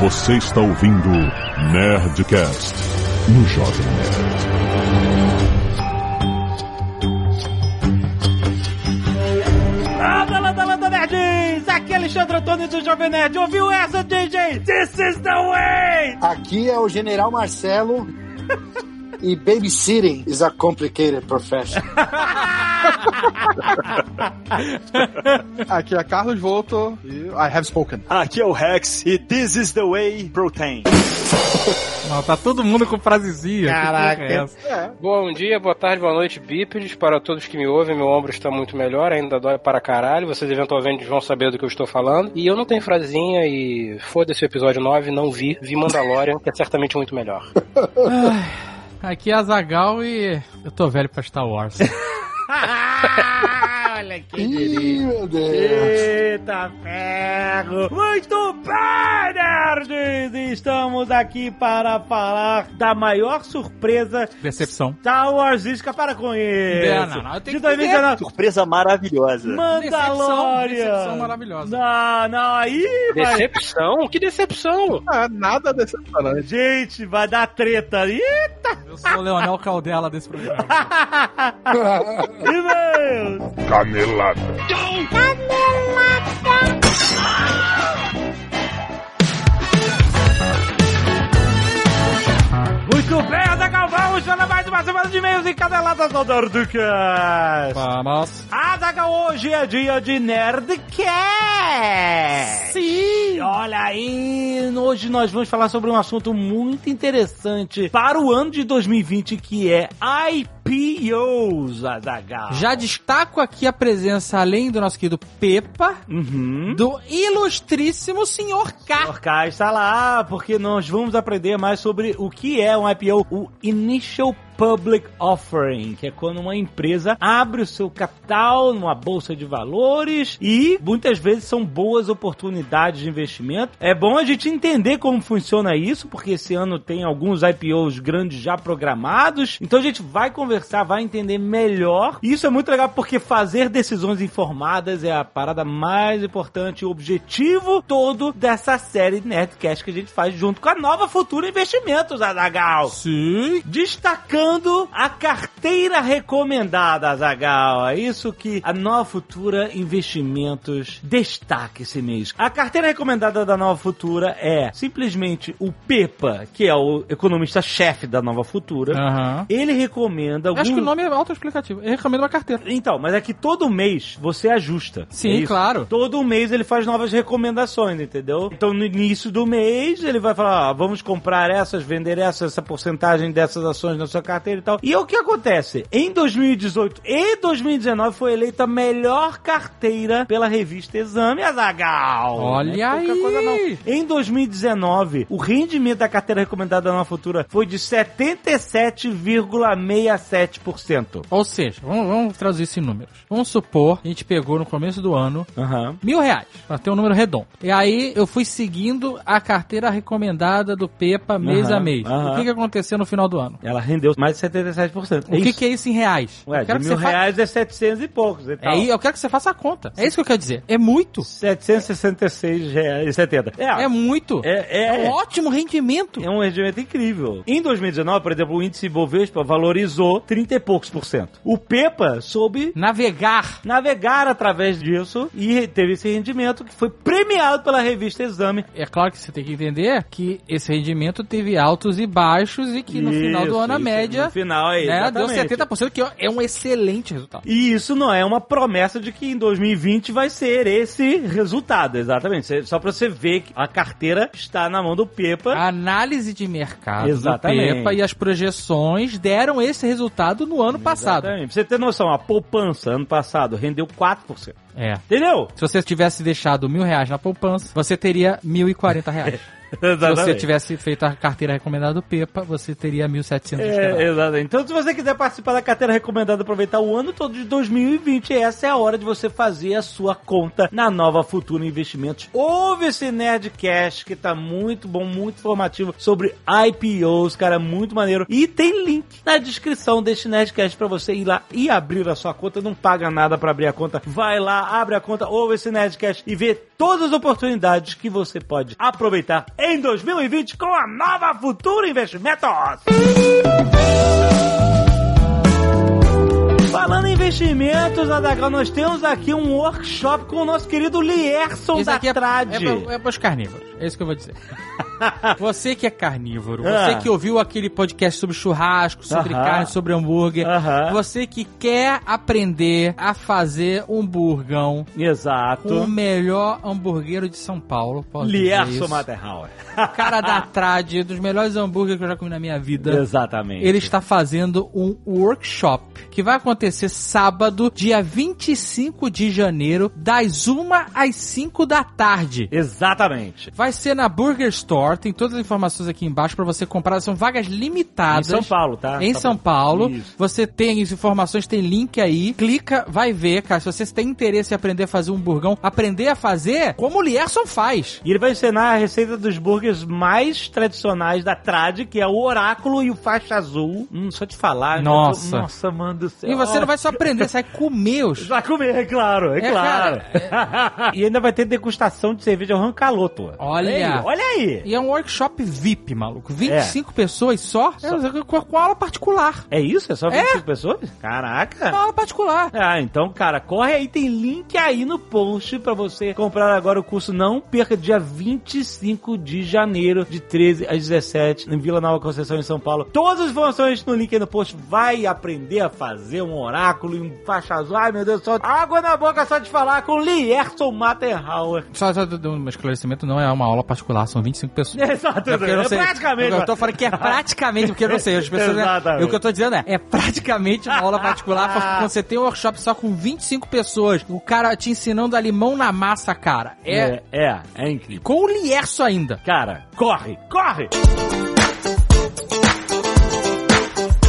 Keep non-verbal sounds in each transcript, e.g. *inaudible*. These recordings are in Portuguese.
Você está ouvindo Nerdcast no Jovem Nerd. Landa, landa, landa, nerds! Aqui é Alexandre Antônio do Jovem Nerd. Ouviu essa, JJ? This is the way! Aqui é o General Marcelo. *laughs* E babysitting is a complicated profession. *laughs* Aqui é Carlos Volto e I have spoken. Aqui é o Rex e This is the way protein. Não, tá todo mundo com frasezinha. Caraca. Que porra é essa? Bom dia, boa tarde, boa noite, bípedes. Para todos que me ouvem, meu ombro está muito melhor, ainda dói para caralho. Vocês eventualmente vão saber do que eu estou falando. E eu não tenho frasezinha e foda-se o episódio 9, não vi. Vi Mandalorian, que é certamente muito melhor. *laughs* *laughs* Aqui é a Zagal e eu tô velho pra Star Wars. *laughs* Olha que Ih, meu Deus. Eita ferro! Muito bem, nerds! Estamos aqui para falar da maior surpresa Decepção. Star Wars Isca para com isso! Não, não, não, eu tenho De que 2019. Surpresa maravilhosa. Mandalorian! Decepção, decepção maravilhosa. Não, não, aí vai... Decepção? Que decepção? Ah, nada decepcionante. Gente, vai dar treta. Eita! Eu sou o Leonel Caldela desse programa. *laughs* E-mails! Canelada. Muito bem, Azaghal, vamos para mais uma semana de e-mails e caneladas ao Nerdcast. Vamos. Azaghal, hoje é dia de Nerdcast. Sim. Olha aí, hoje nós vamos falar sobre um assunto muito interessante para o ano de 2020, que é IPOs, Azaghal. Já destaco aqui a presença, além do nosso querido Pepa, Uhum. do ilustríssimo Senhor K. O Kai está lá, porque nós vamos aprender mais sobre o que é um IPO, o Initial Public Offering, que é quando uma empresa abre o seu capital numa bolsa de valores e muitas vezes são boas oportunidades de investimento. É bom a gente entender como funciona isso, porque esse ano tem alguns IPOs grandes já programados. Então a gente vai conversar, vai entender melhor. E isso é muito legal porque fazer decisões informadas é a parada mais importante, o objetivo todo dessa série Nerdcast que a gente faz junto com a Nova Futura Investimentos, Azagal. Sim. Destacando a carteira recomendada, Azagal. É isso que a Nova Futura Investimentos destaca esse mês. A carteira recomendada da Nova Futura é simplesmente o Pepa, que é o economista-chefe da Nova Futura. Aham. Ele recomenda Acho que o nome é autoexplicativo. Eu recomendo uma carteira. Então, mas é que todo mês você ajusta. Sim, É claro. Todo mês ele faz novas recomendações, entendeu? Então no início do mês ele vai falar, ah, vamos comprar essas, vender essas, essa porcentagem dessas ações na sua carteira e tal. E o que acontece? Em 2018 e 2019 foi eleita a melhor carteira pela revista Exame Azagal. Olha é pouca aí. coisa, não. Em 2019, o rendimento da carteira recomendada da Nova Futura foi de 77,67%. Ou seja, vamos, vamos traduzir isso em números. Vamos supor, a gente pegou no começo do ano Aham. mil reais, pra ter um número redondo. E aí eu fui seguindo a carteira recomendada do Pepa mês Aham, a mês. aham. O que, que aconteceu no final do ano? Ela rendeu mais de 77%. O que, que é isso em reais? Ué, de mil você fa- reais é 700 e poucos e tal. É, aí, eu quero que você faça a conta. É isso que eu quero dizer. É muito. 766 reais e 70. É, É muito. é, é, um ótimo rendimento. é um rendimento incrível. Em 2019, por exemplo, o índice Bovespa valorizou 30 e poucos por cento. O Pepa soube Navegar. navegar através disso e teve esse rendimento que foi premiado pela revista Exame. É claro que você tem que entender que esse rendimento teve altos e baixos e que no final do ano a Isso, média No final, é, né, deu exatamente. 70%, que é um excelente resultado. E isso não é uma promessa de que em 2020 vai ser esse resultado, exatamente. Só pra você ver que a carteira está na mão do Pepa. A análise de mercado Exatamente. do PEPA e as projeções deram esse resultado no ano passado. Exatamente. Pra você ter noção, a poupança ano passado rendeu 4%. É. Entendeu? Se você tivesse deixado mil reais na poupança, você teria mil e quarenta reais. *laughs* *laughs* Se você tivesse feito a carteira recomendada do Pepa, você teria 1.700 É, exatamente. Então, se você quiser participar da carteira recomendada, aproveitar o ano todo de 2020, essa é a hora de você fazer a sua conta na Nova Futura Investimentos. Ouve esse Nerdcast que tá muito bom, muito informativo sobre IPOs, cara, muito maneiro. E tem link na descrição deste Nerdcast pra você ir lá e abrir a sua conta. Não paga nada pra abrir a conta. Vai lá, abre a conta, ouve esse Nerdcast e vê todas as oportunidades que você pode aproveitar em 2020 com a nova Futuro Investimentos. Falando em investimentos, Adagal, nós temos aqui um workshop com o nosso querido Lierson Isso da é, Trad. é, pra- é pros carnívoros. É isso que eu vou dizer. *laughs* você que é carnívoro, Ah. você que ouviu aquele podcast sobre churrasco, sobre Aham. carne, sobre hambúrguer, Aham. você que quer aprender a fazer um burgão, Exato. o melhor hambúrguer de São Paulo, Lierson. Matterhauer. O cara da Trad, dos melhores hambúrgueres que eu já comi na minha vida. Exatamente. Ele está fazendo um workshop que vai acontecer sábado, dia 25 de janeiro, das 1 às 5 da tarde. Exatamente. Vai ser na Burger Store, tem todas as informações aqui embaixo pra você comprar, são vagas Em limitadas. São Paulo, tá? Em Só São pra- Paulo, Isso. você tem as informações, tem link aí, clica, vai ver, cara. Se você tem interesse em aprender a fazer um burgão, aprender a fazer como o Lierson faz. E ele vai ensinar a receita dos burgers mais tradicionais da Trad, que é o oráculo e o faixa azul. Hum, só te falar. eu Nossa. tô- Nossa, mano do céu. E você não vai só aprender, você vai comer os. Vai comer, é claro, é, É, claro. e ainda vai ter degustação de cerveja Rancaloto. Olha. aí, olha aí. E é um workshop VIP, maluco. 25 pessoas só, É, com, com aula particular. É isso? É só 25 pessoas? Caraca. Com aula particular. Ah, então, cara, corre aí, tem link aí no post pra você comprar agora o curso. Não perca dia 25 de janeiro, de 13 às 17, em Vila Nova Conceição, em São Paulo. Todas as informações no link aí no post. Vai aprender a fazer um oráculo e um faixa azul. Ai, meu Deus céu. Água na boca só de falar com Lierson Matterhauer. Só, só um esclarecimento, não é uma aula particular, são 25 pessoas. *laughs* Exato, É porque eu não é sei. praticamente. Eu tô falando que é *laughs* praticamente, porque eu não sei. As pessoas. Exatamente. o que eu tô dizendo é, é praticamente uma aula particular, porque quando você tem um workshop só com 25 pessoas, o cara te ensinando a limão na massa, cara. É. É, é, é incrível. Com o Lierso ainda. Cara, corre, corre!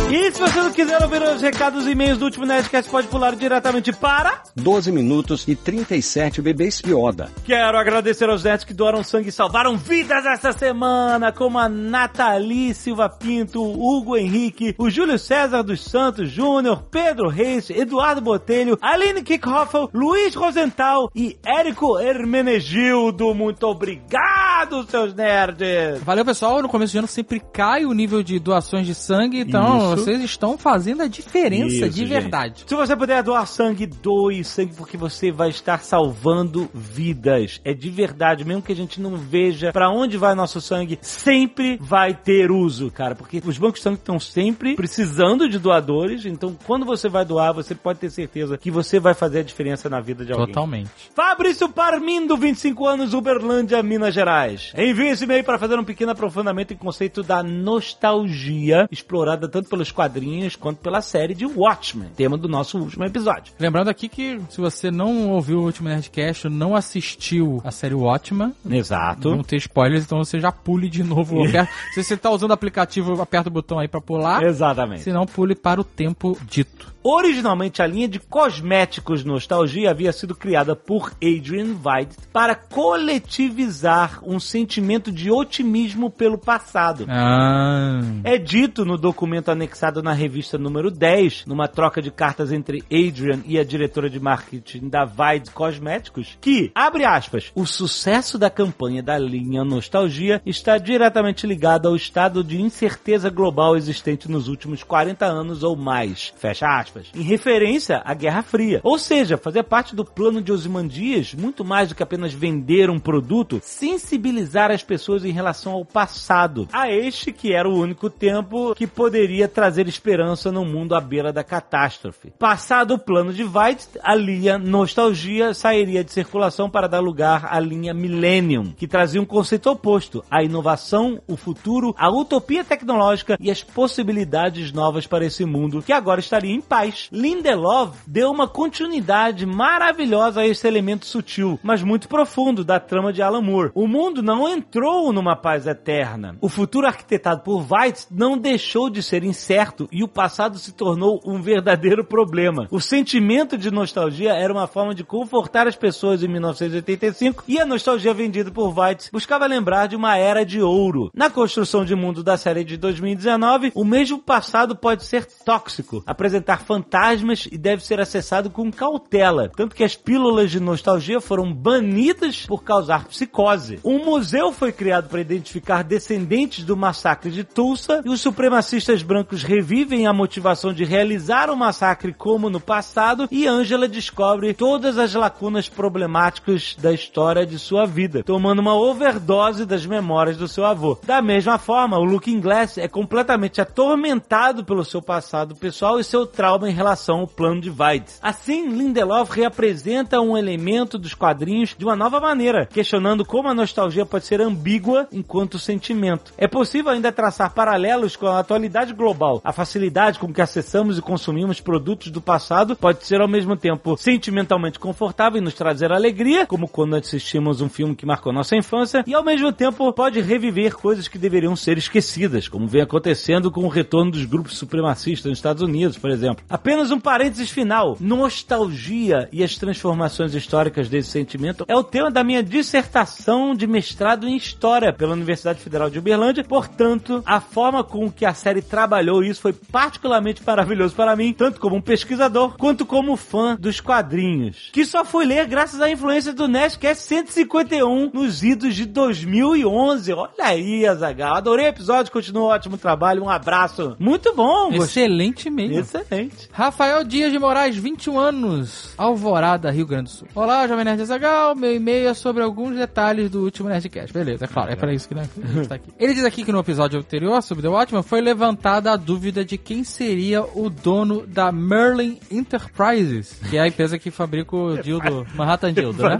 E se você não quiser ouvir os recados e e-mails do último Nerdcast, pode pular diretamente para... 12 minutos e 37 bebês Yoda. Quero agradecer aos nerds que doaram sangue e salvaram vidas essa semana, como a Nathalie Silva Pinto, o Hugo Henrique, o Júlio César dos Santos Júnior, Pedro Reis, Eduardo Botelho, Aline Kickhoffel, Luiz Rosenthal e Érico Hermenegildo. Muito obrigado, seus nerds! Valeu, pessoal. No começo do ano sempre cai o nível de doações de sangue, então Isso. Vocês estão fazendo a diferença Isso, de gente. verdade. Se você puder doar sangue, doe sangue, porque você vai estar salvando vidas. É de verdade, mesmo que a gente não veja pra onde vai nosso sangue, sempre vai ter uso, cara. Porque os bancos de sangue estão sempre precisando de doadores, então quando você vai doar, você pode ter certeza que você vai fazer a diferença na vida de alguém. Totalmente. Fabrício Parmindo, 25 anos, Uberlândia, Minas Gerais. Envie esse e-mail para fazer um pequeno aprofundamento em conceito da nostalgia, explorada tanto pelos quadrinhos quanto pela série de Watchmen, tema do nosso último episódio. Lembrando aqui que se você não ouviu o último Nerdcast, não assistiu a série Watchman, Exato. Vão ter spoilers, então você já pule de novo. *laughs* Se você tá usando o aplicativo, aperta o botão aí pra pular. Exatamente. Se não, pule para o tempo dito. Originalmente, a linha de cosméticos Nostalgia havia sido criada por Adrian Veidt para coletivizar um sentimento de otimismo pelo passado. Ah. É dito no documento anexado na revista número 10, numa troca de cartas entre Adrian e a diretora de marketing da Vide Cosméticos, que, abre aspas, o sucesso da campanha da linha Nostalgia está diretamente ligado ao estado de incerteza global existente nos últimos 40 anos ou mais, fecha aspas, em referência à Guerra Fria. Ou seja, fazer parte do plano de Osimandias, muito mais do que apenas vender um produto, sensibilizar as pessoas em relação ao passado, a este que era o único tempo que poderia trazer esperança no mundo à beira da catástrofe. Passado o plano de Weitz, a linha Nostalgia sairia de circulação para dar lugar à linha Millennium, que trazia um conceito oposto, a inovação, o futuro, a utopia tecnológica e as possibilidades novas para esse mundo que agora estaria em paz. Lindelof deu uma continuidade maravilhosa a esse elemento sutil, mas muito profundo da trama de Alan Moore. O mundo não entrou numa paz eterna. O futuro arquitetado por Weitz não deixou de ser incerto e o passado se tornou um verdadeiro problema. O sentimento de nostalgia era uma forma de confortar as pessoas em 1985 e a nostalgia vendida por Weitz buscava lembrar de uma era de ouro. Na construção de mundo da série de 2019, o mesmo passado pode ser tóxico, apresentar fantasmas e deve ser acessado com cautela, tanto que as pílulas de nostalgia foram banidas por causar psicose. Um museu foi criado para identificar descendentes do massacre de Tulsa e os supremacistas brancos revivem a motivação de realizar o massacre como no passado e Angela descobre todas as lacunas problemáticas da história de sua vida, tomando uma overdose das memórias do seu avô. Da mesma forma, o Looking Glass é completamente atormentado pelo seu passado pessoal e seu trauma em relação ao plano de Weitz. Assim, Lindelof reapresenta um elemento dos quadrinhos de uma nova maneira, questionando como a nostalgia pode ser ambígua enquanto sentimento. É possível ainda traçar paralelos com a atualidade global. A facilidade com que acessamos e consumimos produtos do passado pode ser ao mesmo tempo sentimentalmente confortável e nos trazer alegria, como quando assistimos um filme que marcou nossa infância, e ao mesmo tempo pode reviver coisas que deveriam ser esquecidas, como vem acontecendo com o retorno dos grupos supremacistas nos Estados Unidos, por exemplo. Apenas um parênteses final: nostalgia e as transformações históricas desse sentimento é o tema da minha dissertação de mestrado em História pela Universidade Federal de Uberlândia. Portanto, a forma com que a série trabalhou isso foi particularmente maravilhoso para mim, tanto como um pesquisador quanto como fã dos quadrinhos, que só fui ler graças à influência do Nerdcast 151 nos idos de 2011. Olha aí, Azagal. Adorei o episódio, continua um ótimo trabalho. Um abraço. Muito bom. Excelente mesmo. Excelente. Rafael Dias de Moraes, 21 anos, Alvorada, Rio Grande do Sul. Olá, Jovem Nerd Azagal. Meu e-mail é sobre alguns detalhes do último Nerdcast. Beleza, é claro, é pra isso que nós está aqui. Ele diz aqui que no episódio anterior sobre The Watchmen foi levantada a dúvida de quem seria o dono da Merlin Enterprises, que é a empresa que fabrica o *laughs* dildo, Manhattan Dildo, né?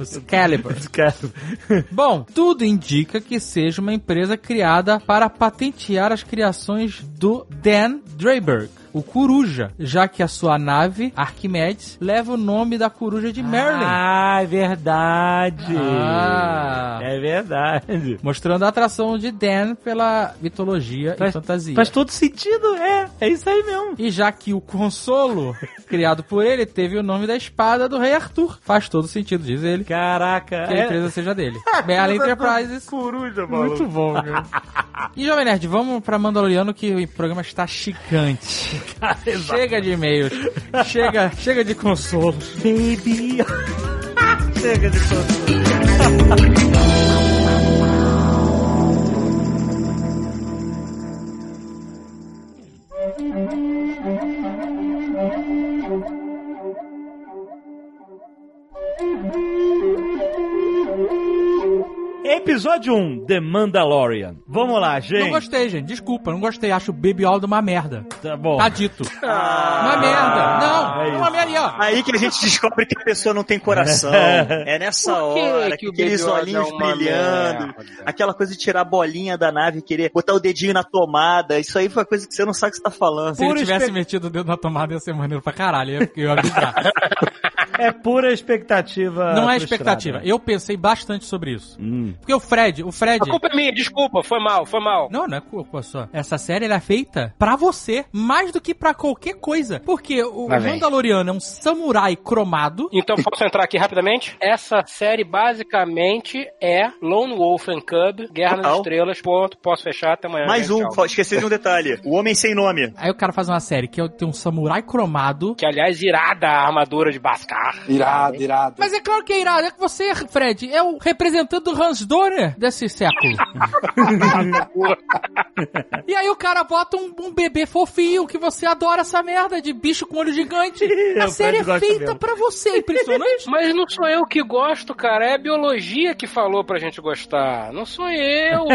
Excalibur. Excalibur. *laughs* Bom, tudo indica que seja uma empresa criada para patentear as criações do Dan Draberg. O Coruja, já que a sua nave, Arquimedes, leva o nome da coruja de Merlin. Ah, é verdade. Ah. É verdade. Mostrando a atração de Dan pela mitologia e fantasia. Faz todo sentido, é. É isso aí mesmo. E já que o consolo, criado por ele, teve o nome da espada do rei Arthur. Faz todo sentido, diz ele, que Caraca. a é- empresa seja dele. Merlin *laughs* Enterprises. Coruja, mano. Muito bom, cara. *laughs* E Jovem Nerd, vamos pra Mandaloriano que o programa está gigante. chega de e-mails. chega, chega de consolos. Baby. *laughs* Chega de consolo. Episódio 1, The Mandalorian. Vamos lá, gente. Não gostei, gente. Desculpa, não gostei. Acho o Baby Yoda uma merda. Tá bom. Tá dito. uma merda. Não, é é uma merda. aí, ó. Aí que a gente descobre que a pessoa não tem coração. *laughs* É nessa Por que hora, que o aqueles Yoda olhinhos é brilhando, merda? aquela coisa de tirar a bolinha da nave e querer botar o dedinho na tomada. Isso aí foi uma coisa que você não sabe o que você tá falando. Se ele Pura tivesse espe- metido o dedo na tomada, ia ser maneiro pra caralho. Eu ia, eu ia. *laughs* É pura expectativa. Não é frustrada. expectativa. Eu pensei bastante sobre isso. Hum. Porque o Fred, o Fred. A culpa é minha, desculpa, foi mal, foi mal. Não, não é culpa sua. Essa série ela é feita pra você, mais do que pra qualquer coisa. Porque o vem. Mandaloriano é um samurai cromado. Então posso entrar aqui rapidamente? Essa série basicamente é Lone Wolf and Cub, Guerra nas Total. Estrelas, ponto, posso fechar até amanhã. Mais gente, um, tchau. esqueci de um detalhe. O Homem Sem Nome. Aí o cara faz uma série que é- tem um samurai cromado. Que aliás, irada a armadura de Bascar. Irado, irado. Mas é claro que é irado. É que você, Fred, é o representante do Hans Donner desse século. *laughs* e aí o cara bota um, um bebê fofinho que você adora essa merda de bicho com olho gigante. *laughs* A O série é feita mesmo. pra você, impressionante. *laughs* Mas não sou eu que gosto, cara. É a biologia que falou pra gente gostar. Não sou eu.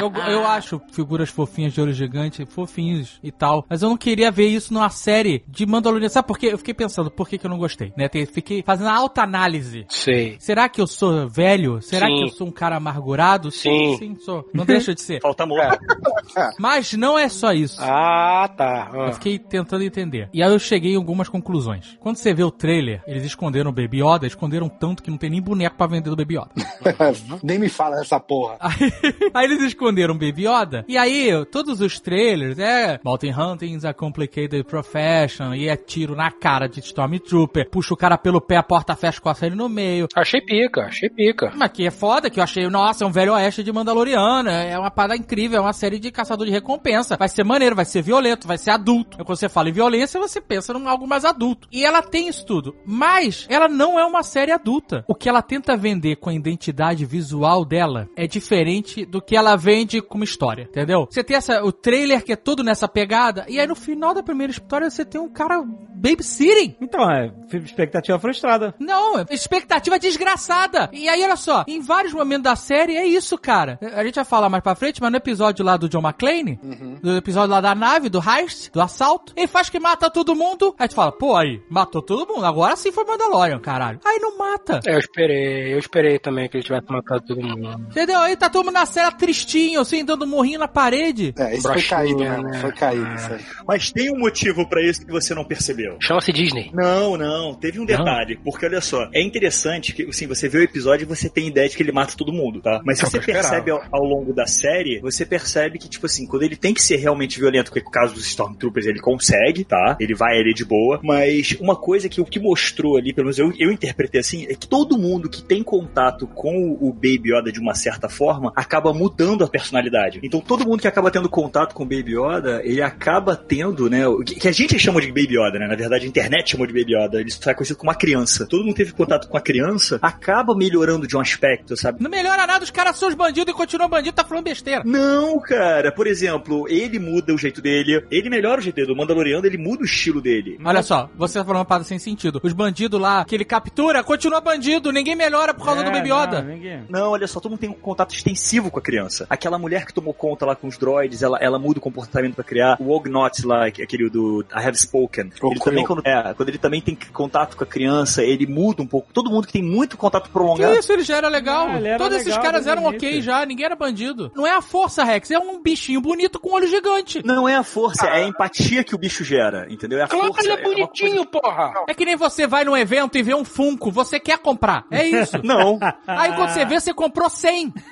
Eu, eu acho figuras fofinhas de olho gigante, fofinhos e tal. Mas eu não queria ver isso numa série de Mandalorian. Sabe por quê? Eu fiquei pensando, por que, que eu não gostei? Né? Te- Fiquei fazendo alta análise. Sei. Será que eu sou velho? Será Sim. que eu sou um cara amargurado? Sim. sim, sou. Não deixa de ser. Falta amor. *laughs* Mas não é só isso. Ah, tá. Eu Ah. fiquei tentando entender. E aí eu cheguei em algumas conclusões. Quando você vê o trailer, eles esconderam o Baby Yoda, esconderam tanto que não tem nem boneco pra vender do Baby Yoda. *laughs* Nem me fala dessa porra. *laughs* Aí, aí eles esconderam o Baby Yoda. E aí, todos os trailers, é Mountain Hunting is a complicated profession, e é tiro na cara de Stormtrooper, puxa o cara pelo pé, a porta fecha com a série no meio. Achei pica, achei pica. Mas que é foda, que eu achei, nossa, é um velho oeste de Mandaloriano, é uma parada incrível, é uma série de caçador de recompensa. Vai ser maneiro, vai ser violento, vai ser adulto. E quando você fala em violência, você pensa num algo mais adulto. E ela tem isso tudo. Mas ela não é uma série adulta. O que ela tenta vender com a identidade visual dela é diferente do que ela vende como história, entendeu? Você tem essa, o trailer que é todo nessa pegada, e aí no final da primeira história você tem um cara babysitting. Então, é, expectativa frustrada. Não, expectativa desgraçada. E aí, olha só, em vários momentos da série é isso, cara. A gente vai falar mais pra frente, mas no episódio lá do John McClane, no episódio lá da nave, do heist, do assalto, ele faz que mata todo mundo. Aí tu fala, pô, aí, matou todo mundo. Agora sim foi Mandalorian, caralho. Aí não mata. É, eu esperei, eu esperei também que ele tivesse matado todo mundo. Entendeu? Aí tá todo mundo na cela tristinho, assim, dando morrinho na parede. É, isso foi caído mesmo. né? Foi caído isso aí. Mas tem um motivo pra isso que você não percebeu. Chama-se Disney. Não, não, teve um detalhe, porque olha só, é interessante que, assim, você vê o episódio e você tem ideia de que ele mata todo mundo, tá? Mas se É você percebe ao, ao longo da série, você percebe que, tipo assim, quando ele tem que ser realmente violento, que é o caso dos Stormtroopers, ele consegue, tá? Ele vai ali de boa, mas uma coisa que o que mostrou ali, pelo menos eu, eu interpretei assim, é que todo mundo que tem contato com o Baby Yoda de uma certa forma, acaba mudando a personalidade. Então todo mundo que acaba tendo contato com o Baby Yoda, ele acaba tendo, né, o que, a gente chama de Baby Yoda, né? Na verdade a internet chamou de Baby Yoda, ele é conhecido como uma criança. Todo mundo teve contato com a criança, acaba melhorando de um aspecto, sabe? Não melhora nada, os caras são os bandidos e continuam bandido, tá falando besteira. Não, cara. Por exemplo, ele muda o jeito dele, ele melhora o jeito dele. O Mandaloriano, ele muda o estilo dele. Olha só, você tá falando uma parada sem sentido. Os bandidos lá, que ele captura, continua bandido, ninguém melhora por causa É, do Baby Yoda. não, ninguém- Não, olha só, todo mundo tem um contato extensivo com a criança. Aquela mulher que tomou conta lá com os droids, ela, ela muda o comportamento pra criar. O Ognot lá, aquele do I Have Spoken. Ele também, quando, é, quando ele também tem contato com a criança, ele muda um pouco. Todo mundo que tem muito contato Que prolongado. isso, ele já era legal. Ah, era Todos esses legal, caras bem eram bonito. ok já, ninguém era bandido. Não é a força, Rex, é um bichinho bonito com olho gigante. Não é a força, é a empatia que o bicho gera, entendeu? É a Claro que força. ele é coisa- bonitinho, porra! É que nem você vai num evento e vê um Funko, você quer comprar. É isso. *laughs* Não. Aí quando você vê, você comprou 100. *laughs*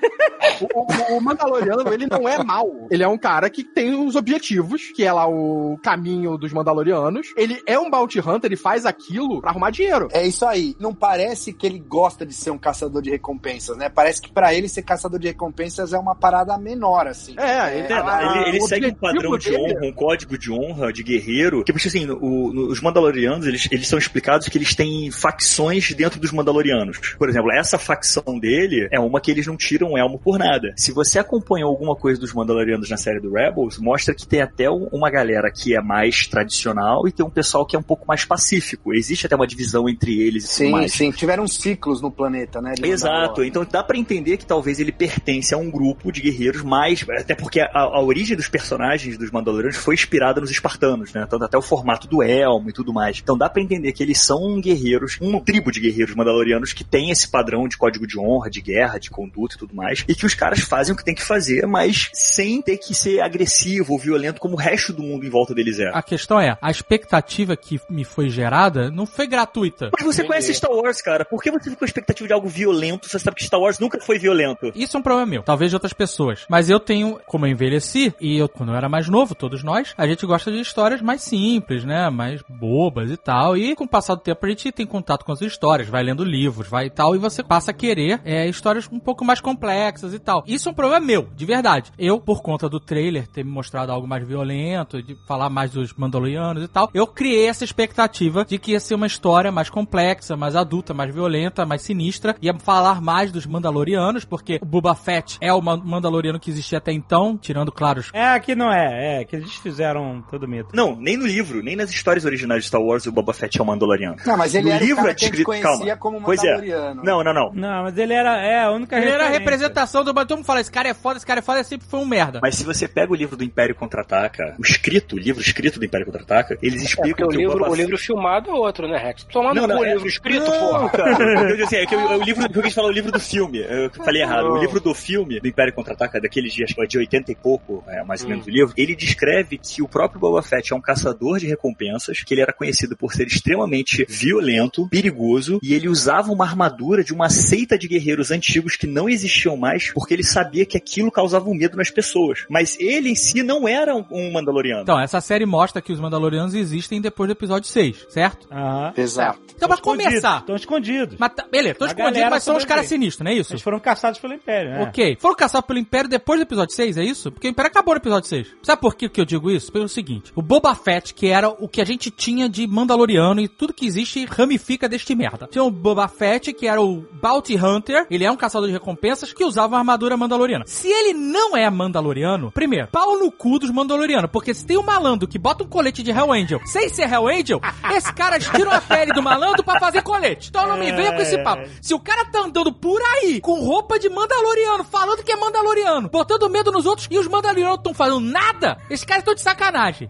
O, o- o Mandaloriano, ele não é mau. Ele é um cara que tem os objetivos, que é lá o caminho dos Mandalorianos. Ele é um bounty hunter, ele faz aquilo pra arrumar dinheiro. É isso aí. Não parece que ele gosta de ser um caçador de recompensas, né? Parece que pra ele ser caçador de recompensas é uma parada menor, assim. É, ele, É, a- ele, ele segue um padrão de dele- honra, um código de honra, de guerreiro. Que, porque assim, o- no- os Mandalorianos, eles, eles são explicados que eles têm facções dentro dos Mandalorianos. Por exemplo, essa facção dele é uma que eles não tiram o elmo por nada. Se você acompanhou alguma coisa dos Mandalorianos na série do Rebels, mostra que tem até um- uma galera que é mais tradicional e tem um pessoal que é um pouco mais pacífico. Existe até uma divisão entre eles e Sim, mais. sim. Tiveram ciclos no planeta, né? de Exato, então dá pra entender que talvez ele pertence a um grupo de guerreiros mais. Até porque a, a origem dos personagens dos Mandalorianos foi inspirada nos espartanos, né? Tanto até o formato do elmo e tudo mais. Então dá pra entender que eles são guerreiros, uma tribo de guerreiros mandalorianos que tem esse padrão de código de honra, de guerra, de conduta e tudo mais. E que os caras fazem o que tem que fazer, mas sem ter que ser agressivo ou violento como o resto do mundo em volta deles é. A questão é, a expectativa que me foi gerada não foi gratuita. Mas você conhece Star Wars, cara. Por que você fica com a expectativa de algo violento você sabe que Star Wars nunca foi violento? Isso é um problema meu, talvez de outras pessoas. Mas eu tenho, como eu envelheci, e eu, quando eu era mais novo, todos nós, a gente gosta de histórias mais simples, né? Mais bobas e tal. E com o passar do tempo a gente tem contato com as histórias, vai lendo livros, vai e tal, e você passa a querer é, histórias um pouco mais complexas e tal. Isso é um problema meu, de verdade. Eu, por conta do trailer ter me mostrado algo mais violento, de falar mais dos Mandalorianos e tal, eu criei essa expectativa de que ia ser uma história mais complexa, mais adulta, mais violenta, mais sinistra, ia falar mais dos Mandalorianos, porque o Boba Fett é o Ma- Mandaloriano que existia até então, tirando, claro, os É, aqui não é. É, que eles fizeram todo mito. Não, nem no livro, nem nas histórias originais de Star Wars o Boba Fett é o Mandaloriano. Não, mas ele No era livro o cara é que a gente descrito- conhecia calma. como Pois é. Mandaloriano. Não, não, não. Não, mas ele era é, a única Ele era a representação do. Todo mundo fala, esse cara é foda, esse cara é foda, sempre foi um merda. Mas se você pega o livro do Império Contra-Ataca, o escrito, o livro escrito do Império Contra-Ataca, eles É explicam o que livro, Boba o livro filmado é outro, né, Rex? Não, não, cu, o é- livro escrito, não, porra. cara. *laughs* Eu assim, é que o, o livro, eu quis falar o livro do filme. Eu falei errado. O livro do filme, do Império Contra-Ataca, daqueles dias, acho que é de 80 e pouco, é, mais ou menos o livro, ele descreve que o próprio Boba Fett é um caçador de recompensas, que ele era conhecido por ser extremamente violento, perigoso, e ele usava uma armadura de uma seita de guerreiros antigos que não existiam mais, porque ele sabia que aquilo causava um medo nas pessoas. Mas ele em si não era um, um Mandaloriano. Então, essa série mostra que os Mandalorianos existem depois do episódio 6, certo? Ah, Aham. Exato. Então, pra começar. Estão escondidos. Mas tá- beleza, estão escondidos, mas são os caras sinistros, não é isso? Eles foram caçados pelo Império, né? Ok. Foram caçados pelo Império depois do episódio 6, é isso? Porque o Império acabou no episódio 6. Sabe por que que eu digo isso? Pelo seguinte: o Boba Fett, que era o que a gente tinha de Mandaloriano e tudo que existe ramifica deste merda. Tinha o Boba Fett, que era o Bounty Hunter, ele é um caçador de recompensas que usava uma armadura mandaloriana. Se ele não é mandaloriano, primeiro, pau no cu dos mandalorianos, porque se tem um malandro que bota um colete de Hell Angel sem ser Hell Angel, *laughs* esse cara tira a pele do malandro pra fazer colete. Então não me venha com esse papo. Se o cara tá andando por aí com roupa de mandaloriano, falando que é mandaloriano, botando medo nos outros e os mandalorianos estão fazendo nada, esses caras estão de sacanagem.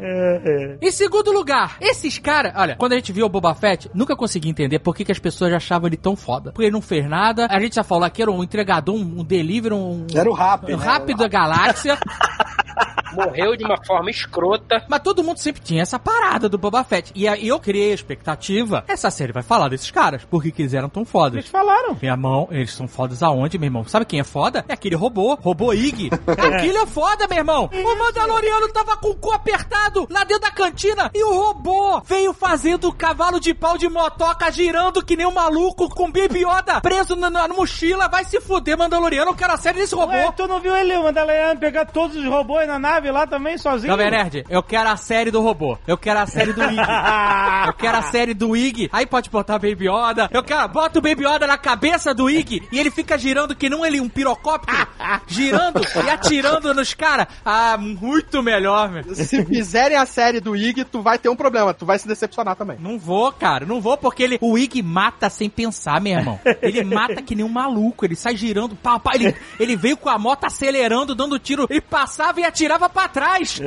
Em segundo lugar, esses caras, olha, quando a gente viu o Boba Fett, nunca consegui entender por que, que as pessoas achavam ele tão foda. Porque ele não fez nada. A gente já falou aqui, era um entregador, um, um delivery, um. Era o Rap, um né? rápido da galáxia. *laughs* Morreu de uma forma escrota. Mas todo mundo sempre tinha essa parada do Boba Fett. E aí eu criei a expectativa. Essa série vai falar desses caras. Por que que eles eram tão fodas? Eles falaram. Minha mão, eles são fodas aonde, meu irmão? Sabe quem é foda? É aquele robô, robô Ig. *laughs* Aquilo é foda, meu irmão. O Mandaloriano tava com o cu apertado lá dentro da cantina e o robô veio fazendo o cavalo de pau de motoca girando que nem um maluco com Baby Yoda preso na, na mochila. Vai se fuder, Mandaloriano. Eu quero a série desse robô. Ué, tu não viu ele, o Mandaloriano, pegar todos os robôs na nave lá também, sozinho? Jovem Nerd, eu quero a série do robô. Eu quero a série do Ig. *laughs* Eu quero a série do Ig. Aí pode botar Baby Yoda. Eu quero, bota o Baby Yoda na cabeça do Ig e ele fica girando que não ele um pirocóptero. *laughs* girando e atirando nos caras. Ah, muito melhor, meu. Se fizerem a série do Ig, tu vai ter um problema, tu vai se decepcionar também. Não vou, cara, não vou porque ele, o Ig mata sem pensar, meu irmão. Ele mata que nem um maluco, ele sai girando, pá, pá, ele, ele veio com a moto acelerando, dando tiro, e passava e atirava pra trás.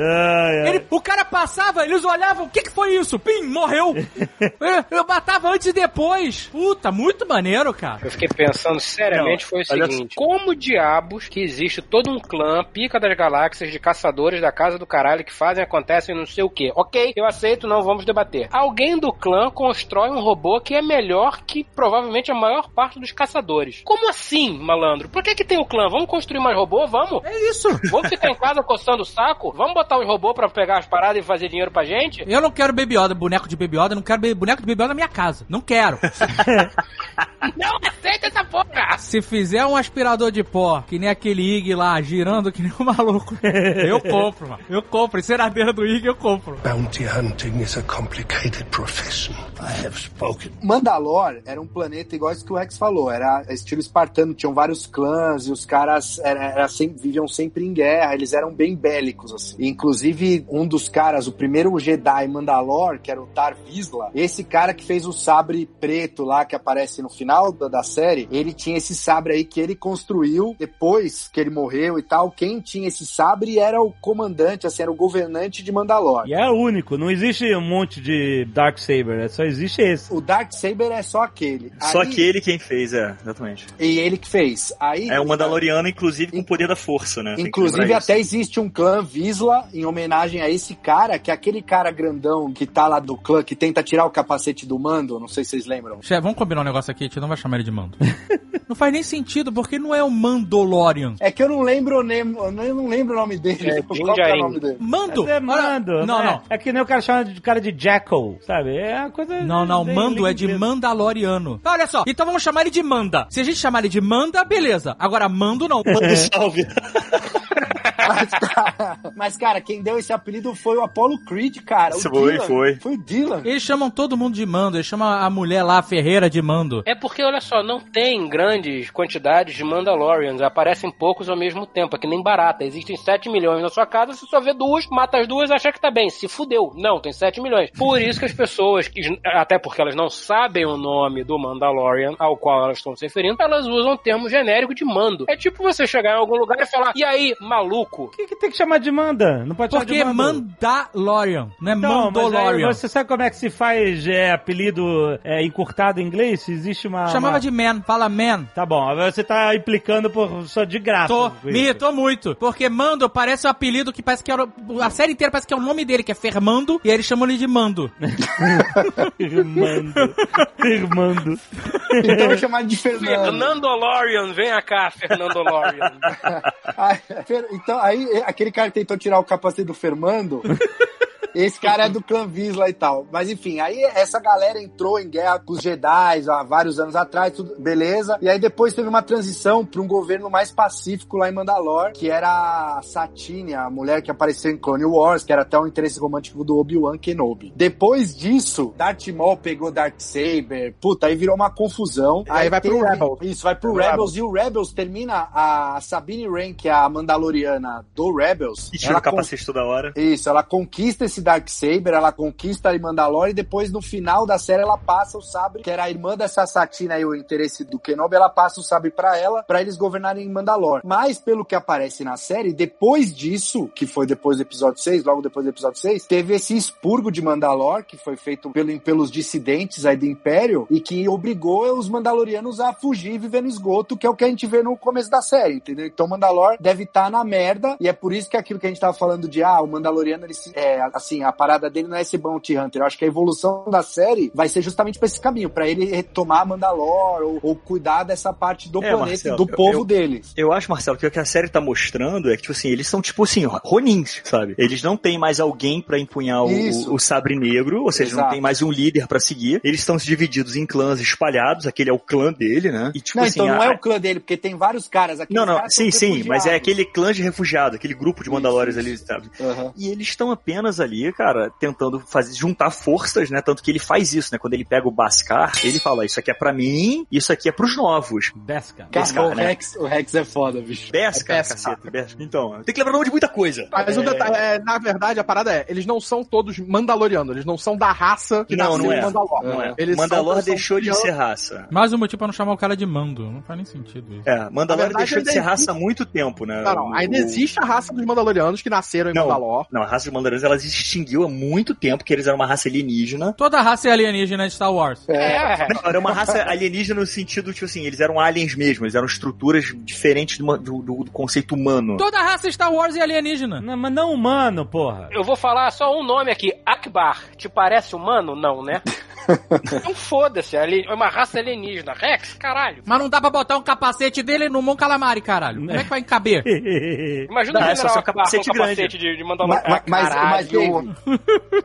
Ele- o cara passava, eles olhavam, o que que foi isso? Pim, morreu. Eu, eu matava antes e depois. Puta, muito maneiro, cara. Eu fiquei pensando seriamente, foi o seguinte: como diabos que existe todo um clã, pica das galáxias, de caçadores da casa do caralho que fazem, acontecem, não sei o que. Ok, eu aceito, não vamos debater. Alguém do clã constrói um robô que é melhor que provavelmente a maior parte dos caçadores. Como assim, malandro? Por que que tem o clã? Vamos construir mais robô? Vamos? É isso. Vamos ficar em casa coçando o saco? Vamos botar os robôs pra pegar as paradas e fazer dinheiro pra gente? Eu não quero Baby Yoda, boneco de Baby Yoda, não quero boneco de Baby Yoda na minha casa. Não quero. *laughs* Não aceita essa porra! Se fizer um aspirador de pó, que nem aquele Ig lá, girando que nem um maluco, eu compro, mano. Eu compro. Enceradeira do Ig, eu compro. Bounty hunting is a complicated profession. I have spoken. Mandalor era um planeta igual esse que o Rex falou, era estilo espartano, tinham vários clãs e os caras era, era sempre- viviam sempre em guerra, eles eram bem bélicos, assim. Inclusive, um dos caras, o primeiro Jedi Mandalor, que era o Tar Vizsla, esse cara que fez o sabre preto lá, que aparece no final da, da série, ele tinha esse sabre aí que ele construiu depois que ele morreu e tal. Quem tinha esse sabre era o comandante, assim, era o governante de Mandalor. E é único, não existe um monte de Darksaber, é só existe esse. O Dark Saber é só aquele. Só Aí- que ele quem fez, é, exatamente. E ele que fez. Aí, É o Mandaloriano, inclusive, com o poder da força, né? Tem Inclusive, até isso. existe um clã Visla em homenagem a esse cara, que é aquele cara grandão que tá lá do clã, que tenta tirar o capacete do mando. Não sei se vocês lembram. Chefe, vamos combinar um negócio aqui, a gente não vai chamar ele de mando. *laughs* não faz nem sentido, porque não é o Mandalorian. É que eu não lembro o nome, eu não lembro o nome dele. É, *laughs* Qual é o nome dele? Mando! Mas é Olha- mando. Não, né? não. É que nem o cara chama de cara de Jackal, sabe? É uma coisa. Não, não, bem mando é de. Mandaloriano. Olha só, então vamos chamar ele de Manda. Se a gente chamar ele de Manda, beleza. Agora, Mando não. *laughs* Manda um salve. Mas, cara, mas, cara, quem deu esse apelido foi o Apollo Creed, cara. O Foi, Dylan. foi. Foi o Dylan. Eles chamam todo mundo de Mando, eles chamam a mulher lá, a Ferreira, de Mando. É porque, olha só, não tem grandes quantidades de Mandalorians, aparecem poucos ao mesmo tempo, é que nem barata. Existem 7 milhões na sua casa, você só vê duas, mata as duas e acha que tá bem. Se fudeu. Não, tem 7 milhões. Por isso que as pessoas, que, até porque elas não sabem o nome do Mandalorian ao qual elas estão se referindo, elas usam o termo genérico de mando. É tipo você chegar em algum lugar e falar, e aí, maluco? Por que, que tem que chamar de Manda? Não pode chamar Porque de Mando. Mandalorian, não é Não, mas aí Mandalorian. você sabe como é que se faz é, apelido é, encurtado em inglês? Existe uma. Chamava uma- de Man, fala Man. Tá bom, agora você tá implicando por só de graça. Tô, me irritou muito. Porque Mando parece um apelido que parece que era. A série inteira parece que é o nome dele, que é Fermando, e aí eles chamam ele de Mando. *laughs* Irmando. Irmando. Então eu vou chamar de Fernando. Fernandolorian, vem cá, Fernandolorian. Aí, *laughs* Fer- então, aí, aquele cara tentou tirar o capacete do Fernando. *laughs* Esse cara é do clã Visla e tal. Mas enfim, aí essa galera entrou em guerra com os Jedi há vários anos atrás, tudo, beleza. E aí depois teve uma transição para um governo mais pacífico lá em Mandalore, que era a Satine, a mulher que apareceu em Clone Wars, que era até um interesse romântico do Obi-Wan Kenobi. Depois disso, Darth Maul pegou Darksaber, puta, aí virou uma confusão. Aí vai pro Rebels. Isso, vai pro Pro Rebels. E o Rebels termina a Sabine Wren, que é a Mandaloriana do Rebels. E tira o ela con- capacete toda hora. isso, ela conquista esse Darksaber, ela conquista a Mandalore e depois no final da série ela passa o sabre, que era a irmã dessa Satina e o interesse do Kenobi, ela passa o sabre pra ela, pra eles governarem em Mandalore. Mas pelo que aparece na série, depois disso, que foi depois do episódio 6, logo depois do episódio 6, teve esse expurgo de Mandalore, que foi feito pelo, pelos dissidentes aí do Império e que obrigou os Mandalorianos a fugir e viver no esgoto, que é o que a gente vê no começo da série, entendeu? Então Mandalore deve estar na merda e é por isso que aquilo que a gente tava falando de, ah, o Mandaloriano, ele se- é, assim, a parada dele não é ser Bounty Hunter. Eu acho que a evolução da série vai ser justamente pra esse caminho, pra ele retomar Mandalore ou, ou cuidar dessa parte do É, planeta Marcelo, do eu- povo eu- deles. Eu acho, Marcelo, que o que a série tá mostrando é que, tipo assim, eles são, tipo assim, ronins, sabe? Eles não têm mais alguém pra empunhar o, o sabre negro, ou seja, não Exato. tem mais um líder pra seguir. Eles estão divididos em clãs espalhados, aquele é o clã dele, né? E, tipo não, assim, então não a- é o clã dele, porque tem vários caras aqui. Não, não, sim, sim, mas é aquele clã de refugiado, aquele grupo de Mandalores ali, sabe? Aham. E eles estão apenas ali, cara, tentando fazer, juntar forças, né? Tanto que ele faz isso, né? Quando ele pega o Bascar, ele fala: Isso aqui é pra mim, isso aqui é pros novos. Besca. Cara, Esse cara, o, né? Rex, o Rex é foda, bicho. Besca, É caceta. Então, tem que lembrar o nome de muita coisa. Mas o É, detalhe, é, na verdade, a parada é, eles não são todos mandalorianos, eles não são da raça que Não, nasceu não em é. Mandalor. Não é. Eles Mandalor são- são deixou de crianças- ser raça. Mais um motivo pra não chamar o cara de mando. Não faz nem sentido isso. É, Mandalor verdade, deixou de ser raça existe- há muito tempo, né? Não, não, ainda O- existe a raça dos mandalorianos que nasceram em Não. Mandalor. Não, a raça dos Mandalorianos ela se extinguiu há muito tempo, que eles eram uma raça alienígena. Toda raça é alienígena de Star Wars. É. Não, era uma raça alienígena no sentido, tipo assim, eles eram aliens mesmo, eles eram estruturas diferentes do, do- do- do conceito humano. Toda raça Star Wars é alienígena. Não, mas não humano, porra. Eu vou falar só um nome aqui. Akbar. Te parece humano? Não, né? *laughs* Então foda-se. ali- É uma raça alienígena. Rex, caralho. Mas não dá pra botar um capacete dele no Mon Calamari, caralho. Como é que vai caber? *laughs* Imagina Não, o é só Akbar capacete com capacete grande. de, de Mas, Mandalorian. mas, mas, Caralho. Dave,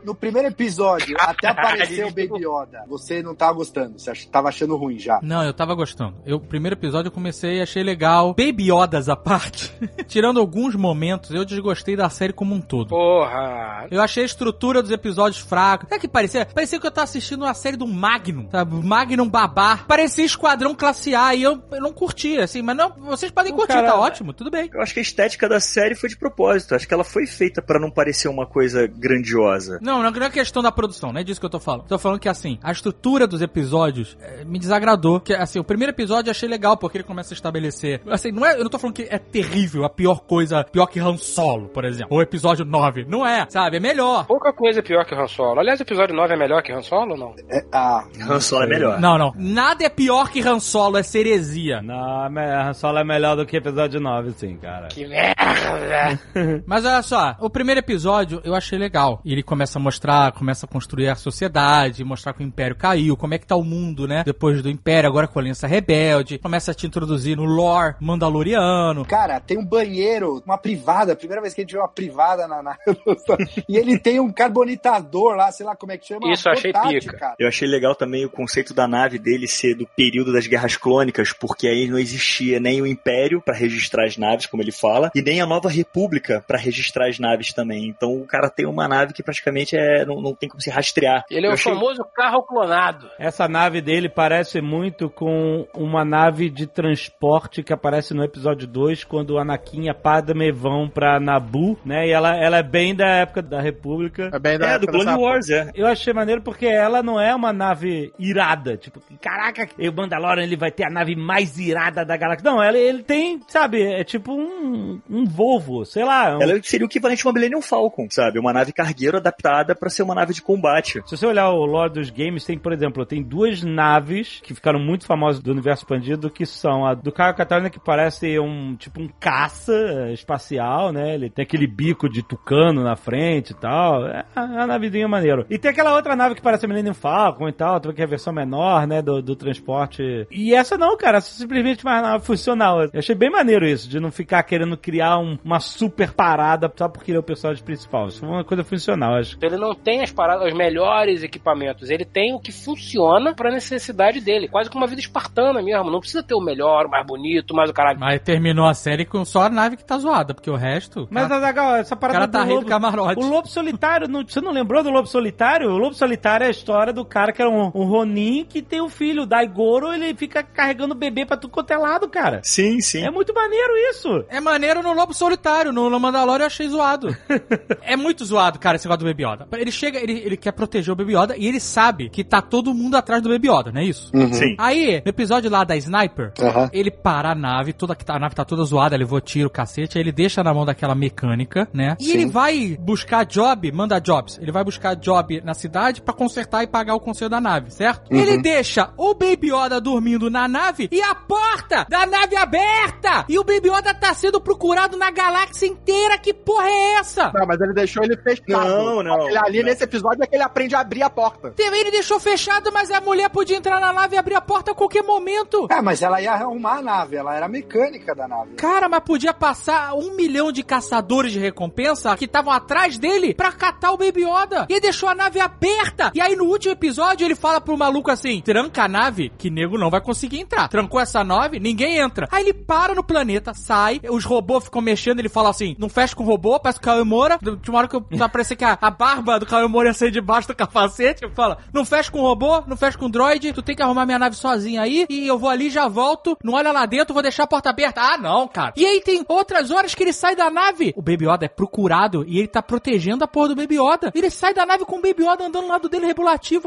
no primeiro episódio, até apareceu o Baby Yoda. Você não tava gostando, você tava achando ruim já. Não, eu tava gostando. Eu, primeiro episódio eu comecei e achei legal. Baby Yodas à parte. *laughs* Tirando alguns momentos, eu desgostei da série como um todo. Porra. Eu achei a estrutura dos episódios fraca. Sabe o que parecia? Parecia que eu tava assistindo uma série do Magnum, sabe? Magnum Babar. Parecia Esquadrão Classe A e eu, eu não curti, assim. Mas não, vocês podem O curtir, cara- tá ótimo, tudo bem. Eu acho que a estética da série foi de propósito. Acho que ela foi feita pra não parecer uma coisa grandiosa. Não, não é questão da produção, não é disso que eu tô falando. Tô falando que, assim, a estrutura dos episódios eh, me desagradou. Que, assim, o primeiro episódio eu achei legal, porque ele começa a estabelecer... Assim, não é, eu não tô falando que é terrível, a pior coisa, pior que Han Solo, por exemplo. Ou episódio 9. Não é, sabe? É melhor. Pouca coisa é pior que Han Solo. Aliás, o episódio 9 é melhor que Han Solo ou não? É, ah, Han Solo é melhor. Não, não. Nada é pior que Han Solo, é ceresia. Não, a Solo é melhor do que episódio 9, sim, cara. Que merda. *laughs* Mas olha só, o primeiro episódio eu achei legal. Ele começa a mostrar, começa a construir a sociedade, mostrar que o Império caiu, como é que tá o mundo, né? Depois do Império, agora com a Aliança Rebelde. Começa a te introduzir no lore mandaloriano. Cara, tem um banheiro, uma privada, a primeira vez que a gente vê uma privada na. na- *laughs* e ele tem um carbonitador lá, sei lá como é que chama. Isso, eu achei pica. Cara. Eu achei legal também o conceito da nave dele ser do período das guerras clônicas, porque aí não existia nem o Império pra registrar as naves, como ele fala, e nem a Nova República pra registrar as naves também. Então o cara tem uma nave que praticamente é não, não tem como se rastrear. Ele é Eu o achei- famoso carro clonado. Essa nave dele parece muito com uma nave de transporte que aparece no episódio 2, quando o Anakin e a Padme vão pra Nabu, né? E ela, ela é bem da época da República. É bem da É, do época Clone dessa- Wars, é. Eu achei maneiro porque ela não é uma nave irada. Tipo, caraca, o Mandalorian ele vai ter a nave mais irada da galáxia. Não, ela, ele tem, sabe, é tipo um, um Volvo, sei lá. um- Ela seria o equivalente a uma Millennium Falcon, sabe? Uma nave cargueiro adaptada pra ser uma nave de combate. Se você olhar o lore dos games, tem, por exemplo, tem duas naves que ficaram muito famosas do universo expandido, que são a do Caio Catarina, que parece um tipo um caça espacial, né? Ele tem aquele bico de tucano na frente e tal. É uma navezinha maneiro. E tem aquela outra nave que parece a Millennium Falcon e tal, que é a versão menor, né, do, do transporte. E essa não, cara, essa simplesmente uma nave funcional. Eu achei bem maneiro isso, de não ficar querendo criar um- uma super parada só porque ele é o personagem principal. Isso é uma coisa funcional, acho. Ele não tem as paradas, os melhores equipamentos. Ele tem o que funciona pra necessidade dele. Quase como uma vida espartana mesmo. Não precisa ter o melhor, o mais bonito, mais o caralho. Mas terminou a série com só a nave que tá zoada, porque o resto. Mas, cara, Azaghal, essa o parada cara tá do rindo lobo, do camarote. O Lobo Solitário, não- você não lembrou do Lobo Solitário? O Lobo Solitário é a história do cara que era um, um Ronin que tem um filho, o Daigoro, ele fica carregando bebê pra tudo quanto é lado, cara. Sim, sim. É muito maneiro isso. É maneiro no Lobo Solitário, no Mandalorian eu achei zoado. *laughs* é muito zoado, cara, esse negócio do Baby Yoda. Ele chega, ele, ele quer proteger o Baby Yoda e ele sabe que tá todo mundo atrás do Baby Yoda, não é isso? Uhum. Sim. Aí, no episódio lá da Sniper, Aham. ele para a nave, toda, a nave tá toda zoada, levou tiro, cacete, aí ele deixa na mão daquela mecânica, né? E Sim. ele vai buscar job, manda jobs. Ele vai buscar job na cidade pra consertar e pagar o conselho da nave, certo? Uhum. Ele deixa o Baby Yoda dormindo na nave e a porta da nave aberta! E o Baby Yoda tá sendo procurado na galáxia inteira, que porra é essa? Não, mas ele deixou ele fechado. Não, não, Ele ali não. nesse episódio é que ele aprende a abrir a porta. Ele deixou fechado, mas a mulher podia entrar na nave e abrir a porta a qualquer momento. É, mas ela ia arrumar a nave, ela era mecânica da nave. Cara, mas podia passar um milhão de caçadores de recompensa que estavam atrás dele pra catar o Baby Yoda. E ele deixou a nave aberta. E aí no último episódio ele fala pro maluco assim: tranca a nave, que nego não vai conseguir entrar. Trancou essa nave, ninguém entra. Aí ele para no planeta, sai, os robôs ficam mexendo, ele fala assim: não fecha com o robô, parece o Kawemura. Tinha uma hora que eu- *laughs* tá parecendo que a, a barba do Kawemura ia sair debaixo do capacete. Fala: não fecha com o robô, não fecha com o droid, tu tem que arrumar minha nave sozinha aí, e eu vou ali, já volto, não olha lá dentro, vou deixar a porta aberta. Ah, não, cara. E aí tem outras horas que ele sai da nave. O Baby Yoda é procurado e ele tá protegendo a porra do Baby Yoda. Ele sai da nave com o Baby Yoda andando ao lado dele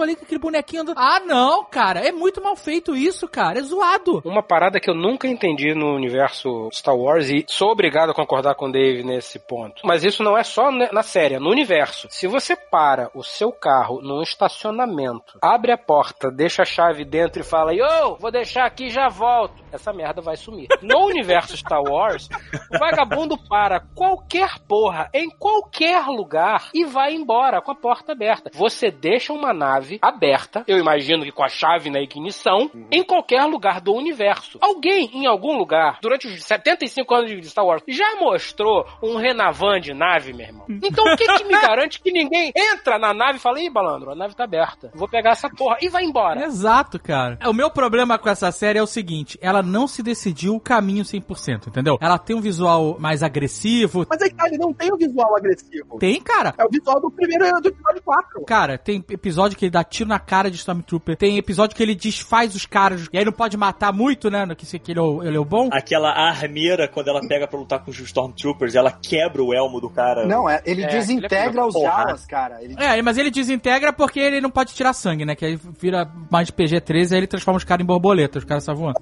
ali, com aquele bonequinho andando. Ah, não, cara. É muito mal feito isso, cara. É zoado. Uma parada que eu nunca entendi no universo Star Wars e sou obrigado a concordar com o Dave nesse ponto. Mas isso não é só na série, é no universo. Se você para o seu carro num estacionamento, abre a porta, deixa a chave dentro e fala, yo, vou deixar aqui já volto. Essa merda vai sumir. No universo Star Wars, o vagabundo para qualquer porra, em qualquer lugar, e vai embora com a porta aberta. Você deixa uma nave aberta, eu imagino que com a chave na ignição, em qualquer lugar do universo. Alguém, em algum lugar, durante os 75 anos de Star Wars, já mostrou um Renavan de nave, meu irmão? Então o que, que me *laughs* garante que ninguém entra na nave e fala, ih, balandro, a nave tá aberta. Vou pegar essa porra e vai embora. Exato, cara. O meu problema com essa série é o seguinte: ela não se decidiu o caminho 100%, entendeu? Ela tem um visual mais agressivo. Mas aí, cara, ele não tem o visual agressivo. Tem, cara. É o visual do primeiro do episódio 4. Cara, tem episódio que ele dá tiro na cara de Stormtrooper. Tem episódio que ele desfaz os caras. E aí não pode matar muito, né? no Que, se- que ele, é o, ele é o bom. Aquela armeira, quando ela pega pra lutar com os Stormtroopers, ela quebra o elmo do cara. Não, é, ele É, desintegra ele é os jalas, cara. Ele É, mas ele desintegra porque ele não pode tirar sangue, né? Que aí vira mais PG-13 aí ele transforma os caras em borboleta. Os caras saem voando.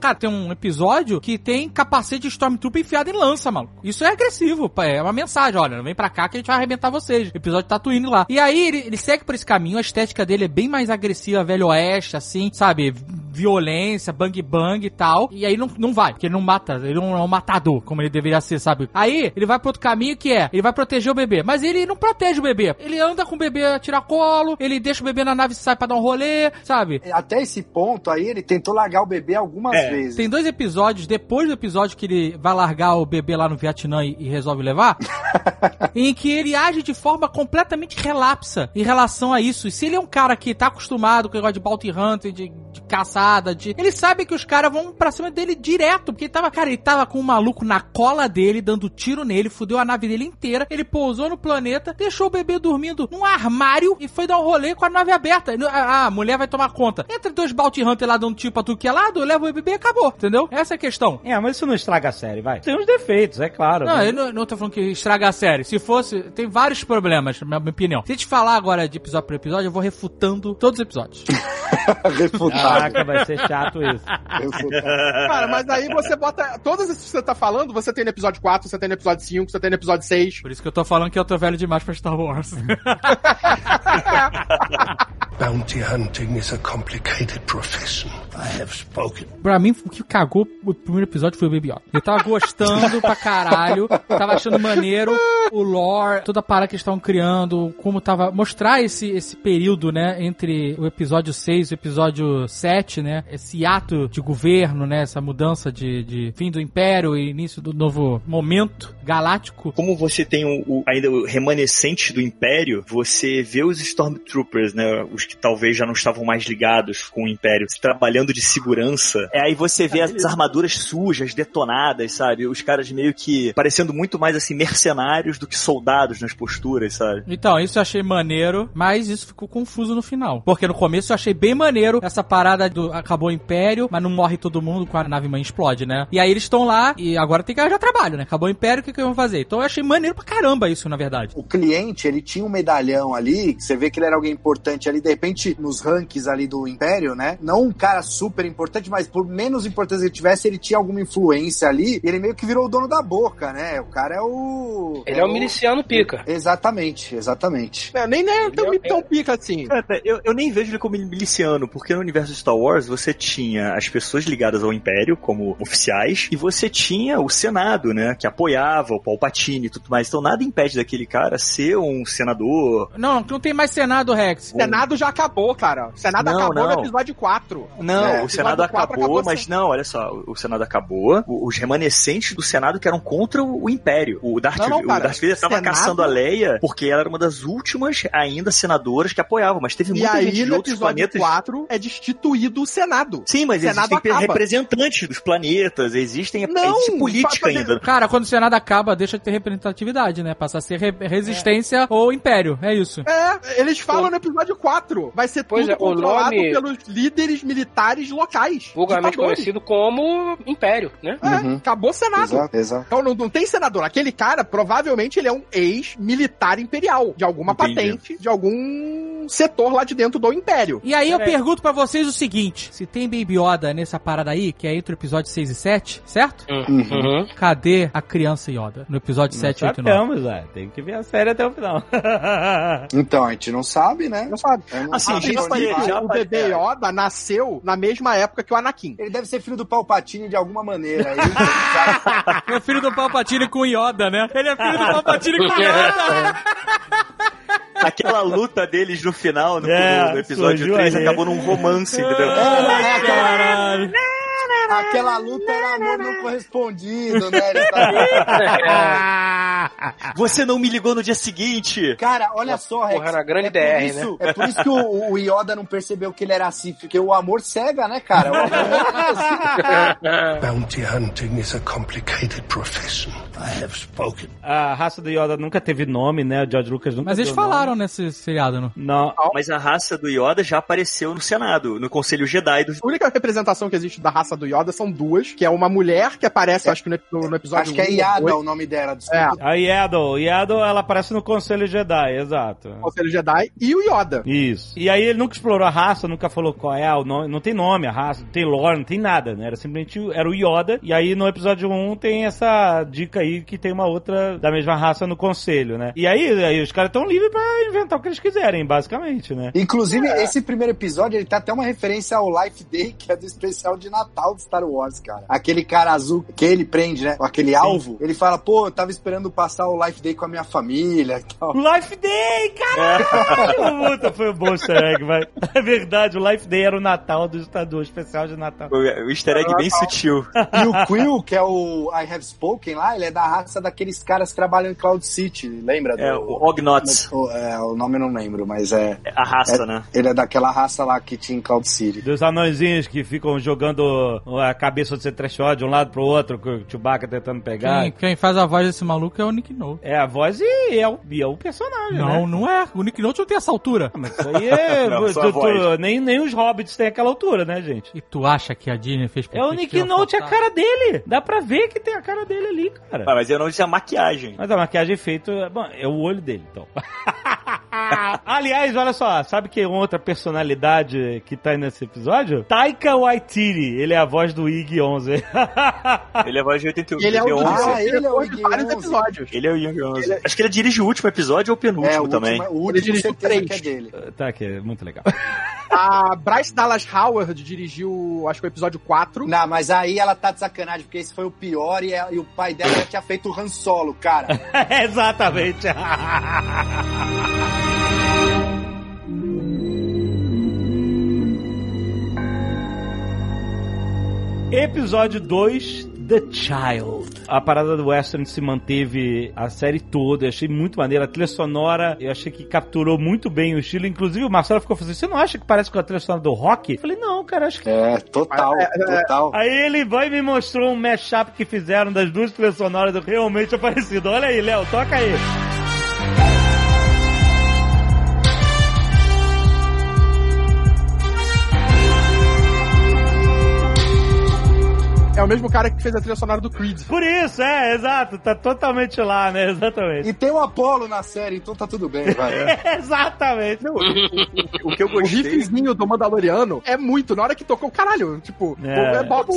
Cara, tem um episódio que tem capacete de Stormtrooper enfiado em lança, maluco. Isso é agressivo, é uma mensagem, olha, vem pra cá que a gente vai arrebentar vocês. Episódio Tatooine lá. E aí ele, ele segue por esse caminho, a estética dele é bem mais agressiva, velho oeste, assim, sabe? Violência, bang bang e tal. E aí não, não vai, porque ele não mata, ele não é um matador, como ele deveria ser, sabe? Aí ele vai pro outro caminho que é, ele vai proteger o bebê. Mas ele não protege o bebê. Ele anda com o bebê a tirar colo, ele deixa o bebê na nave e sai pra dar um rolê, sabe? Até esse ponto aí, ele tentou largar o bebê algumas É, vezes. Tem dois episódios, depois do episódio que ele vai largar o bebê lá no Vietnã e, e resolve levar, *laughs* em que ele age de forma completamente relapsa em relação a isso. E se ele é um cara que tá acostumado com o negócio de bounty hunter, de, de caçada, de... Ele sabe que os caras vão pra cima dele direto, porque ele tava, cara, ele tava com um maluco na cola dele, dando tiro nele, fudeu a nave dele inteira, ele pousou no planeta, deixou o bebê dormindo num armário e foi dar um rolê com a nave aberta. Ah, a mulher vai tomar conta. Entre dois bounty hunter lá dando tiro pra tudo que é lado, leva o bebê e acabou, entendeu? Essa é a questão. É, mas isso não estraga a série, vai. Tem uns defeitos, é claro. Não, né? eu não, não tô falando que estraga a série. Se fosse, tem vários problemas, na minha opinião. Se a gente falar agora de episódio por episódio, eu vou refutando todos os episódios. *laughs* Refutado. Caraca, vai ser chato isso. *laughs* Refutado. Cara, mas aí você bota. Todas essas que você tá falando, você tem no episódio 4, você tem no episódio 5, você tem no episódio 6. Por isso que eu tô falando que eu tô velho demais pra Star Wars. *laughs* Bounty hunting is a complicated profession. I have spoken. Pra mim, o que cagou o primeiro episódio foi o Baby Yoda. Eu tava gostando pra caralho, tava achando maneiro o lore, toda a parada que eles estavam criando, como tava. Mostrar esse, esse período, né, entre o episódio 6 e o episódio 7, né? Esse ato de governo, né? Essa mudança de, de fim do Império e início do novo momento galáctico. Como você tem o, o- ainda o remanescente do Império, você vê os Stormtroopers, né? Os que talvez já não estavam mais ligados com o Império, trabalhando de segurança. É, aí você vê as armaduras sujas, detonadas, sabe? Os caras meio que parecendo muito mais assim, mercenários do que soldados nas posturas, sabe? Então, isso eu achei maneiro, mas isso ficou confuso no final. Porque no começo eu achei bem maneiro essa parada do acabou o Império, mas não morre todo mundo com a nave mãe explode, né? E aí eles estão lá e agora tem que arranjar trabalho, né? Acabou o Império, o que, que eu vou fazer? Então eu achei maneiro pra caramba isso, na verdade. O cliente, ele tinha um medalhão ali, que você vê que ele era alguém importante ali, de repente, nos rankings ali do Império, né? Não um cara super importante, mas por menos importância que ele tivesse, ele tinha alguma influência ali, e ele meio que virou o dono da boca, né? O cara é o... Ele é um miliciano pica. Exatamente, exatamente. É, nem, nem é tão, é- tão pica assim. Cara, eu, eu nem vejo ele como miliciano, porque no universo de Star Wars você tinha as pessoas ligadas ao Império como oficiais, e você tinha o Senado, né, que apoiava o Palpatine e tudo mais. Então nada impede daquele cara ser um senador. Não, não tem mais Senado, Rex. O Senado já acabou, cara. O Senado Não, acabou não. no episódio 4. Não, É, o Senado acabou, acabou mas sem- não, olha só, o o Senado acabou, o- os remanescentes do Senado que eram contra o, o Império. O Darth, Não, não, o cara, Darth Vader estava caçando a Leia porque ela era uma das últimas ainda senadoras que apoiavam, mas teve E muita gente aí, de outros planetas 4, é destituído Senado. Sim, mas O Senado existem acaba. representantes dos planetas, existem Não, existe política fazer- ainda. Cara, quando o Senado acaba, deixa de ter representatividade, né? Passa a ser re- resistência ou Império. É isso. É, eles falam no episódio 4. Vai ser Pois tudo é, controlado nome- pelos líderes militares locais. Vulgarmente conhecido como Império, né? É, Uhum. acabou o Senado. Exato, exato. Então não, não tem senador. Aquele cara, provavelmente, ele é um ex-militar imperial. De alguma Entendi. patente, de algum setor lá de dentro do Império. E aí eu Peraí. pergunto pra vocês o seguinte: se tem Baby Yoda nessa parada aí, que é entre o episódio 6 e 7, certo? Uhum. Cadê a criança Yoda? No episódio 7, 8 e 9. Sabemos, é. Tem que ver a série até o final. *laughs* Então, a gente não sabe, né? Não sabe. Não Assim, sei já falei, já o bebê Yoda nasceu na mesma época que o Anakin. Ele deve ser filho do Palpatine de alguma maneira. Ele- *laughs* É filho do Palpatine com Yoda, né? Ele é filho do Palpatine com *laughs* Yoda. Aquela luta deles no final, no, É, no episódio surgiu 3, ali. acabou num romance, entendeu? É, Caralho. Aquela luta era amor não correspondido, né? Tá- *laughs* Você não me ligou no dia seguinte! Cara, olha só, Rex. Porra, era grande é DR, por isso, É por isso que o, o Yoda não percebeu que ele era assim, porque o amor cega, né, cara? O amor- Bounty hunting is a complicated profession. I have spoken. A raça do Yoda nunca teve nome, né? O George Lucas nunca Mas eles deu nome. falaram nesse seriado, não? Não. Mas a raça do Yoda já apareceu no Senado, no Conselho Jedi dos. A única representação que existe da raça do Yoda são duas, que é uma mulher que aparece, acho que no, no episódio Acho que é 1 ou Yada 2, o nome dela, desculpa. A Yaddle. Yaddle, ela aparece no Conselho Jedi, exato. Conselho Jedi, e o Yoda. Isso. E aí ele nunca explorou a raça, nunca falou qual é o nome. Não tem nome a raça, não tem lore, não tem nada, né? Era simplesmente era o Yoda. E aí no episódio 1 tem essa dica aí que tem uma outra da mesma raça no conselho, né? E aí, aí os caras estão livres pra inventar o que eles quiserem, basicamente, né? Inclusive, esse primeiro episódio, ele tá até uma referência ao Life Day, que é do especial de Natal de Star Wars, cara. Aquele cara azul que ele prende, né? Aquele alvo. Ele fala, pô, eu tava esperando passar o Life Day com a minha família e tal. Life Day, caralho! *laughs* Puta, foi um bom easter egg, vai. É verdade, o Life Day era o Natal do Estador, especial de Natal. O easter egg bem sutil. E o Quill, que é o I Have Spoken lá, ele é da raça daqueles caras que trabalham em Cloud City, lembra? É, do- o Ognots. o, é, o nome eu não lembro, mas é. A raça, é- né? Ele é daquela raça lá que tinha em Cloud City. Dos anõezinhos que ficam jogando a cabeça do C3PO de um lado pro outro, com o Chewbacca tentando pegar. Quem, quem faz a voz desse maluco é o Nick Nolte. É a voz e é o, e é o personagem, Não, né? não é. O Nick Nolte não tem essa altura. Mas isso aí é. *laughs* Não, tu- tu- nem, nem os hobbits têm aquela altura, né, gente? E tu acha que a Disney fez É o Nick Nolte, a cara dele. Dá pra ver que tem a cara dele ali, cara. Mas eu não disse a maquiagem. Mas a maquiagem feita. Bom, é o olho dele, então. *laughs* *laughs* Aliás, olha só, sabe que outra personalidade que tá aí nesse episódio? Taika Waititi, ele é a voz do Ig 11. *laughs* Ele é voz de 81. Ele é o de 11. Ah, ele é o Ig vários 11. episódios. Ele é o Yang 11. Acho que ele dirige o último episódio ou o penúltimo É, o também. último, o Ele último dirigiu certeza três. que é dele. tá aqui, é muito legal. *laughs* A Bryce Dallas Howard dirigiu, acho que o episódio 4. Não, mas aí ela tá de sacanagem, porque esse foi o pior e, e o pai dela já tinha feito o Han Solo, cara. Exatamente. Episódio 2 The Child. A parada do Western se manteve a série toda. Eu achei muito maneira. A trilha sonora, eu achei que capturou muito bem o estilo. Inclusive, o Marcelo ficou falando: Você não acha que parece com a trilha sonora do rock? Eu falei: Não, cara, acho que. É, total, total. Aí ele vai e me mostrou um mashup que fizeram das duas trilhas sonoras realmente é parecido. Olha aí, Léo, toca aí. É o mesmo cara que fez a trilha sonora do Creed. Por isso, é, exato. Tá totalmente lá, né? Exatamente. E tem o Apollo na série, então tá tudo bem, vai. *laughs* Exatamente. Não, o, o- o que eu *laughs* O gostei. riffzinho do Mandaloriano é muito. Na hora que tocou, caralho, tipo, É. é, box.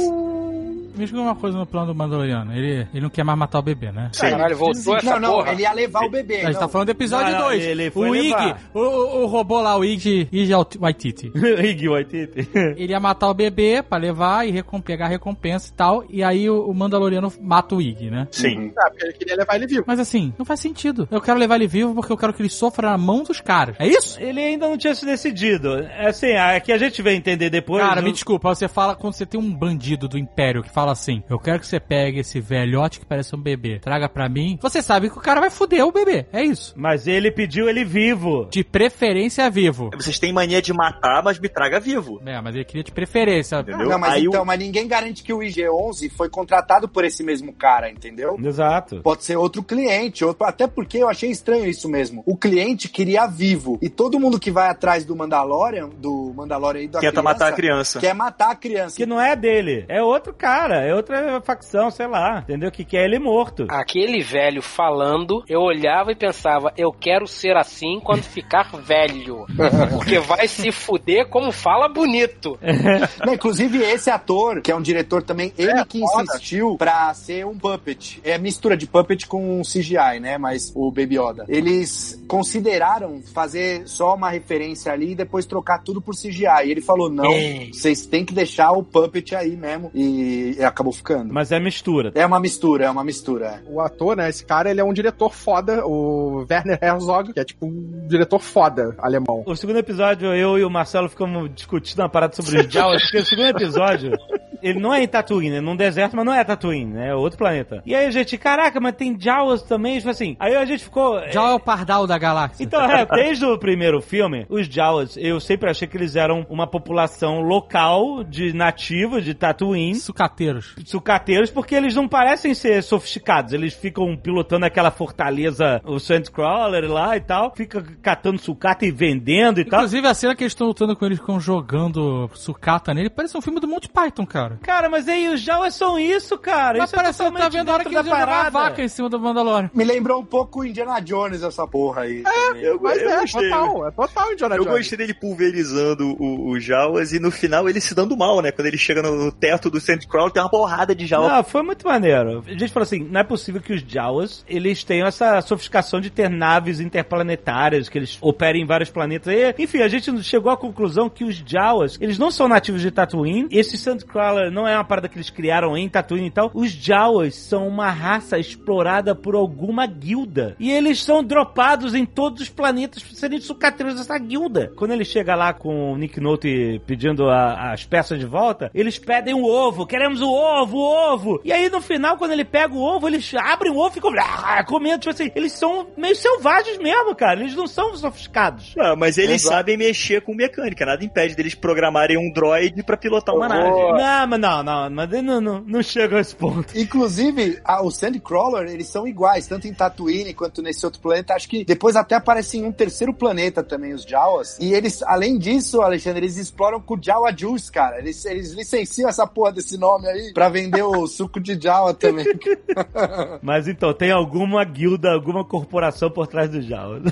Me explica uma coisa no plano do Mandaloriano. Ele, ele não quer mais matar o bebê, né? Caralho, voltou essa Não, não, porra. ele ia levar o bebê. A gente não. tá falando do episódio Não, não, 2. ele foi O Ig, o, o, o robô lá, o Ig, Ig Waititi. *laughs* Ig Waititi. Ele ia matar o bebê pra levar e recom- pegar a recompensa e tal. E aí o, o Mandaloriano mata o Ig, né? Sim. Ah, porque ele queria levar ele vivo. Mas assim, não faz sentido. Eu quero levar ele vivo porque eu quero que ele sofra na mão dos caras. É isso? Ele ainda não tinha se decidido. É assim, é que a gente vai entender depois. Cara, o- me desculpa, você fala quando você tem um bandido do Império que fala assim: Eu quero que você pegue esse velhote que parece um bebê, traga pra mim. Você sabe que o cara vai foder o bebê. É isso. Mas ele pediu ele vivo. De preferência vivo. Vocês têm mania de matar, mas me traga vivo. É, mas ele queria de preferência. Entendeu? Não, mas Aí o- então, mas ninguém garante que o IG-11 foi contratado por esse mesmo cara, entendeu? Exato. Pode ser outro cliente, outro, até porque eu achei estranho isso mesmo. O cliente queria vivo. E todo mundo que vai atrás do Mandalorian, do Mandalorian e da Tenta criança, matar a criança. Quer matar a criança. Que não é dele. É outro cara. É outra facção, sei lá. Entendeu? Que quer ele morto. Aquele velho falando, eu olhava e pensava, eu quero ser assim quando ficar *laughs* velho. Porque vai se fuder como fala bonito. *laughs* Não, inclusive, esse ator, que é um diretor também, ele que insistiu pra ser um puppet. É mistura de puppet com CGI, né? Mas o Baby Yoda. Eles consideraram fazer só uma referência ali e depois trocar tudo por CGI. E ele falou: não, Ei. vocês têm que deixar o puppet aí mesmo. E, acabou ficando. Mas é mistura. É uma mistura, é uma mistura. O ator, né? Esse cara, ele é um diretor foda, o Werner Herzog, que é tipo um diretor foda alemão. O segundo episódio, eu e o Marcelo ficamos discutindo uma parada sobre os Jawas, porque o segundo episódio, *laughs* ele não é em Tatooine, é num deserto, mas não é Tatooine, né? É outro planeta. E aí a gente, caraca, mas tem Jawas também, tipo assim. Aí a gente ficou. Já é o pardal da galáxia. Então, é, desde o primeiro filme, os Jawas, eu sempre achei que eles eram uma população local de nativos de Tatooine, Sucateiros. sucateiros, porque eles não parecem ser sofisticados. Eles ficam pilotando aquela fortaleza, o Sandcrawler lá e tal, fica catando sucata e vendendo e tal. Inclusive, a cena que eles estão lutando com eles, ficam jogando sucata nele, parece um filme do Monty Python, cara. Cara, mas aí os Jawas são isso, cara. Mas isso parece que é você tá vendo a hora que eles da iam jogar a parada. vaca em cima do Mandalorian. Me lembrou um pouco o Indiana Jones essa porra aí. também. Eu, Mas eu é, gostei. total, é total Indiana Eu Jones. gostei dele pulverizando o, o Jawas e no final ele se dando mal, né? Quando ele chega no, no teto do Sandcrawler, tem uma porrada de Jawas. Não, foi muito maneiro. A gente falou assim, não é possível que os Jawas, eles tenham essa sofisticação de ter naves interplanetárias, que eles operem em vários planetas. E, enfim, a gente chegou à conclusão que os Jawas, eles não são nativos de Tatooine. Esse Sandcrawler não é uma parada que eles criaram em Tatooine e tal. Os Jawas são uma raça explorada por alguma guilda. E eles são dropados em todos os planetas pra serem sucateiros dessa guilda. Quando ele chega lá com o Nick Note pedindo a- as peças de volta, eles pedem o ovo. Queremos o ovo, o ovo. E aí no final, quando ele pega o ovo, eles abrem o ovo e ficam ah, comendo. Tipo assim, eles são meio selvagens mesmo, cara. Eles não são sofisticados. Ah, mas eles Exato. sabem mexer com mecânica, nada impede deles programarem um droid pra pilotar uma nave. Não, mas não, não, mas ele não, não, não chega a esse ponto. Inclusive, a- o Sandcrawler, eles são iguais, tanto em Tatooine quanto nesse outro planeta. Acho que depois até aparecem em um terceiro planeta também, os Jawas. E eles, além disso, Alexandre, eles exploram com o Jawa Juice, cara. Eles, eles licenciam essa porra desse nome aí pra vender o suco de Jawa também. *laughs* Mas então, tem alguma guilda, alguma corporação por trás do Jaws.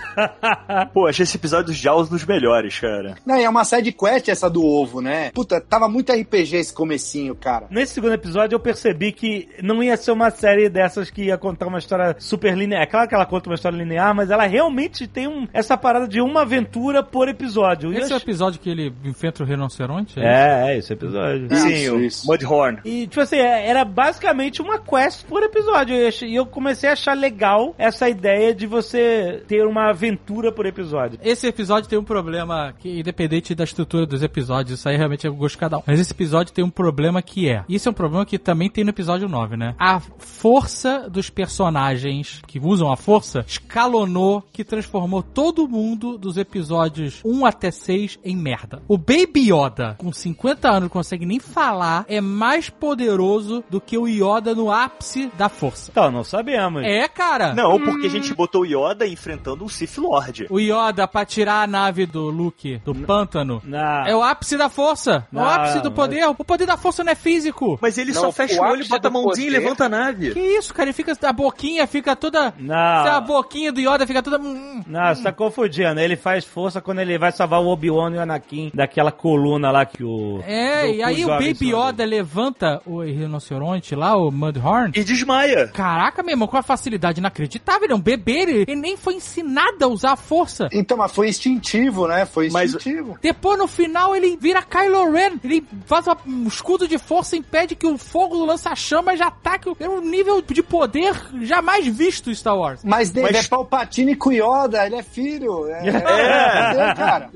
*laughs* Pô, achei esse episódio dos Jaws dos melhores, cara. Não, e é uma side quest essa do ovo, né? Puta, tava muito RPG esse comecinho, cara. Nesse segundo episódio eu percebi que não ia ser uma série dessas que ia contar uma história super linear. É claro que ela conta uma história linear, mas ela realmente tem um, essa parada de uma aventura por episódio. E Esse é o episódio que ele enfrenta o rinoceronte? É, é esse episódio. Sim, Isso, o isso. Mudhorn. E, tipo assim, é- era basicamente uma quest por episódio. E eu E comecei a achar legal essa ideia de você ter uma aventura por episódio. Esse episódio tem um problema que, independente da estrutura dos episódios, isso aí realmente é o gosto de cada um. Mas esse episódio tem um problema que é. Isso é um problema que também tem no episódio 9, né? A força dos personagens que usam a força escalonou que transformou todo mundo dos episódios 1 até 6 em merda. O Baby Yoda, com 50 anos, não consegue nem falar, é mais poderoso do que o Yoda no ápice da força. Então, não sabemos. É, cara. Não, porque a gente botou o Yoda enfrentando um Sith Lord. O Yoda pra tirar a nave do Luke do pântano. Não. É o ápice da força. É Não, o ápice do poder. O poder da força não é físico. Mas ele Não, só fecha o o olho, bota a mãozinha e poder- levanta a nave. Que isso, cara? Ele fica. A boquinha fica toda. Não. A boquinha do Yoda fica toda. Não, você tá confundindo. Ele faz força quando ele vai salvar o Obi-Wan e o Anakin daquela coluna lá que o. É, e aí o Baby Yoda levanta o rinoceronte lá, o Mudhorn. E desmaia. Caraca, meu irmão, com a facilidade inacreditável. Ele é um bebê, ele, ele nem foi ensinado a usar a força. Então, mas foi instintivo, né? Foi Mas- instintivo. Depois, no final, ele vira Kylo Ren. Ele faz um escudo de força, impede que o fogo do lança-chamas já ataque. É um nível de poder jamais visto em Star Wars. Mas, Dave, Mas- é Palpatine com Yoda, ele é filho. *laughs* É, É. é, cara.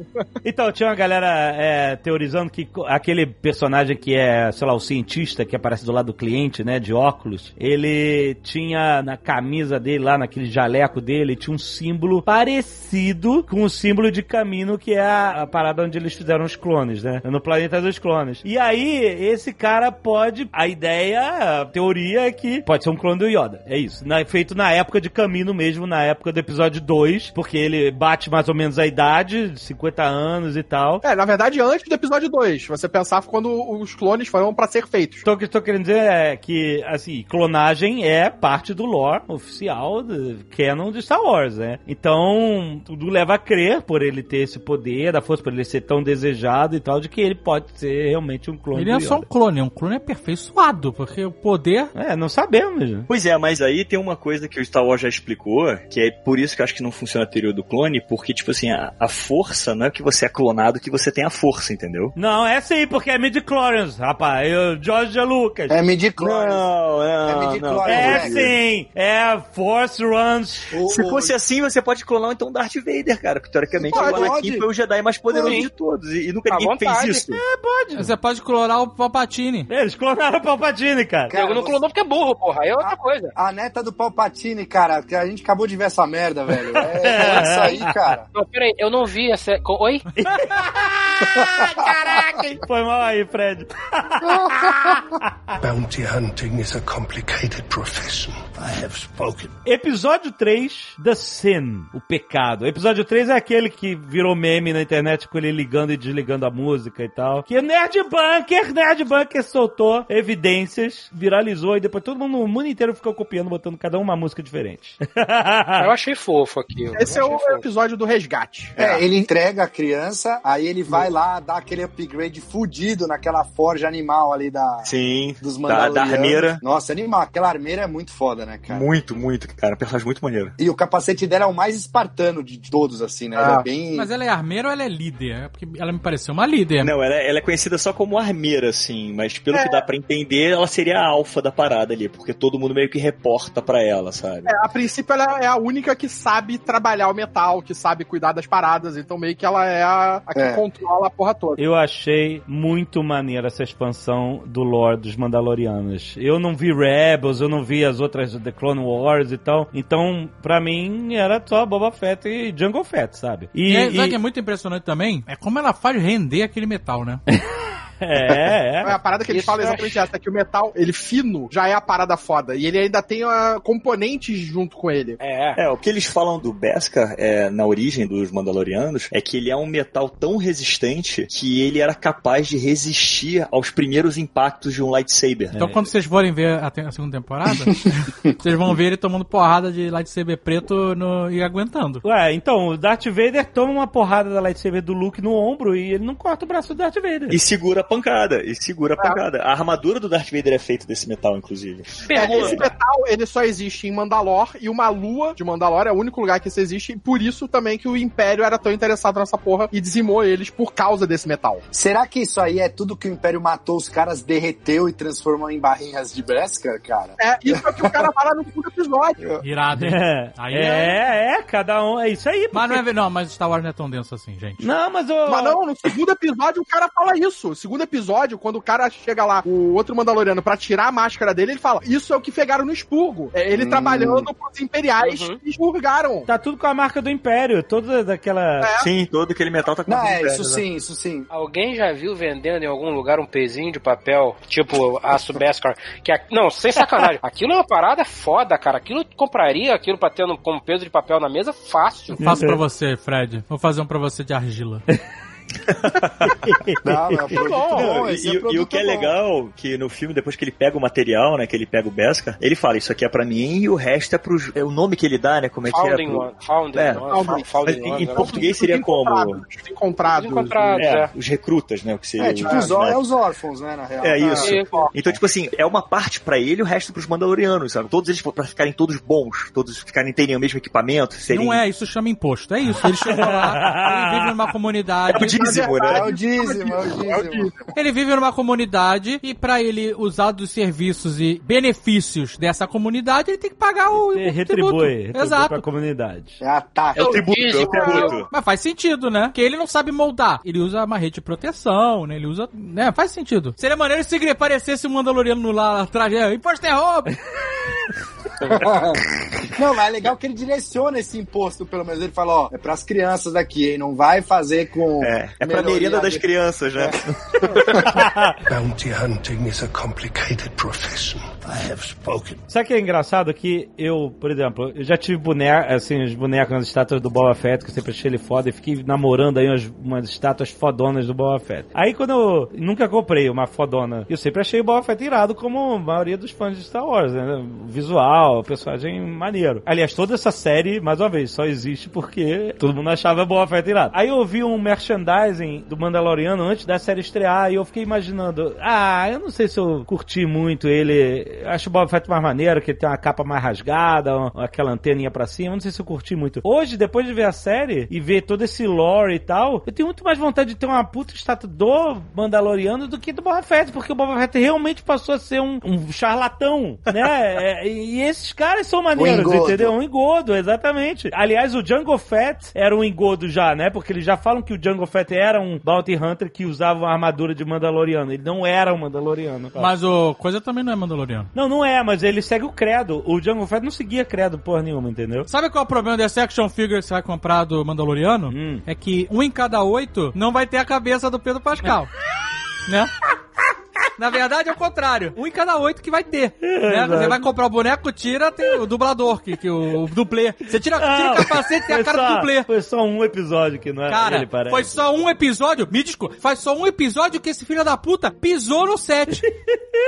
Então, tinha uma galera é, teorizando que aquele personagem que é, sei lá, o cientista que aparece do lado do cliente, né, de óculos, ele tinha na camisa dele, lá naquele jaleco dele, tinha um símbolo parecido com o símbolo de Camino, que é a, a parada onde eles fizeram os clones, né, no planeta dos clones. E aí, esse cara pode, a ideia, a teoria é que pode ser um clone do Yoda, é isso. Na- feito na época de Camino mesmo, na época do episódio 2, porque ele bate mais ou menos a idade, 50 anos e tal. É, na verdade, antes do episódio 2. Você pensava quando os clones foram pra ser feitos. Então, o que eu estou querendo dizer é que, assim, clonagem é parte do lore oficial do canon de Star Wars, né? Então, tudo leva a crer, por ele ter esse poder, da força, por ele ser tão desejado e tal, de que ele pode ser realmente um clone Ele do é só um clone, um clone aperfeiçoado, porque o poder. É, não sabemos. Pois é, mas aí tem uma coisa que o Star Wars já explicou, que é por isso que eu acho que não funciona a teoria do clone, porque, tipo assim, a, a força não é que você é clonado, que você tem a força, entendeu? Não, é sim, porque é midi-chlorians, rapaz. Eu, George Lucas. É midi-chlorians. Não, É não, É moleque. sim, é Force Runs. O- Se o- fosse assim, você pode clonar então Darth Vader, cara, porque teoricamente Pode, o Anakin pode. foi o Jedi mais poderoso Sim. de todos, e, e nunca À ninguém vontade. fez isso. Você pode clonar o Palpatine. Eles clonaram o Palpatine, cara. Cara, Eu não clonou porque é burro, porra. Aí é outra coisa. A neta do Palpatine, cara, que a gente acabou de ver essa merda, velho. É, *laughs* é isso aí, cara. Não, peraí, eu não vi essa. co- Oi? *laughs* Caraca! Foi mal aí, Fred. Bounty hunting is a complicated profession. I have spoken. Episódio 3, The Sin, o pecado. Episódio 3 é aquele que virou meme na internet com ele ligando e desligando a música e tal. Que o Nerd Bunker, Nerd Bunker soltou evidências, viralizou e depois todo mundo, o mundo inteiro ficou copiando, botando cada um uma música diferente. *laughs* Eu achei fofo aquilo. Esse é o fofo. episódio do resgate. É, ele entrega a criança, aí ele vai lá dar aquele upgrade fudido naquela forja animal ali da, Sim, dos da, Mandalorianos. da armeira. Nossa, animal. Aquela armeira é muito foda, né, cara? Muito, muito, cara. Um personagem muito maneiro. E o capacete dela é o mais espartano de todos, assim, né? Ah. é bem... Mas ela é armeira ou ela é líder? É Porque ela me pareceu uma líder. Não, ela, ela é conhecida só como armeira, assim, mas pelo que dá pra entender, ela seria a alfa da parada ali, porque todo mundo meio que reporta pra ela, sabe? É, a princípio ela é a única que sabe trabalhar o metal, que sabe cuidar das paradas, então meio que ela é a, a que É. controla a porra toda. Eu achei muito maneira essa expansão do lore dos Mandalorianos. Eu não vi Rebels, eu não vi as outras The Clone Wars e tal. Então, pra mim, era só Boba Fett e Jungle Fett, sabe? E, E, é, sabe o e- que é muito impressionante também? É como ela faz render aquele metal, né? *laughs* É, É a parada que eles Isso falam eu exatamente essa, que o metal, ele fino, já é a parada foda. E ele ainda tem ah, componentes junto com ele. É. É, o que eles falam do Beskar é, na origem dos Mandalorianos é que ele é um metal tão resistente que ele era capaz de resistir aos primeiros impactos de um lightsaber. Então, quando vocês forem ver a, te- a segunda temporada, *laughs* vocês vão ver ele tomando porrada de lightsaber preto no- e aguentando. Ué, então, o Darth Vader toma uma porrada da lightsaber do Luke no ombro e ele não corta o braço do Darth Vader. E segura a pancada, e segura a pancada. A armadura do Darth Vader é feita desse metal, inclusive. É, esse metal, ele só existe em Mandalor, e uma lua de Mandalor é o único lugar que isso existe, e por isso também que o Império era tão interessado nessa porra e dizimou eles por causa desse metal. Será que isso aí é tudo que o Império matou, os caras derreteu e transformou em barrinhas de Beskar, cara? É, isso é o que o cara fala no segundo episódio. *laughs* Irado, hein? É, Aí é, é, cada um, é isso aí. Mas não, porque- é, não, mas Star Wars não é tão denso assim, gente. Não, mas o... Mas não, no segundo episódio o cara fala isso. No segundo episódio, quando o cara chega lá, o outro Mandaloriano, pra tirar a máscara dele, ele fala: Isso é o que pegaram no expurgo. É ele Hum. trabalhando pros imperiais Uhum. que expurgaram. Tá tudo com a marca do Império, toda daquela... Sim, todo aquele metal tá com Não, a é, Império, isso né? sim, isso sim. Alguém já viu vendendo em algum lugar um pezinho de papel, tipo aço Beskar? Que a- Não, sem sacanagem. *laughs* Aquilo é uma parada foda, cara. Aquilo eu compraria aquilo pra ter no- como peso de papel na mesa fácil. Faço pra você, Fred. Vou fazer um pra você de argila. *laughs* *laughs* Não, é produto bom. bom, Não, e, é produto o que é bom. legal, que no filme, depois que ele pega o material, né, que ele pega o Beskar, ele fala, isso aqui é pra mim e o resto é pros... É o nome que ele dá, né, como é que é? Founding Pro- One. Founding É. One. Founding. Founding One, em né? português seria como... Encontrados. Encontrados. Encontrados, É, é. os recrutas, né, o que seria... É, tipo, os, né? é os órfãos, né, na real. É isso. E- Então, tipo assim, é uma parte pra ele e o resto pros Mandalorianos, sabe? Todos eles pra ficarem todos bons, todos ficarem terem o mesmo equipamento, serem... Não é, isso chama imposto. É isso. Ele chegou lá, *laughs* ele vive numa É comunidade. o dízimo, É né? o dízimo, é o dízimo. Ele vive numa comunidade e pra ele usar dos serviços e benefícios dessa comunidade, ele tem que pagar o, Você o retribui, tributo. retribui pra Exato. comunidade. É ataque. É o tributo, é o tributo. Mas faz sentido, né? Porque ele não sabe moldar. Ele usa uma rede de proteção, né? Ele usa. né? Faz sentido. Seria maneiro se aparecesse um Mandaloriano lá atrás. É, imposto é roubo! *laughs* *laughs* Não, mas é legal que ele direciona esse imposto, pelo menos. Ele fala, ó, é pras crianças daqui, hein? Não vai fazer com... É, é pra merenda das crianças, né? *laughs* Bounty hunting is a complicated profession. I have spoken. Sabe o que é engraçado? Que eu, por exemplo, eu já tive boneca, assim, os bonecos nas estátuas do Boba Fett, que eu sempre achei ele foda, e fiquei namorando aí umas, umas estátuas fodonas do Boba Fett. Aí quando eu nunca comprei uma fodona, eu sempre achei o Boba Fett irado, como a maioria dos fãs de Star Wars, né? O visual, o personagem maneiro. Aliás, toda essa série, mais uma vez, só existe porque todo mundo achava o Boba Fett irado. Aí eu vi um merchandising do Mandaloriano antes da série estrear, e eu fiquei imaginando, ah, eu não sei se eu curti muito ele. Eu Acho o Boba Fett mais maneiro, que ele tem uma capa mais rasgada, uma- aquela anteninha pra cima. Não sei se eu curti muito. Hoje, depois de ver a série e ver todo esse lore e tal, eu tenho muito mais vontade de ter uma puta estátua do Mandaloriano do que do Boba Fett, porque o Boba Fett realmente passou a ser um, um charlatão, né? *laughs* É, e esses caras são maneiros, entendeu? Um engodo, exatamente. Aliás, o Django Fett era um engodo já, né? Porque eles já falam que o Django Fett era um bounty hunter que usava uma armadura de Mandaloriano. Ele não era um Mandaloriano. Mas o coisa também não é Mandaloriano. Não, não é, mas ele segue o credo. O Django Fett não seguia credo porra nenhuma, entendeu? Sabe qual é o problema desse action figure que você vai comprar do Mandaloriano? Hum. É que um em cada oito não vai ter a cabeça do Pedro Pascal. *laughs* né? Na verdade, é o contrário. Um em cada oito que vai ter. né? Você vai comprar o boneco, tira, tem o dublador, que, que o, o dublê. Você tira, tira o capacete, tem a cara só, do dublê. Foi só um episódio que não era Cara, ele, parece. foi só um episódio, me desculpa, faz só um episódio que esse filho da puta pisou no set.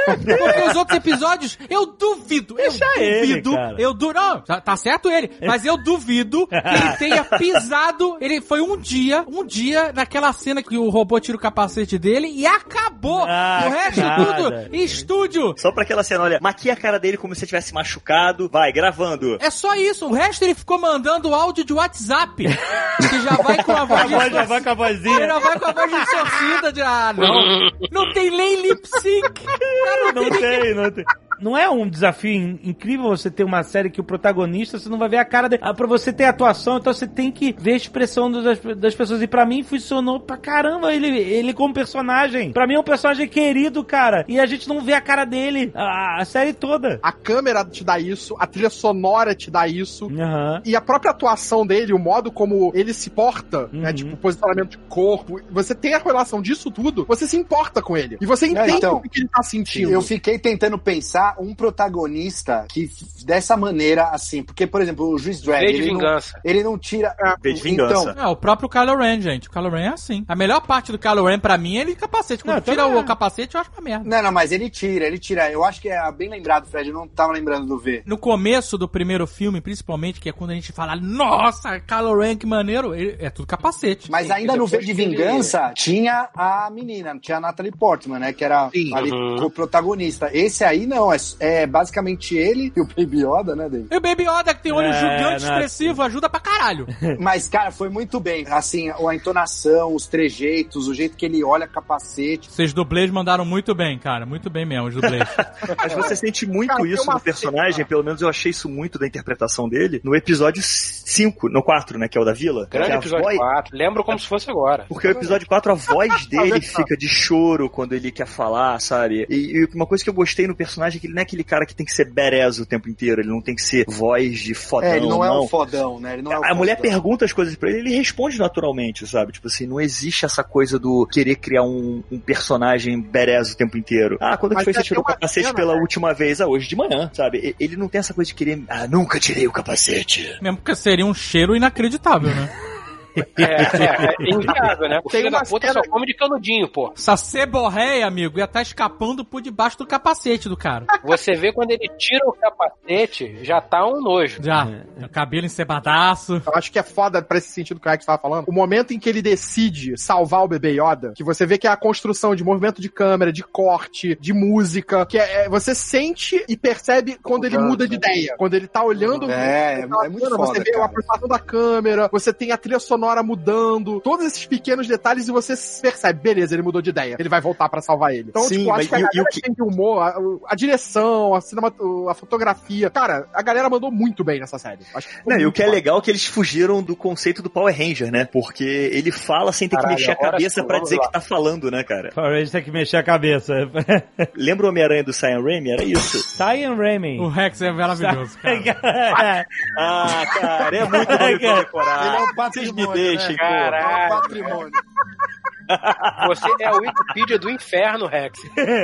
Porque os outros episódios, eu duvido, Deixa eu ele, duvido, cara. eu du não, tá, tá certo ele, mas eu duvido que ele tenha *laughs* pisado, ele foi um dia, um dia naquela cena que o robô tira o capacete dele e acabou. Ah, o resto nada. tudo, estúdio. Só pra aquela cena, olha, maquia a cara dele como se tivesse machucado, vai, gravando. É só isso, o resto ele ficou mandando áudio de WhatsApp, que já vai com a A voz voz já vai com a vozinha. Ele já vai com a voz distorcida de ah, não. Não tem nem lip sync. Cara, não, Não tem, tem, não tem. Não é um desafio in- incrível você ter uma série que o protagonista, você não vai ver a cara dele. Ah, pra você ter atuação, então você tem que ver a expressão das, das pessoas. E pra mim funcionou pra caramba ele, ele como personagem. Pra mim é um personagem querido, cara. E a gente não vê a cara dele a, a série toda. A câmera te dá isso, a trilha sonora te dá isso. Aham. E a própria atuação dele, o modo como ele se porta, né? Uhum. Tipo, posicionamento de corpo. Você tem a relação disso tudo, você se importa com ele. E você entende então, o que ele tá sentindo. Eu fiquei tentando pensar um protagonista que dessa maneira, assim, porque, por exemplo, o Juiz Dredd, ele não, vingança. ele não tira... V de vingança. Então, É, o próprio Kylo Ren, gente. O Kylo Ren é assim. A melhor parte do Kylo Ren pra mim é ele capacete. Quando Não, tira o é. capacete, eu acho uma merda. não, não, mas ele tira, ele tira. Eu acho que é bem lembrado, Fred, eu não tava lembrando do V. No começo do primeiro filme, principalmente, que é quando a gente fala, nossa, Kylo Ren, que maneiro, ele- é tudo capacete. Mas ainda no V de que ele- Vingança tinha a menina, tinha a Natalie Portman, né? Que era Sim. ali Uhum. o protagonista. Esse aí não, é, é basicamente ele e o Baby Yoda, né, David? E o Baby Yoda, que tem olho É, gigante expressivo, ajuda pra caralho. *laughs* Mas, cara, foi muito bem. Assim, a entonação, os trejeitos, o jeito que ele olha capacete. Vocês dublês mandaram muito bem, cara. Muito bem mesmo, os dublês. *laughs* Mas você sente muito Cara, isso no personagem, pelo menos eu achei isso muito da interpretação dele, no episódio 5, no 4, né, que é o da vila. Grande episódio voz- 4. Lembro como se fosse agora. Porque o episódio 4, a voz *laughs* dele fica de choro quando ele quer falar, sabe? E, e uma coisa que eu gostei no personagem é que ele não é aquele cara que tem que ser badass o tempo inteiro, ele não tem que ser voz de fodão, é, ele não, é não. um fodão, né? Ele não é um A mulher fodão. pergunta as coisas pra ele, ele responde naturalmente, sabe? Tipo assim, não existe essa coisa do querer criar um, um personagem badass o tempo inteiro. Ah, quando que foi que é você tirou o capacete cena, pela né? última vez? Ah, hoje de manhã, sabe? Ele não tem essa coisa de querer, ah, nunca tirei o capacete. mesmo porque seria um cheiro inacreditável, né? *laughs* É, é, é inviável, né? O Tem filho da puta cena- só come de canudinho, pô. Essa ceborréia, amigo, ia estar escapando por debaixo do capacete do cara. Você vê quando ele tira o capacete, já tá um nojo. Já. O cabelo encebadaço. Eu acho que é foda pra esse sentido que o Rex tava falando. O momento em que ele decide salvar o bebê Yoda, que você vê que é a construção de movimento de câmera, de corte, de música, que é, é- você sente e percebe quando ele muda de ideia. Quando ele tá olhando. É, é, aquela é muito cena, foda, Você vê a cara. aproximação da câmera, você tem a trilha sonora mudando, todos esses pequenos detalhes e você percebe, beleza, ele mudou de ideia. Ele vai voltar pra salvar ele. Então, Sim, tipo, mas acho que a galera que- tem de humor, a, a direção, a, cinema, a fotografia. Cara, a galera mandou muito bem nessa série. Acho que ficou Não, e o que é foda. legal é que eles fugiram do conceito do Power Ranger, né? Porque ele fala sem ter Caralho, que mexer a cabeça vamos dizer lá. que tá falando, né, cara? Power Rangers tem que mexer a cabeça. *laughs* Lembra o Homem-Aranha do Sam Raimi? Era isso. *laughs* Cyan Raimi. O Rex é maravilhoso, cara. *laughs* Ah, cara, é muito bom decorar. Ele é um Vocês patrimônio, me deixem, né? pô. Caralho. É um patrimônio. Você é a Wikipedia do inferno, Rex.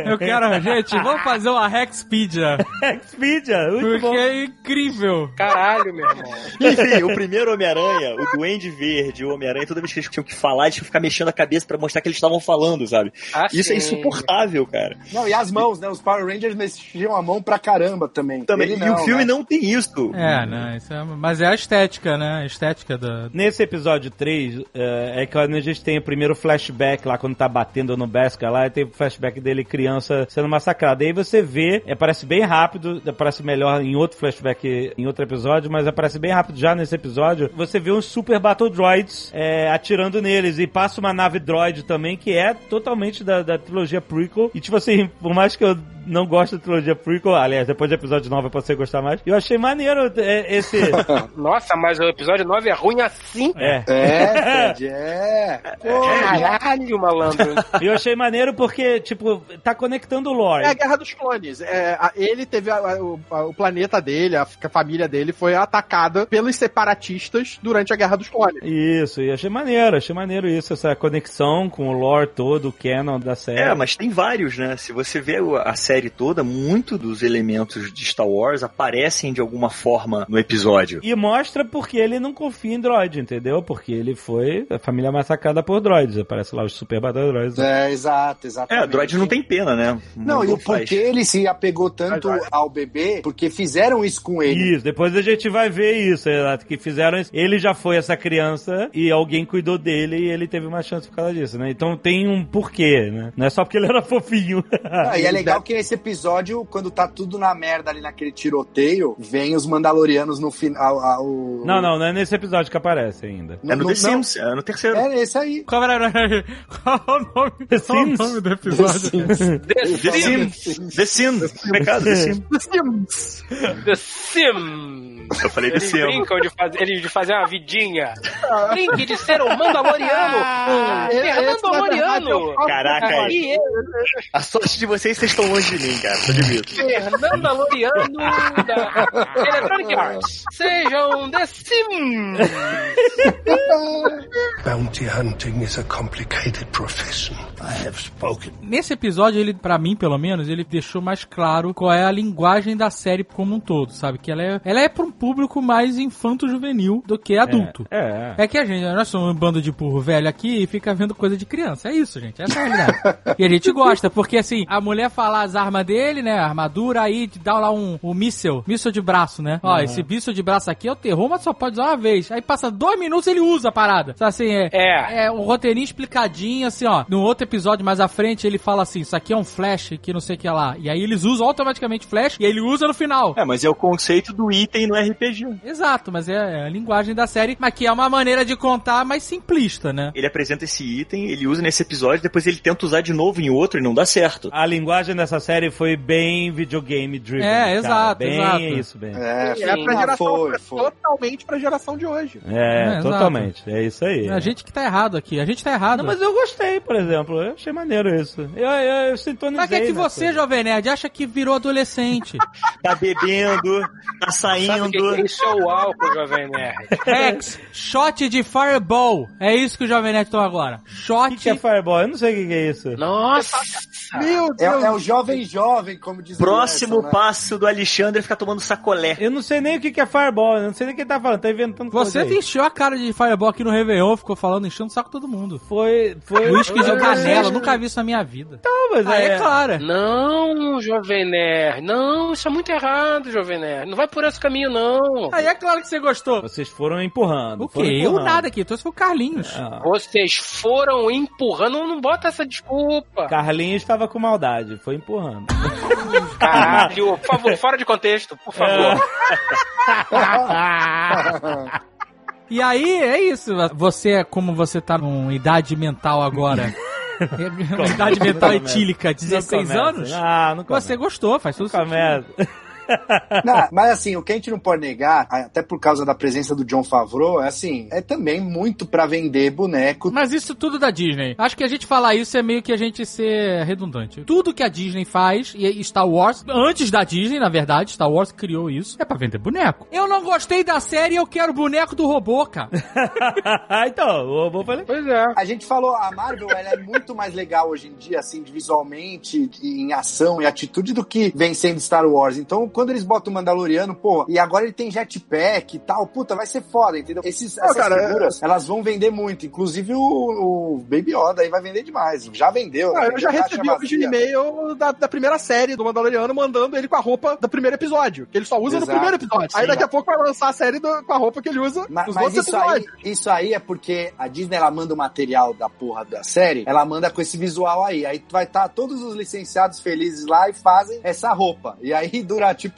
Eu quero, gente, vamos fazer uma Rexpedia. Expedia, muito Porque bom. é incrível. Caralho, meu irmão. Enfim, o primeiro Homem-Aranha, o Duende Verde, o Homem-Aranha, toda vez que eles tinham que falar, eles tinham que ficar mexendo a cabeça pra mostrar que eles estavam falando, sabe? Ah, Isso é sim. insuportável, cara. Não, e as mãos, né? Os Power Rangers mexiam a mão pra caramba também. Também, Ele e o filme né? não tem isso. É, né? Isso é, mas é a estética, né? A estética da. Nesse episódio 3, é, é quando a gente tem o primeiro flashback lá, quando tá batendo no Beskar lá, e tem o flashback dele criança sendo massacrado. Aí você vê, é, parece bem rápido, aparece melhor em outro flashback, em outro episódio, mas aparece bem rápido já nesse episódio. Você vê uns Super Battle Droids é, atirando neles, e passa uma nave droid também, que é totalmente da, da trilogia prequel. E tipo assim, por mais que eu não goste da trilogia prequel, aliás, depois do episódio 9 eu passei a gostar mais, eu achei maneiro é, esse... *laughs* Nossa, mas o episódio 9 é ruim assim. é, É, Fred, *laughs* é. Caralho, malandro. E *laughs* eu achei maneiro porque, tipo, tá conectando o lore. É a Guerra dos Clones. É, a- ele teve a- a- o, a- o planeta dele, a, a família dele foi atacada pelos separatistas durante a Guerra dos Clones. Isso, e achei maneiro, achei maneiro isso, essa conexão com o lore todo, o canon da série. É, mas tem vários, né? Se você vê a série toda, muito dos elementos de Star Wars aparecem de alguma forma no episódio. E mostra porque ele não confia em droid, entendeu? Porque ele foi a família massacrada por droids. Aparece lá os Super Droids. né? É, exato, É, exatamente. droid não tem pena, né? Não, e o faz. porquê ele se apegou tanto ao bebê, porque fizeram isso com ele. Isso, depois a gente vai ver isso, exato, que fizeram isso. Ele já foi essa criança e alguém cuidou dele e ele teve uma chance por causa disso, né? Então tem um porquê, né? Não é só porque ele era fofinho. Ah, e é *laughs* legal que esse nesse episódio, quando tá tudo na merda ali naquele tiroteio, vem os Mandalorianos no final. ao- Não, não, não é nesse episódio que aparece ainda. É no não- The Sims, é no terceiro. É esse aí. Qual era qual é o nome, The qual é o Sims? nome do episódio? The The Sim. Sims. The Sims. Pecado, The Sims. Sims. The Sim. Eu falei Eles Sims. brincam de fazer, eles de fazer uma vidinha. *laughs* Brinque de ser um Mandaloriano. Na verdade, é Mandaloriano. Caraca, E eu, a sorte de vocês, vocês estão longe de mim, cara. Eu admito. Fernanda Loriano da Electronic Arts. Sejam The Sim. Bounty hunting is a complicated profession. I have spoken. Nesse episódio, ele, pra mim, pelo menos, ele deixou mais claro qual é a linguagem da série como um todo, sabe? Que ela é, ela é pra um público mais infanto-juvenil do que adulto. É. É que a gente, nós somos um bando de burro velho aqui e fica vendo coisa de criança. É isso, gente. Essa é a realidade. *laughs* e a gente gosta, porque assim, a mulher fala as armas dele, né? A armadura, aí dá lá um, um míssel, míssel de braço, né? Ó, esse míssel de braço aqui é o terror, mas só pode usar uma vez. Aí passa dois minutos e ele usa a parada. Sabe assim, é. É. É um roteirinho explicadinho, assim, ó. No outro episódio mais à frente, ele fala assim: Isso aqui é um flash que não sei o que lá. E aí eles usam automaticamente flash e aí ele usa no final. É, mas é o conceito do item no RPG. Exato, mas é, é a linguagem da série, mas que é uma maneira de contar mais simplista, né? Ele apresenta esse item, ele usa nesse episódio, depois ele tenta usar de novo em outro e não dá certo. A linguagem dessa série foi bem videogame driven. É, cara. exato, bem exato. isso, bem. É, É pra ah, geração, foi, foi. totalmente pra geração de hoje. É, É, totalmente. É isso aí. A gente que tá errado aqui. A gente tá errado. Não, mas eu gostei, por exemplo. Eu achei maneiro isso. Eu, eu, eu sintonizei. Mas que é que você, coisa. Jovem Nerd, acha que virou adolescente? *laughs* Tá bebendo, tá Sabe o saindo. Que é isso? É o álcool, Jovem Nerd. X, shot de Fireball. É isso que o Jovem Nerd toma agora. O Shot. que, que é Fireball? Eu não sei o que, que é isso. Nossa. Meu É, Deus. é o jovem jovem, como diz o Próximo Anderson, né? passo do Alexandre é ficar tomando sacolé. Eu não sei nem o que, que é Fireball. Eu não sei nem o que ele tá falando. Tá inventando Você coisa encheu a cara de Fireball aqui no Réveillon, ficou falando, enchendo o saco todo mundo. Foi. foi Whisky de eu- canela, nunca vi isso na minha vida. Não, mas Ah, é, é claro. Não, Jovem Nerd. Não, isso é muito errado, Jovem Nerd. Não vai por esse caminho, não. Aí é claro que você gostou. Vocês foram empurrando. O foram quê? Eu empurrando. nada aqui, trouxe foi o Carlinhos. Ah, Vocês foram empurrando. Não bota essa desculpa. Carlinhos estava com maldade, foi empurrando. Caralho, por favor, fora de contexto, por favor. *laughs* E aí, é isso. Você, como você tá com idade mental agora, *laughs* idade mental etílica, 16 Não começa. anos, Ah, não começa. você gostou, faz tudo Não começa. *laughs* Não, mas assim, o que a gente não pode negar, até por causa da presença do John Favreau, é assim, é também muito pra vender boneco. Mas isso tudo da Disney. Acho que a gente falar isso é meio que a gente ser redundante. Tudo que a Disney faz, e Star Wars, antes da Disney, na verdade, Star Wars criou isso, é pra vender boneco. Eu não gostei da série, eu quero boneco do robô, cara. *laughs* então, o robô falei. Pois é. A gente falou, a Marvel ela é muito mais legal hoje em dia, assim, visualmente, em ação e atitude do que vem sendo Star Wars. Então, quando eles botam o Mandaloriano, pô, e agora ele tem jetpack e tal, puta, vai ser foda, entendeu? Esses, essas cara, figuras, elas vão vender muito. Inclusive o, o Baby Yoda aí vai vender demais. Já vendeu. Ah, né? eu já recebi hoje um e-mail da, da primeira série do Mandaloriano mandando ele com a roupa do primeiro episódio. Que ele só usa Exato. no primeiro episódio. Aí Sim. daqui a pouco vai lançar a série do- com a roupa que ele usa Ma- nos Mas, isso, aí, isso aí é porque a Disney ela manda o material da porra da série, ela manda com esse visual aí. Aí vai estar todos os licenciados felizes lá e fazem essa roupa. E aí *laughs* dura tipo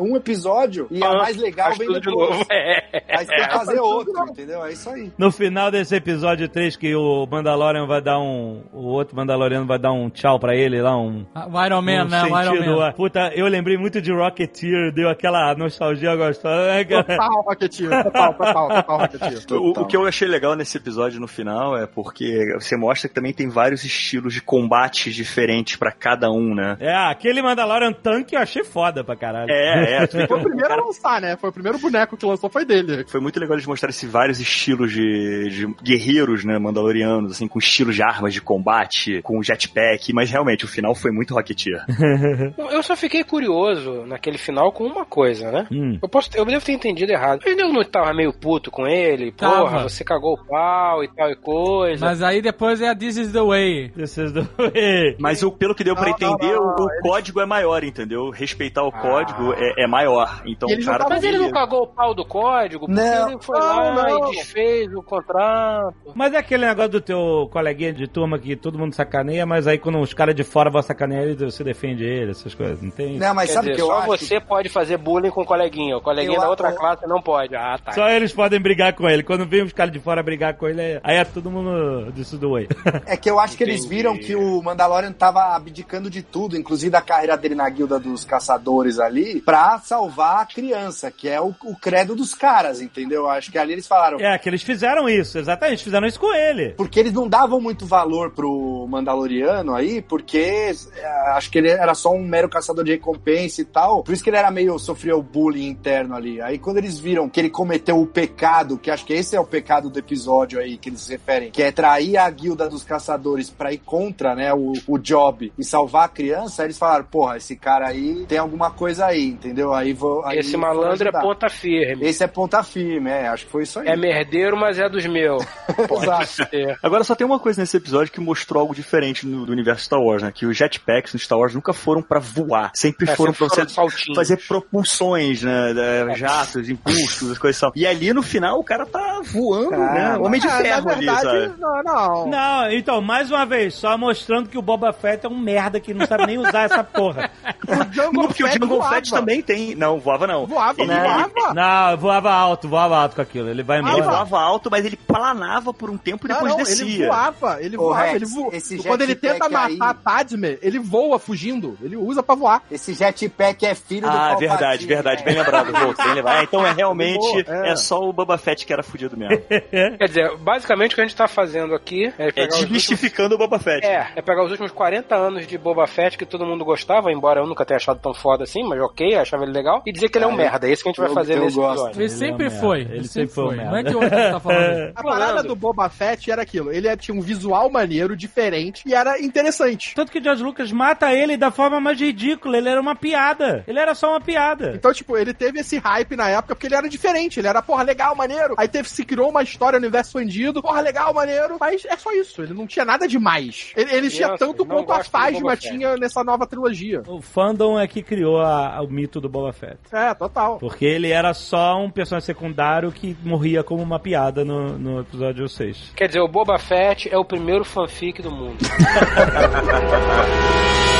um episódio e é Ah, mais legal vem tudo de depois. novo. É. Aí você tem que fazer outro, entendeu? É isso aí. No final desse episódio 3, que o Mandalorian vai dar um. O outro Mandaloriano vai dar um tchau pra ele lá, um. Ah, O Iron Man, um né? O Iron sentido, Man. ah, Puta, eu lembrei muito de Rocketeer, deu aquela nostalgia gostosa, né, cara? Total, Rocketeer. Total, total, total, Rocketeer. O, o que eu achei legal nesse episódio no final é porque você mostra que também tem vários estilos de combate diferentes pra cada um, né? É, aquele Mandalorian tanque eu achei foda pra caralho. É, é. *laughs* Foi o primeiro a lançar, né? Foi o primeiro boneco que lançou, foi dele. Foi muito legal eles mostrarem esses vários estilos de, de guerreiros, né, mandalorianos, assim, com estilos de armas de combate, com jetpack, mas realmente o final foi muito Rocketeer. *laughs* Eu só fiquei curioso naquele final com uma coisa, né? Hum. Eu, posso, eu devo ter entendido errado. Ele não tava meio puto com ele, porra, Tava. você cagou o pau e tal e coisa. Mas aí depois é a This is the Way. This is the way. Mas o, pelo que deu pra Não, não, entender, não, o, o eles- código é maior, entendeu? Respeitar o Ah, código é, é maior. Então E eles o cara. não Mas ele não cagou o pau do código, porque Não. ele foi Não, lá não. e desfez o contrato. Mas é aquele negócio do teu coleguinha de turma que todo mundo sacaneia, mas aí quando os caras de fora vão sacanear ele, você defende ele, essas coisas. Não tem. Não, mas Quer sabe o dizer, que eu só acho? você pode fazer bullying com o coleguinha. O coleguinha Eu da outra eu- classe não pode. Ah, tá. Só eles podem brigar com ele. Quando vem os caras de fora brigar com ele, aí é todo mundo disso do way. É que eu acho que eles Entendi. viram que o Mandalorian tava abdicando de tudo, inclusive da carreira dele na guilda dos caçadores ali, pra salvar a criança, que é o, o credo dos caras, entendeu? Acho que ali eles falaram. é, que eles fizeram isso, exatamente, fizeram isso com ele. Porque eles não davam muito valor pro Mandaloriano aí, porque é, acho que ele era só um mero caçador de recompensa e tal. Por isso que ele era meio. sofria o bullying interno ali. Aí quando eles viram que ele cometeu o pecado, que acho que esse é o pecado do episódio aí que eles se referem, que é trair a guilda dos caçadores pra ir contra, né, o, o job e salvar a criança, aí eles falaram, porra, esse cara aí tem alguma coisa aí, entendeu? Aí vou. aí Esse vou malandro é ponta firme. Esse é ponta firme, é, acho que foi isso aí. É merdeiro, mas é dos meus. *laughs* Pode ser. Agora só tem uma coisa nesse episódio que mostrou algo diferente no, do universo Star Wars, né? Que os jetpacks no Star Wars nunca foram pra voar. Sempre É, foram sempre pra foram você fazer propulsões, né? da- Jatos, impulsos, as coisas são. E ali no final o cara tá voando, Ah, né? Homem de ferro na ali, sabe? não, não. Não, então, mais uma vez, só mostrando que o Boba Fett é um merda que não sabe nem usar essa porra. *laughs* O Jungle Não, porque o Fett Jungle voava. Fett também tem. Não, voava não. Voava, Ele- voava. Não, voava alto, voava alto com aquilo. Ele vai Ele embora. voava alto, mas ele planava por um tempo e Não, depois não, descia. ele voava, ele voava, Rex, ele voa. esse Quando ele tenta matar aí- a Padme, ele voa fugindo, ele usa pra voar. Esse jetpack é filho do Ah, verdade, verdade. né? Bem lembrado, *laughs* Volks, bem lembrado. Ah, então é realmente É. é. só o Boba Fett que era fudido mesmo. *laughs* Quer dizer, basicamente o que a gente tá fazendo aqui é É os últimos... desmistificando o Boba Fett. É, é pegar os últimos 40 anos de Boba Fett que todo mundo gostava, embora eu nunca tenha achado tão foda assim, mas ok, achava ele legal, e dizer que ele é um Ah, merda. É isso que a gente vai fazer nesse gosto. episódio. Ele sempre é foi. Ele Ele sempre foi foi. merda. Não é hoje que ele tá falando isso. *laughs* A parada do Boba Fett era aquilo, ele tinha um visual maneiro, diferente, e era interessante. Tanto que George Lucas mata ele da forma mais ridícula. Ele era uma piada. Ele era só uma piada. Então, tipo, ele teve esse hype na época porque ele era diferente, ele era, porra, legal, maneiro. Aí teve, se criou uma história no universo expandido, porra, legal, maneiro, mas é só isso, ele não tinha nada demais. Ele, ele tinha tanto quanto a Fett. tinha nessa nova trilogia. O fandom é que criou a- o mito do Boba Fett. É, total. Porque ele era só um personagem secundário que morria como uma piada no, no episódio 6. Quer dizer, o Boba Fett é o primeiro fanfic do mundo. *laughs*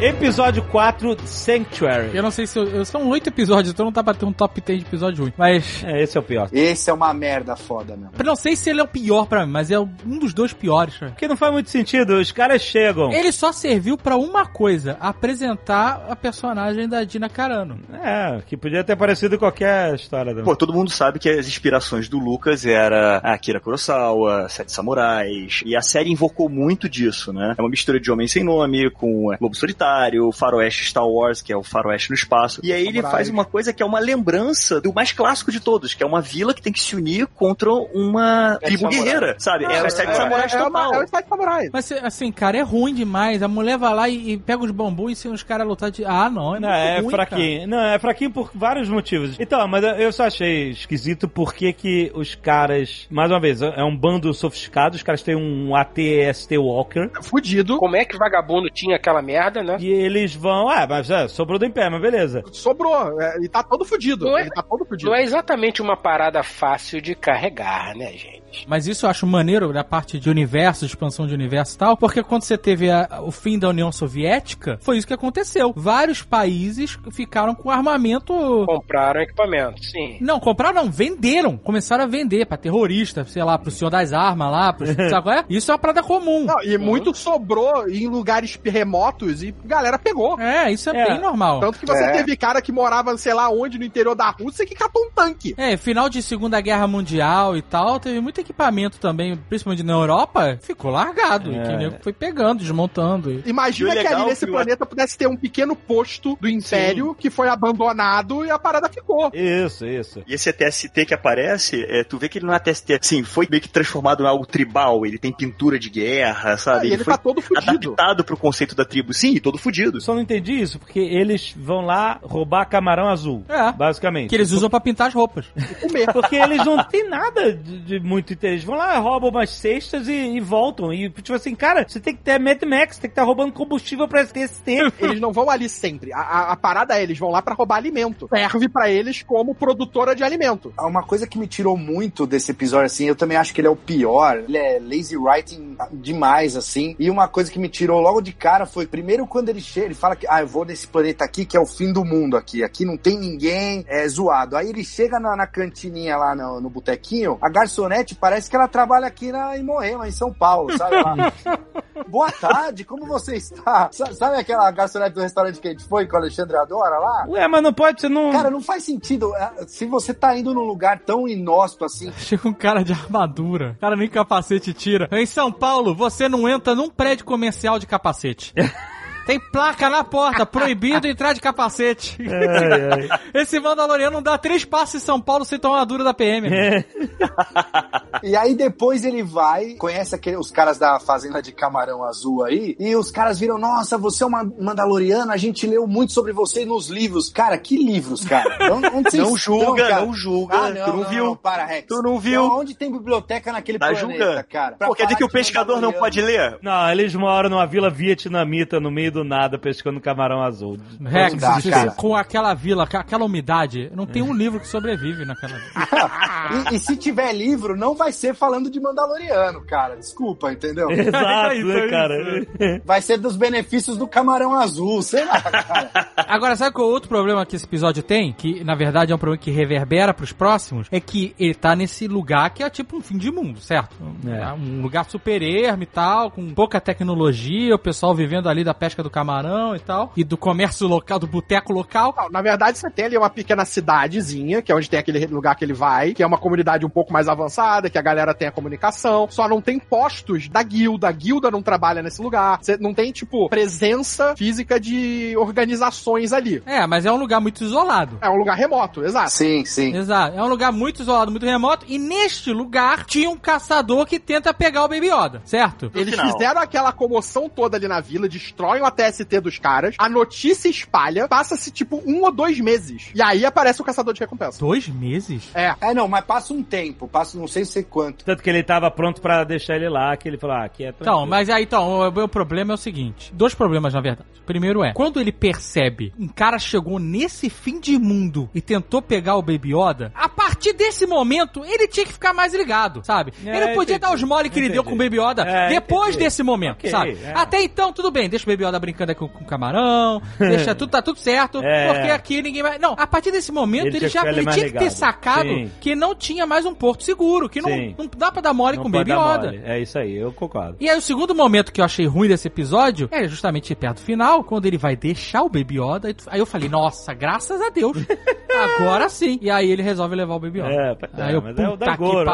Episódio 4, Sanctuary. Eu não sei se eu, são oito episódios, então não dá pra ter um top 10 de episódio ruim. Mas É, esse é o pior. Esse é uma merda foda, meu. eu não sei se ele é o pior pra mim, mas é um dos dois piores. cara. Porque não faz muito sentido. Os caras chegam. Ele só serviu pra uma coisa, apresentar a personagem da Dina Carano. É, que podia ter aparecido em qualquer história. Da... Pô, todo mundo sabe que as inspirações do Lucas era a Akira Kurosawa, Sete Samurais, e a série invocou muito disso, né? É uma mistura de Homem Sem Nome com Lobo Solitário, Faroeste Star Wars, que é o Faroeste no espaço, e aí ele Samurais. faz uma coisa que é uma lembrança do mais clássico de todos, que é uma vila que tem que se unir contra uma Sete tribo guerreira, sabe? é os Sete Samurais é, total. é o Sete Samurai. Mas assim, cara, é ruim demais. A mulher vai lá e, e pega os bambus e ensina os caras a lutar de. Ah, não, é Não, é ruim, fraquinho. Não, é fraquinho por vários motivos. Então, mas eu- eu só achei esquisito porque que os caras, mais uma vez, é um bando sofisticado, os caras têm um AT-ST Walker, Fudido. Como é que vagabundo tinha aquela merda, né? E eles vão, ah, mas é, sobrou do Império, mas beleza. Sobrou. É, ele tá todo fudido. Não é- Ele tá todo fudido. Não é exatamente uma parada fácil de carregar, né, gente? Mas isso eu acho maneiro da parte de universo, de expansão de universo e tal, porque quando você teve a- o fim da União Soviética, foi isso que aconteceu. Vários países ficaram com armamento. Compraram equipamento, sim. Não, compraram não, venderam. Começaram a vender pra terrorista, sei lá, pro senhor das armas lá, pro... *laughs* sabe qual é? Isso é uma parada comum. Não, e muito sobrou em lugares remotos e galera pegou. É, isso é, É. bem normal. Tanto que você É. teve cara que morava, sei lá onde, no interior da Rússia, que catou um tanque. É, final de Segunda Guerra Mundial e tal, teve muito equipamento também, principalmente na Europa, ficou largado. E que É. o nego foi pegando, desmontando. e- Imagina E que ali nesse que o- planeta pudesse ter um pequeno posto do Império que foi abandonado e a parada ficou. Isso, isso. E esse TST que aparece, é, tu vê que ele não é TST, assim, foi meio que transformado em algo tribal, ele tem pintura de guerra, sabe? e ele foi tá todo fudido. adaptado pro conceito da tribo, sim, e todo fudido. Só não entendi isso, porque eles vão lá roubar camarão azul. É. Basicamente. Que eles usam pra pintar as roupas. Comer. Porque eles não têm nada de, de muito inteligente. Eles vão lá, roubam umas cestas e, e voltam. E, tipo assim, cara, você tem que ter Mad Max, tem que estar roubando combustível pra ter esse tempo. *laughs* Eles não vão ali sempre. A, a- a parada é, eles vão lá pra roubar alimento. Serve pra eles como produtora de alimento. Uma coisa que me tirou muito desse episódio, assim, eu também acho que ele é o pior. Ele é lazy writing demais, assim. E uma coisa que me tirou logo de cara foi, primeiro, quando ele chega, ele fala que, ah, eu vou nesse planeta aqui, que é o fim do mundo aqui. Aqui não tem ninguém, é zoado. Aí ele chega na, na cantininha lá no, no botequinho, a garçonete parece que ela trabalha aqui na, em Moema, em São Paulo, sabe? Ela, *laughs* Boa tarde, como você está? Sa- Sabe aquela garçonete do restaurante que a gente foi com o Alexandre Adora lá? Ué, mas não pode, você não. Cara, não faz sentido. É, Se você tá indo num lugar tão inóspito assim, *laughs* Chega um cara de armadura. O cara nem capacete tira. Em São Paulo, você não entra num prédio comercial de capacete. *laughs* Tem placa na porta, *laughs* proibido entrar de capacete. *laughs* Esse Mandaloriano não dá três passos em São Paulo sem tomar uma dura da PM. É. *laughs* E aí depois ele vai, conhece aquele, os caras da Fazenda de Camarão Azul aí, e os caras viram, nossa, você é uma Mandaloriana, a gente leu muito sobre você nos livros. Cara, que livros, cara? Onde, Não julga, estão, cara? não julga. Ah, não, tu não, não, viu? não, para, Rex. Tu não viu? Então, Onde tem biblioteca naquele Tá planeta, julgando. cara? Pô, quer dizer que o pescador não pode ler? Não, eles moram numa vila vietnamita no meio do nada pescando camarão azul. Rex, dá, com aquela vila, com aquela umidade, não tem um livro que sobrevive naquela vila. *laughs* E, e se tiver livro, não vai ser falando de Mandaloriano, cara. Desculpa, entendeu? *laughs* Exato, *laughs* Isso, né, isso. cara? Vai ser dos benefícios do camarão azul, sei lá, cara. Agora, sabe qual é o outro problema que esse episódio tem? Que, na verdade, é um problema que reverbera pros próximos? É que ele tá nesse lugar que é tipo um fim de mundo, certo? É. Um lugar super ermo e tal, com pouca tecnologia, o pessoal vivendo ali da pesca do camarão e tal, e do comércio local, do boteco local. Não, na verdade, você tem ali uma pequena cidadezinha, que é onde tem aquele lugar que ele vai, que é uma comunidade um pouco mais avançada, que a galera tem a comunicação, só não tem postos da guilda, a guilda não trabalha nesse lugar, você não tem, tipo, presença física de organizações ali. É, mas é um lugar muito isolado. É um lugar remoto, exato. Sim, sim. Exato. É um lugar muito isolado, muito remoto. E neste lugar tinha um caçador que tenta pegar o Baby Yoda, certo? Eles fizeram aquela comoção toda ali na vila, destroem o TST dos caras, a notícia espalha, passa-se tipo um ou dois meses. E aí aparece o caçador de recompensa. Dois meses? É. É, não, mas passa um tempo, passa não sei sei quanto. Tanto que ele tava pronto pra deixar ele lá, que ele falou, ah, aqui é Então, tranquilo. mas aí, então, o meu problema é o seguinte. Dois problemas, na verdade. Primeiro é, quando ele percebe um cara chegou nesse fim de mundo e tentou pegar o Baby Yoda, a partir desse momento, ele tinha que ficar mais ligado, sabe? É, ele não podia entendi. dar os mole que ele deu com o Baby Yoda É, depois entendi. desse momento, Ok, sabe? é. Até então, tudo bem, deixa o Baby Yoda brincando aqui com, com o camarão, deixa tudo, tá tudo certo, *laughs* É. porque aqui ninguém vai... Não, a partir desse momento, Ele ele, tinha já ele tinha que ter sacado Sim. que não tinha mais um porto seguro, que não, Sim. não dá pra dar mole Não com Baby dar Yoda. mole. É isso aí, eu concordo. E aí o segundo momento que eu achei ruim desse episódio é justamente perto do final, quando ele vai deixar o Baby Yoda. Aí eu falei, nossa, graças a Deus. *laughs* Agora sim. E aí ele resolve levar o Baby Yoda. É, é, aí eu, mas é o puta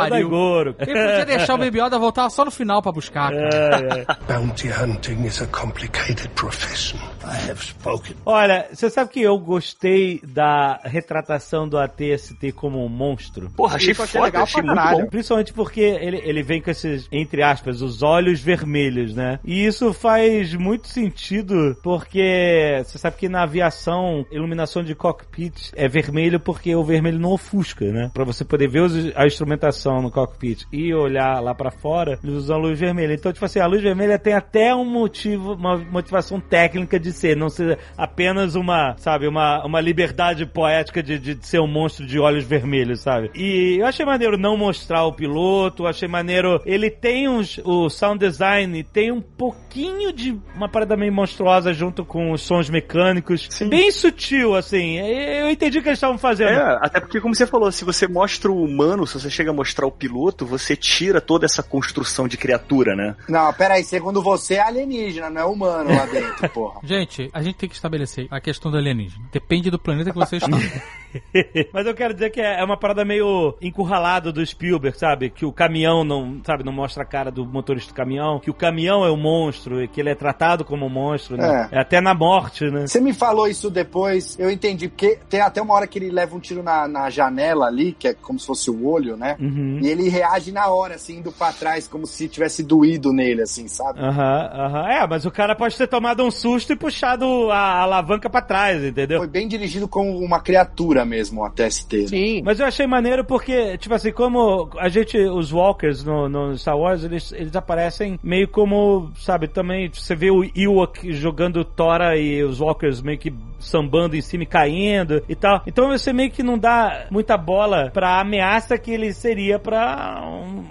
Daigoro, que é o. Ele podia deixar o Baby Yoda voltar só no final pra buscar. *laughs* cara. Bounty hunting is a complicated profession. I have spoken. Olha, você sabe que eu gostei da retratação do ATST como um monstro? Porra, achei Isso foda, legal achei pra muito bom. Principalmente porque ele, ele vem com esses, entre aspas, os olhos vermelhos, né? E isso faz muito sentido, porque você sabe que na aviação, iluminação de cockpit é vermelho porque o vermelho não ofusca, né? Pra você poder ver os- a instrumentação no cockpit e olhar lá pra fora, eles usam a luz vermelha. Então, tipo assim, a luz vermelha tem até um motivo, uma motivação técnica de ser, não ser apenas uma, sabe, uma, uma liberdade poética de, de ser um monstro de olhos vermelhos, sabe? E eu achei maneiro não mostrar o piloto, eu achei maneiro. Ele tem uns, o sound design tem um pouquinho de uma parada meio monstruosa junto com os sons mecânicos. Bem sutil, assim. Eu entendi o que eles estavam fazendo. É, até porque, como você falou, se você mostra o humano, se você chega a mostrar o piloto, você tira toda essa construção de criatura, né? Não, peraí, segundo você é alienígena, não é humano lá dentro, porra. Gente, a gente tem que estabelecer a questão do alienígena. Depende do planeta que você está. *laughs* Mas eu quero dizer que é uma parada meio encurralada do Spielberg, sabe? Que o caminhão não, sabe, não mostra a cara do motorista do caminhão, que o caminhão é o monstro, e que ele é tratado como um monstro, né? É. Até na morte, né? Você me falou isso depois, eu entendi, porque tem até uma hora que ele leva um tiro na, na janela ali, que é como se fosse o olho, né? Uhum. E ele reage na hora, assim, indo pra trás, como se tivesse doído nele, assim, sabe? Aham, aham. É, mas o cara pode ter tomado um susto e puxado a alavanca pra trás, entendeu? Foi bem dirigido como uma criatura mesmo o TST. Né? Sim. Mas eu achei maneiro porque, tipo assim, como a gente, os Walkers no, no Star Wars, eles, eles aparecem meio como, sabe, também você vê o Ewok jogando Tora e os Walkers meio que sambando em cima e caindo e tal. Então você meio que não dá muita bola pra ameaça que ele seria pra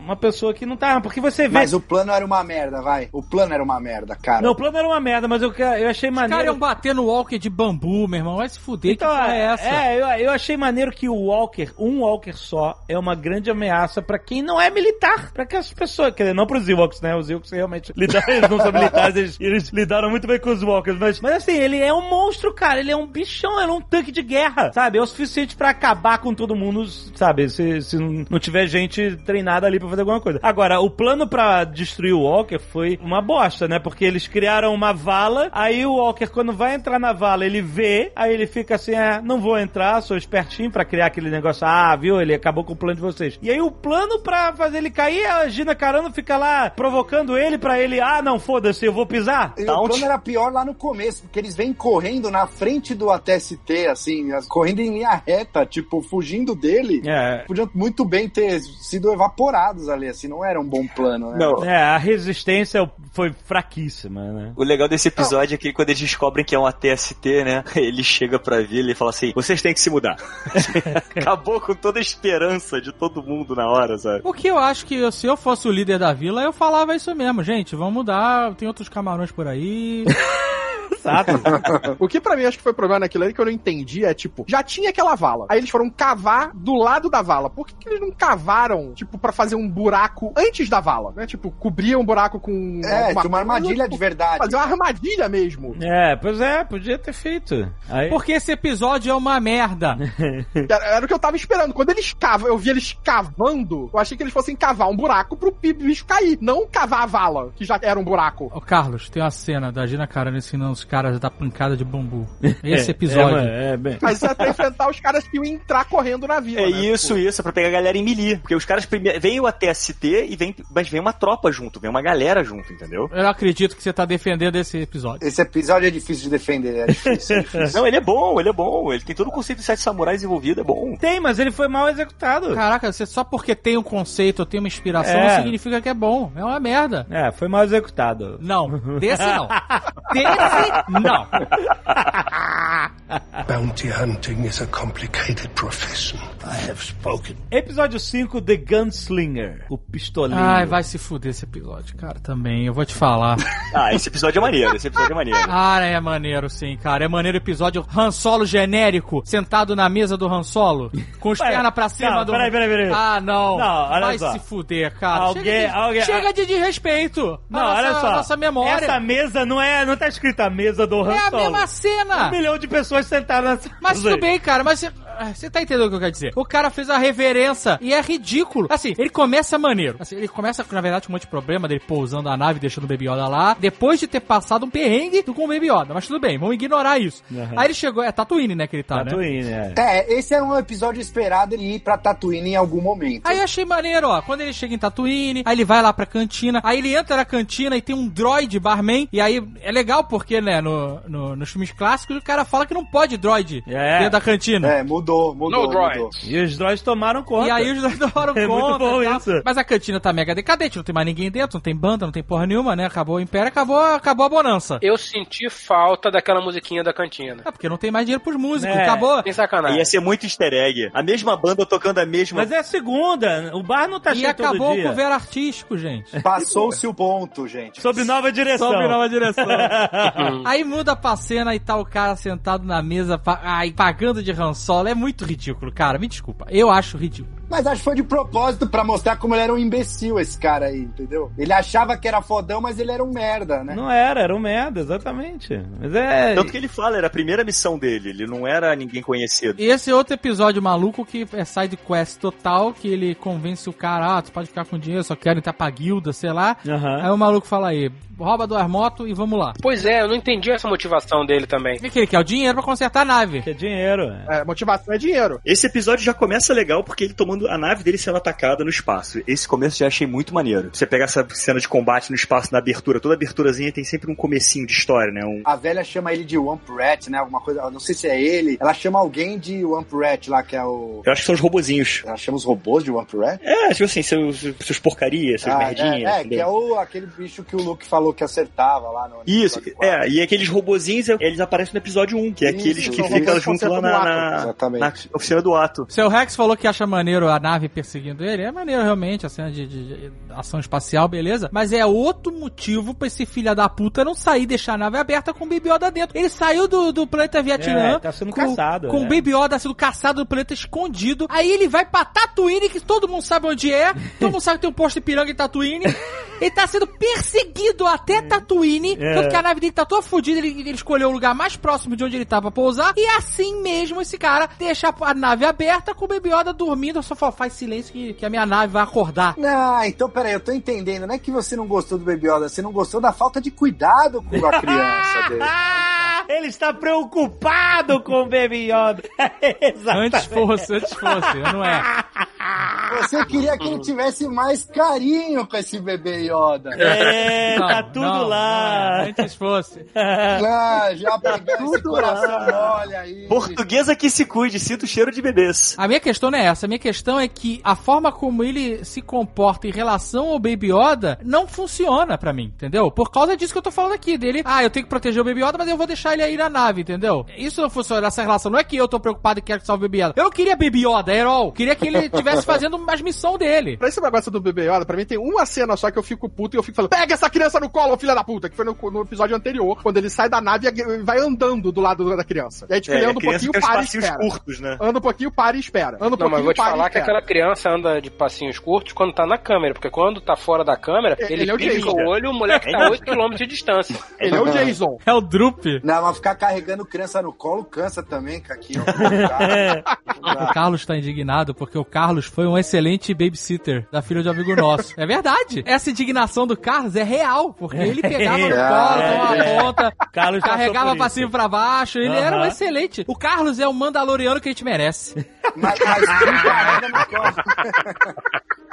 uma pessoa que não tá. Porque você vê. Mas o plano era uma merda, vai. O plano era uma merda, cara. Não, o plano era uma merda, mas eu, eu achei Os caras maneiro. iam bater no Walker de bambu, meu irmão. Vai se fuder, Então, que porra é essa? é, eu, eu achei maneiro que o Walker, um Walker só, é uma grande ameaça pra quem não é militar. Pra que as pessoas, quer dizer, não pros Ewoks, né? Os Ewoks realmente *laughs* lidaram, eles não são militares, eles, eles lidaram muito bem com os Walkers. Mas, mas assim, ele é um monstro, cara. Ele é um bichão, ele é um tanque de guerra, sabe? É o suficiente pra acabar com todo mundo, sabe? Se, se não tiver gente treinada ali pra fazer alguma coisa. Agora, o plano pra destruir o Walker foi uma bosta, né? Porque eles criaram uma vala, aí o Walker, quando vai entrar na vala, ele vê, aí ele fica assim, é, não vou entrar, sou espertinho pra criar aquele negócio, ah, viu? Ele acabou com o plano de vocês. E aí o plano pra fazer ele cair, a Gina Carano fica lá provocando ele pra ele, ah, não, foda-se, eu vou pisar. E o plano era pior lá no começo, porque eles vêm correndo na frente do ATST, assim, as- correndo em linha reta, tipo, fugindo dele. É. Podiam muito bem ter sido evaporados ali, assim, não era um bom plano, né? Não. É, a resistência foi fraquíssima, né? O legal desse episódio é que quando eles descobrem que é um ATST, né? *laughs* Ele chega pra vila e fala assim: vocês têm que se mudar. *laughs* Acabou com toda a esperança de todo mundo na hora, sabe? O que eu acho que se eu fosse o líder da vila, eu falava isso mesmo, gente. Vamos mudar, tem outros camarões por aí. *laughs* Exato. *laughs* O que pra mim acho que foi problema naquilo ali que eu não entendi é, tipo, já tinha aquela vala. Aí eles foram cavar do lado da vala. Por que, que eles não cavaram, tipo, pra fazer um buraco antes da vala? Né? Tipo, cobriam um buraco com. É, uma coisa, armadilha de verdade. Fazer uma armadilha mesmo. É, pois é, podia ter feito. Aí... Porque esse episódio é uma merda. *laughs* Era, era o que eu tava esperando. Quando eles cavam, eu vi eles cavando, eu achei que eles fossem cavar um buraco pro bicho cair. Não cavar a vala, que já era um buraco. Ô, Carlos, tem uma cena da Gina Carano ensinando os caras da pancada de bambu. *laughs* Esse episódio. É, é, bem. Mas isso é pra enfrentar os caras que iam entrar correndo na vila. É né? isso, isso, é pra pegar a galera em melee. Porque os caras primeiro. Vem o ATST e vem. Mas vem uma tropa junto, vem uma galera junto, entendeu? Eu acredito que você tá defendendo esse episódio. Esse episódio é difícil de defender, é difícil. é *laughs* difícil. Não, ele é bom, ele é bom. Ele tem todo o conceito de sete samurais envolvido, é bom. Tem, mas ele foi mal executado. Caraca, você só porque tem um conceito ou tem uma inspiração É. não significa que é bom. É uma merda. É, foi mal executado. Não, desse não. *laughs* Desse não. *laughs* Bounty hunting is a complicated profession. I have spoken. Episódio 5, The Gunslinger. O pistoleiro. Ai, vai se fuder esse episódio, cara, também. Eu vou te falar. *laughs* Ah, esse episódio é maneiro, esse episódio é maneiro. Ah, é maneiro sim, cara. É maneiro o episódio Han Solo genérico, sentado na mesa do Han Solo, com os Pera, pernas pra cima não, do... peraí, peraí, peraí. Ah, não. Não, olha Vai só. se fuder, cara. Alguém- chega de, alguém- chega de desrespeito. Não, a nossa, olha só. a Nossa memória. Essa mesa não é. Não tá escrita a mesa do Han É a Solo. mesma cena. Um milhão de pessoas sentadas Mas tudo bem, cara, mas você. ah, Você tá entendendo o que eu quero dizer? O cara fez a reverência e é ridículo. Assim, ele começa maneiro. Assim, ele começa, na verdade, com um monte de problema dele pousando a nave, deixando o Baby Yoda lá. Depois de ter passado um perrengue com o Baby Yoda. Mas tudo bem, vamos ignorar isso. Uhum. Aí ele chegou. É Tatooine, né? Que ele tá, né? Tatooine, é. É, esse era um episódio esperado ele ir pra Tatooine em algum momento. Aí eu achei maneiro, ó. Quando ele chega em Tatooine, aí ele vai lá pra cantina, aí ele entra na cantina e tem um droid barman. E aí é legal porque, né, no, no- nos filmes clássicos o cara fala que não pode droid É. dentro da cantina. É, mudou, mudou, No droid. mudou. E os droids tomaram conta. E aí os dois tomaram *laughs* É muito conta. bom e tal. isso. Mas a cantina tá mega decadente, não tem mais ninguém dentro, não tem banda, não tem porra nenhuma, né? Acabou o Império, acabou, acabou a bonança. Eu senti falta daquela musiquinha da cantina. É porque não tem mais dinheiro pros músicos, É. acabou. Sem sacanagem. Ia ser muito easter egg. A mesma banda tocando a mesma. Mas é a segunda. O bar não tá E cheio todo acabou dia. com o ver artístico, gente. Passou-se o ponto, gente. Sob nova direção. Sobe nova direção. *laughs* Aí muda pra cena e tá o cara sentado na mesa, pa- ai, pagando de Han Solo. É muito ridículo, cara. Me desculpa. Eu acho ridículo. Mas acho que foi de propósito pra mostrar como ele era um imbecil, esse cara aí, entendeu? Ele achava que era fodão, mas ele era um merda, né? Não era, era um merda, exatamente. Mas é. Tanto que ele fala, era a primeira missão dele, ele não era ninguém conhecido. E esse outro episódio maluco que é side quest total, que ele convence o cara, ah, tu pode ficar com dinheiro, só quero entrar pra guilda, sei lá. Aham. Aí o maluco fala aí, rouba duas motos e vamos lá. Pois é, eu não entendi essa motivação dele também. O que, que ele quer? O dinheiro pra consertar a nave. Que é dinheiro. é. É, motivação é dinheiro. Esse episódio já começa legal porque ele tomando quando a nave dele sendo atacada no espaço. Esse começo já achei muito maneiro. Você pegar essa cena de combate no espaço, na abertura, toda aberturazinha tem sempre um comecinho de história, né? Um... A velha chama ele de Wamp Rat, né? Alguma coisa, não sei se é ele. Ela chama alguém de Wamp Rat lá, que é o. Eu acho que são os robozinhos. Ela chama os robôs de Wamp Rat? É, tipo assim, seus, seus porcarias, seus Ah, merdinhas. é, é, que é o, aquele bicho que o Luke falou que acertava lá no. Isso, é, e aqueles robozinhos, eles aparecem no episódio 1, que é Isso, aqueles que são ficam junto lá na, na, na oficina do ato. Seu Rex falou que acha maneiro a nave perseguindo ele. É maneiro realmente, a cena de, de- de ação espacial, beleza. Mas é outro motivo pra esse filho da puta não sair e deixar a nave aberta com o Baby Yoda dentro. Ele saiu do, do planeta Vietnã. É, tá sendo com, caçado, Com é. o Baby Yoda sendo caçado no planeta escondido. Aí ele vai pra Tatooine, que todo mundo sabe onde é. *laughs* Todo mundo sabe que tem um posto de piranga em Tatooine. Ele tá sendo perseguido até Tatooine. É. Tanto que a nave dele tá toda fodida. Ele, ele escolheu o lugar mais próximo de onde ele tá pra pousar. E assim mesmo esse cara deixa a nave aberta com o Baby Yoda dormindo. Só fala, faz silêncio que, que a minha nave vai acordar. Não, então peraí, eu tô entendendo. Não é que você não gostou do Baby Yoda, você não gostou da falta de cuidado com a *laughs* criança dele. *laughs* Ele está preocupado com o Baby Yoda. *laughs* Exatamente. Antes fosse, antes fosse, não é. Você queria que ele tivesse mais carinho com esse bebê Yoda. É, Não, tá tudo não, lá. não é. Antes fosse. *laughs* Ah, já pegou esse coração mole aí. Portuguesa que se cuide, sinta o cheiro de bebês. A minha questão não é essa. A minha questão é que a forma como ele se comporta em relação ao Baby Yoda não funciona pra mim, entendeu? Por causa disso que eu tô falando aqui, dele. Ah, eu tenho que proteger o Baby Yoda, mas eu vou deixar ele aí na nave, entendeu? Isso não funciona, essa relação. Não é que eu tô preocupado e quero que salve o Baby Yoda. Eu não queria Baby Yoda, all. Queria que ele *laughs* estivesse fazendo as missões dele. Pra esse negócio do bebê Yoda, pra mim tem uma cena só que eu fico puto e eu fico falando, pega essa criança no colo, filha da puta, que foi no, no episódio anterior, quando ele sai da nave e vai andando do lado da criança. E aí, tipo, ele É, anda a um pouquinho, para e passinhos espera. curtos, né? Anda um pouquinho, para e espera. Anda um Não, pouquinho, mas eu vou te para falar e que aquela criança anda de passinhos curtos quando tá na câmera, porque quando tá fora da câmera, É, ele, ele é o o olho, o moleque tá a 8km de distância. Ele é o Jason. É o Drup. Não, mas ficar carregando criança no colo cansa também, Caquinho. O Carlos tá indignado porque o Carlos foi um excelente babysitter da filha de um amigo nosso. É verdade. Essa indignação do Carlos é real, porque ele pegava no colo, É, tomava é. conta, Carlos carregava pra cima e pra baixo. Ele era um excelente. O Carlos é o mandaloriano que a gente merece. mas, mas.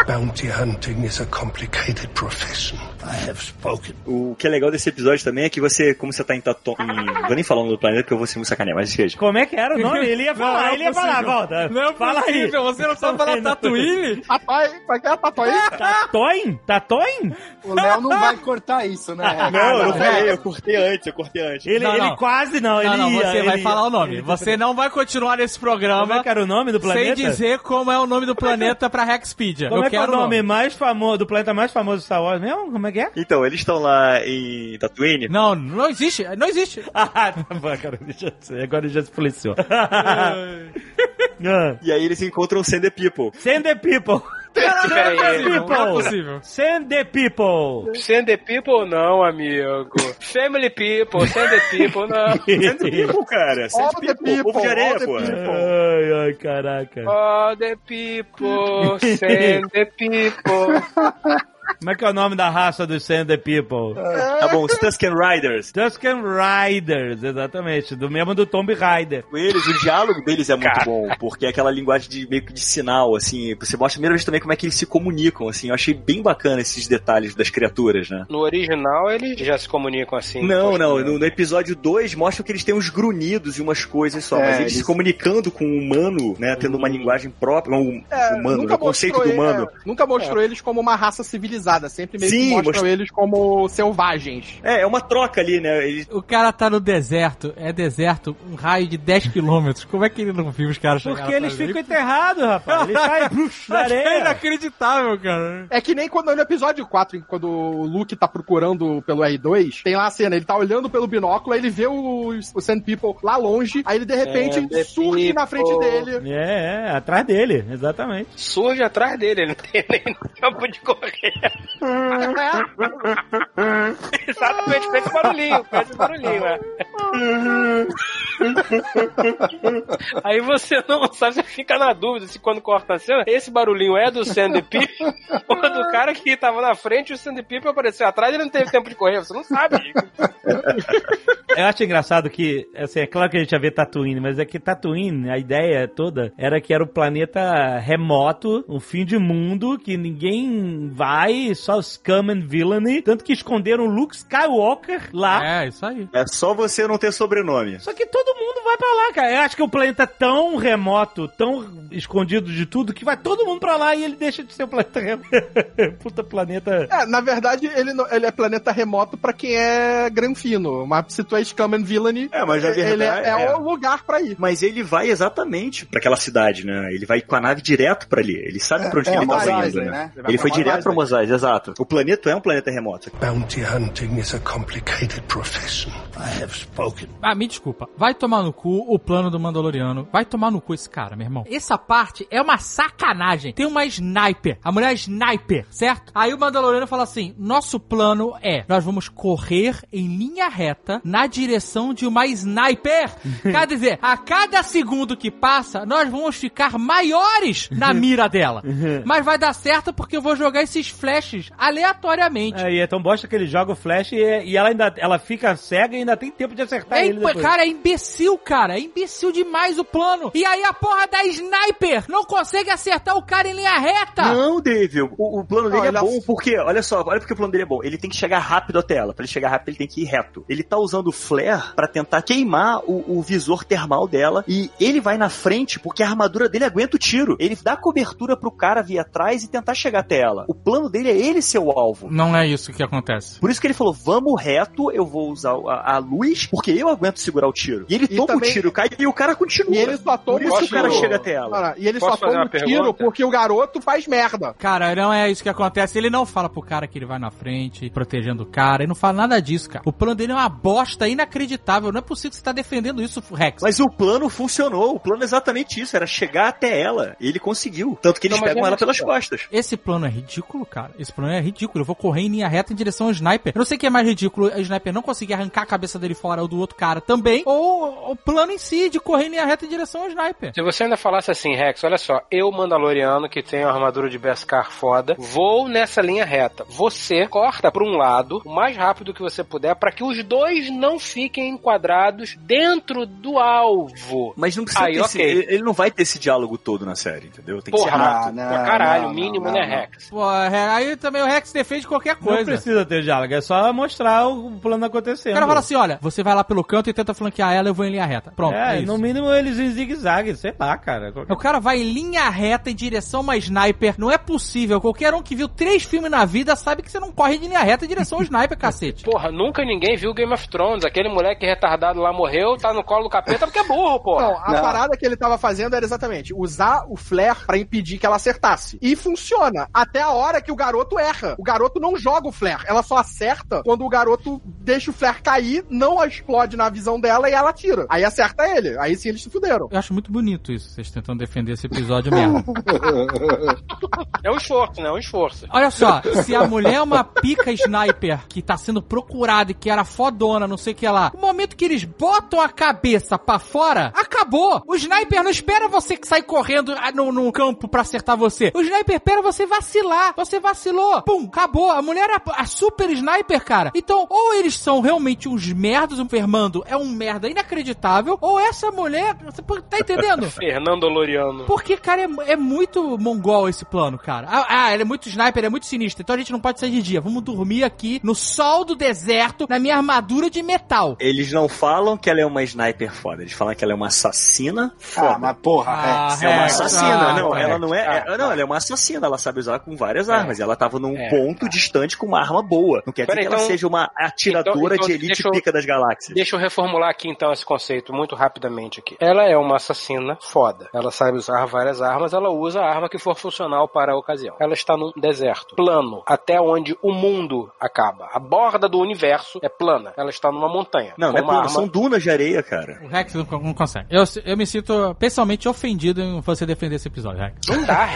Bounty hunting is a complicated profession. I have spoken. O que é legal desse episódio também é que você, como você tá em Tato... em... Vou nem falar o nome do planeta que eu vou ser muito sacanear, mas seja. Como é que era o nome? Ele ia falar, Não, é ele ia falar, volta. Não é Fala aí. você não sabe falar *laughs* Tatooine? Papai, vai ganhar Tatuí? Tatoin? Tatoin? O Léo não vai cortar isso, né? *laughs* Não, eu não falei, eu cortei antes, eu cortei antes. Ele, Não, ele não. quase não, ele Não, não, ia, você ele vai ia. falar o nome. Ele- Você não vai continuar nesse Como programa é que era o nome do planeta? sem dizer como é o nome do planeta pra Hexpedia. Como eu é que é o nome mais famoso, do planeta mais famoso do Star Wars mesmo? Como é que é? Então, eles estão lá em Tatooine. Não, não existe, não existe. *laughs* Ah, tá bom, cara. Agora ele já se policiou. *laughs* *laughs* Ah. E aí eles encontram o Send the People. Send the people. Peraí, people. Não é possível. Send the people. Send the people não, amigo. Family people, send the people não. *laughs* Send the People, cara. Send All the the People. people, Ovo de areia, pô. people. Ai, ai, caraca. All the people, send the people. *laughs* Como é que é o nome da raça dos the people? Tá bom, os Tusken Riders. Tusken Riders, exatamente. Do mesmo do Tomb Raider. Com eles, o diálogo deles é muito Cara. bom, porque é aquela linguagem de meio que de sinal, assim. Você mostra a primeira vez também como é que eles se comunicam, assim. Eu achei bem bacana esses detalhes das criaturas, né? No original eles já se comunicam assim. Não, não. No, no episódio 2 mostra que eles têm uns grunhidos e umas coisas só, É, mas eles, eles- se comunicando com o humano, né? Tendo uma linguagem própria, um É, humano, né, o conceito do ele- humano. é, nunca mostrou eles como uma raça civilizada, sempre meio Sim, que mostram mostrou- eles como selvagens. É, é uma troca ali, né? Eles- O cara tá no deserto, é deserto, um raio de 10 quilômetros. Como é que ele não viu os caras chegarem Porque eles ficam enterrados, rapaz. Eles saem brux, na que é areia. inacreditável, cara. É que nem quando no episódio 4, quando o Luke tá procurando pelo R2, tem lá a cena, ele tá olhando pelo binóculo, aí ele vê o, o Sand People lá longe, aí ele de repente the surge na frente dele. É, é, atrás dele, exatamente. Surge atrás dele, ele não tem nem *laughs* tempo de correr. Exatamente, fez barulhinho, fez barulhinho, é. Aí você não sabe, você fica na dúvida se quando corta a cena, esse barulhinho é do Sandy People *laughs* ou do cara que tava na frente e o Sandy People apareceu atrás e ele não teve tempo de correr, você não sabe. eu acho engraçado que, assim, é claro que a gente ia ver Tatooine, mas é que Tatooine, a ideia toda era que era um planeta remoto, um fim de mundo, que ninguém vai, só os scum and villainy, tanto que esconderam Luke Skywalker lá. É, isso aí. É só você não ter sobrenome. Só que todo mundo vai pra lá, cara. Eu acho que o planeta é tão remoto, tão escondido de tudo, que vai todo mundo pra lá e ele deixa de ser um planeta remoto. *laughs* Puta planeta. É, na verdade, ele, não- ele é planeta remoto pra quem é granfino. Mas se tu é Scum and Villainy, É, mas a ele é, verdade é é- o lugar pra ir. Mas ele vai exatamente pra aquela cidade, né? Ele vai com a nave direto pra ali. Ele sabe pra onde é, que ele Mos tava Eisley, indo, né? né? Ele vai Ele foi direto pra Eisley. Eisley, exato. O planeta é um planeta remoto. Bounty hunting is a complicated profession. I have spoken. Ah, me desculpa. Vai tomar no cu o plano do Mandaloriano. Vai tomar no cu esse cara, meu irmão. Essa parte é uma sacanagem. Tem uma sniper. A mulher é sniper, certo? Aí o Mandaloriano fala assim: nosso plano é: nós vamos correr em linha reta na direção de uma sniper. *laughs* Quer dizer, a cada segundo que passa, nós vamos ficar maiores na mira dela. *laughs* Mas vai dar certo porque eu vou jogar esses flashes aleatoriamente. É, e é tão bosta que ele joga o flash e, e ela ainda ela fica cega e ainda tem tempo de acertar É, ele depois. cara, é imbecil, cara. É imbecil demais o plano. E aí a porra da sniper não consegue acertar o cara em linha reta. Não, Dave, o, o plano dele Não, é ele bom porque, olha só, olha porque o plano dele é bom. Ele tem que chegar rápido até ela. Pra ele chegar rápido, ele tem que ir reto. Ele tá usando o flare pra tentar queimar o, o visor termal dela. E ele vai na frente porque a armadura dele aguenta o tiro. Ele dá cobertura pro cara vir atrás e tentar chegar até ela. O plano dele é ele ser o alvo. Não é isso que acontece. Por isso que ele falou: vamos reto, eu vou usar a, a luz, porque eu aguento segurar o tiro. E ele E toma também- o tiro, cai e o cara continua. E ele só toma Por isso que o cara chega até ela. Cara, e ele Posso só toma o tiro pergunta? porque o garoto faz merda. Cara, não é isso que acontece. Ele não fala pro cara que ele vai na frente, protegendo o cara. Ele não fala nada disso, cara. O plano dele é uma bosta inacreditável. Não é possível que você tá defendendo isso, Rex. Mas o plano funcionou. O plano é exatamente isso, era chegar até ela. E ele conseguiu. Tanto que eles Não, pegam é ela pelas costas. Esse plano é ridículo, cara. Esse plano é ridículo. Eu vou correr em linha reta em direção ao sniper. Eu não sei o que é mais ridículo. A sniper não conseguir arrancar a cabeça dele fora ou do outro cara também. Ou o plano em si de correr em linha reta em direção ao sniper. Se você ainda falasse assim, Rex, olha só, eu, Mandaloriano, que tenho a armadura de Beskar foda, vou nessa linha reta. Você corta pra um lado, o mais rápido que você puder, pra que os dois não fiquem enquadrados dentro do alvo. Mas não precisa Aí, ter esse, ok. ele, não vai ter esse diálogo todo na série, entendeu? Tem que Porra, ser rápido. pra não, caralho, não, o mínimo, não, né. Rex? Pô, é, aí também o Rex defende qualquer Não coisa. precisa ter diálogo, é só mostrar o plano acontecendo. O cara fala assim, olha, você vai lá pelo canto e tenta flanquear ela, eu vou em linha reta. Pronto, é, É, isso. no mínimo eles em zigue-zague, sei lá, cara. O cara vai em linha reta em direção a uma sniper. Não é possível. Qualquer um que viu três filmes na vida sabe que você não corre de linha reta em direção ao sniper, *laughs* cacete. Porra, nunca ninguém viu Game of Thrones. Aquele moleque retardado lá morreu, tá no colo do capeta porque é burro, porra. Não, a Não. parada que ele tava fazendo era exatamente usar o flare pra impedir que ela acertasse. E funciona. Até a hora que o garoto erra. O garoto não joga o flare. Ela só acerta quando o garoto deixa o flare cair, não explode na visão dela e ela tira. Aí acerta ele. Aí sim eles se fuderam. Eu acho muito bonito isso, vocês tentando defender esse episódio mesmo. *laughs* É um esforço, né? É um esforço. Olha só, se a mulher é uma pica sniper que tá sendo procurada e que era fodona, não sei o que lá, no momento que eles botam a cabeça pra fora, acabou! O sniper não espera você que sai correndo ah, no, no campo pra acertar você. O sniper espera você vacilar. Você vacilou. Pum, acabou. A mulher é a, super sniper, cara. Então, ou eles são realmente uns merdas, o Fernando é um merda inacreditável, ou essa mulher. Você tá entendendo? *laughs* Fernando Loriano. Porque, cara, é, é muito mongol esse plano, cara. Ah, ah, ele é muito sniper, ele é muito sinistro. Então a gente não pode sair de dia. Vamos dormir aqui no sol do deserto, na minha armadura de metal. Eles não falam que ela é uma sniper foda, eles falam que ela é uma assassina foda. Ah, mas porra, Ah, é. É uma Rex, assassina, ah, não, ela não é, é- Ah, não, ela é uma assassina, ela sabe usar com várias armas, e ela tava num É, ponto distante com uma arma boa. Não quer dizer Peraí, que ela então- seja uma atiradora então- então de elite eu- pica das galáxias. Deixa eu reformular aqui então esse conceito muito rapidamente aqui. Ela é uma assassina foda. Ela sabe usar várias armas, ela usa a arma que for funcional para a ocasião. Ela está num deserto, plano, até onde o mundo acaba. A borda do universo é plana. Ela está numa montanha. Não, não é uma plano, arma são dunas de areia, cara. O Rex não, não consegue. Eu, Eu, me sinto pessoalmente ofendido em você defender esse episódio, Rex. Não dá.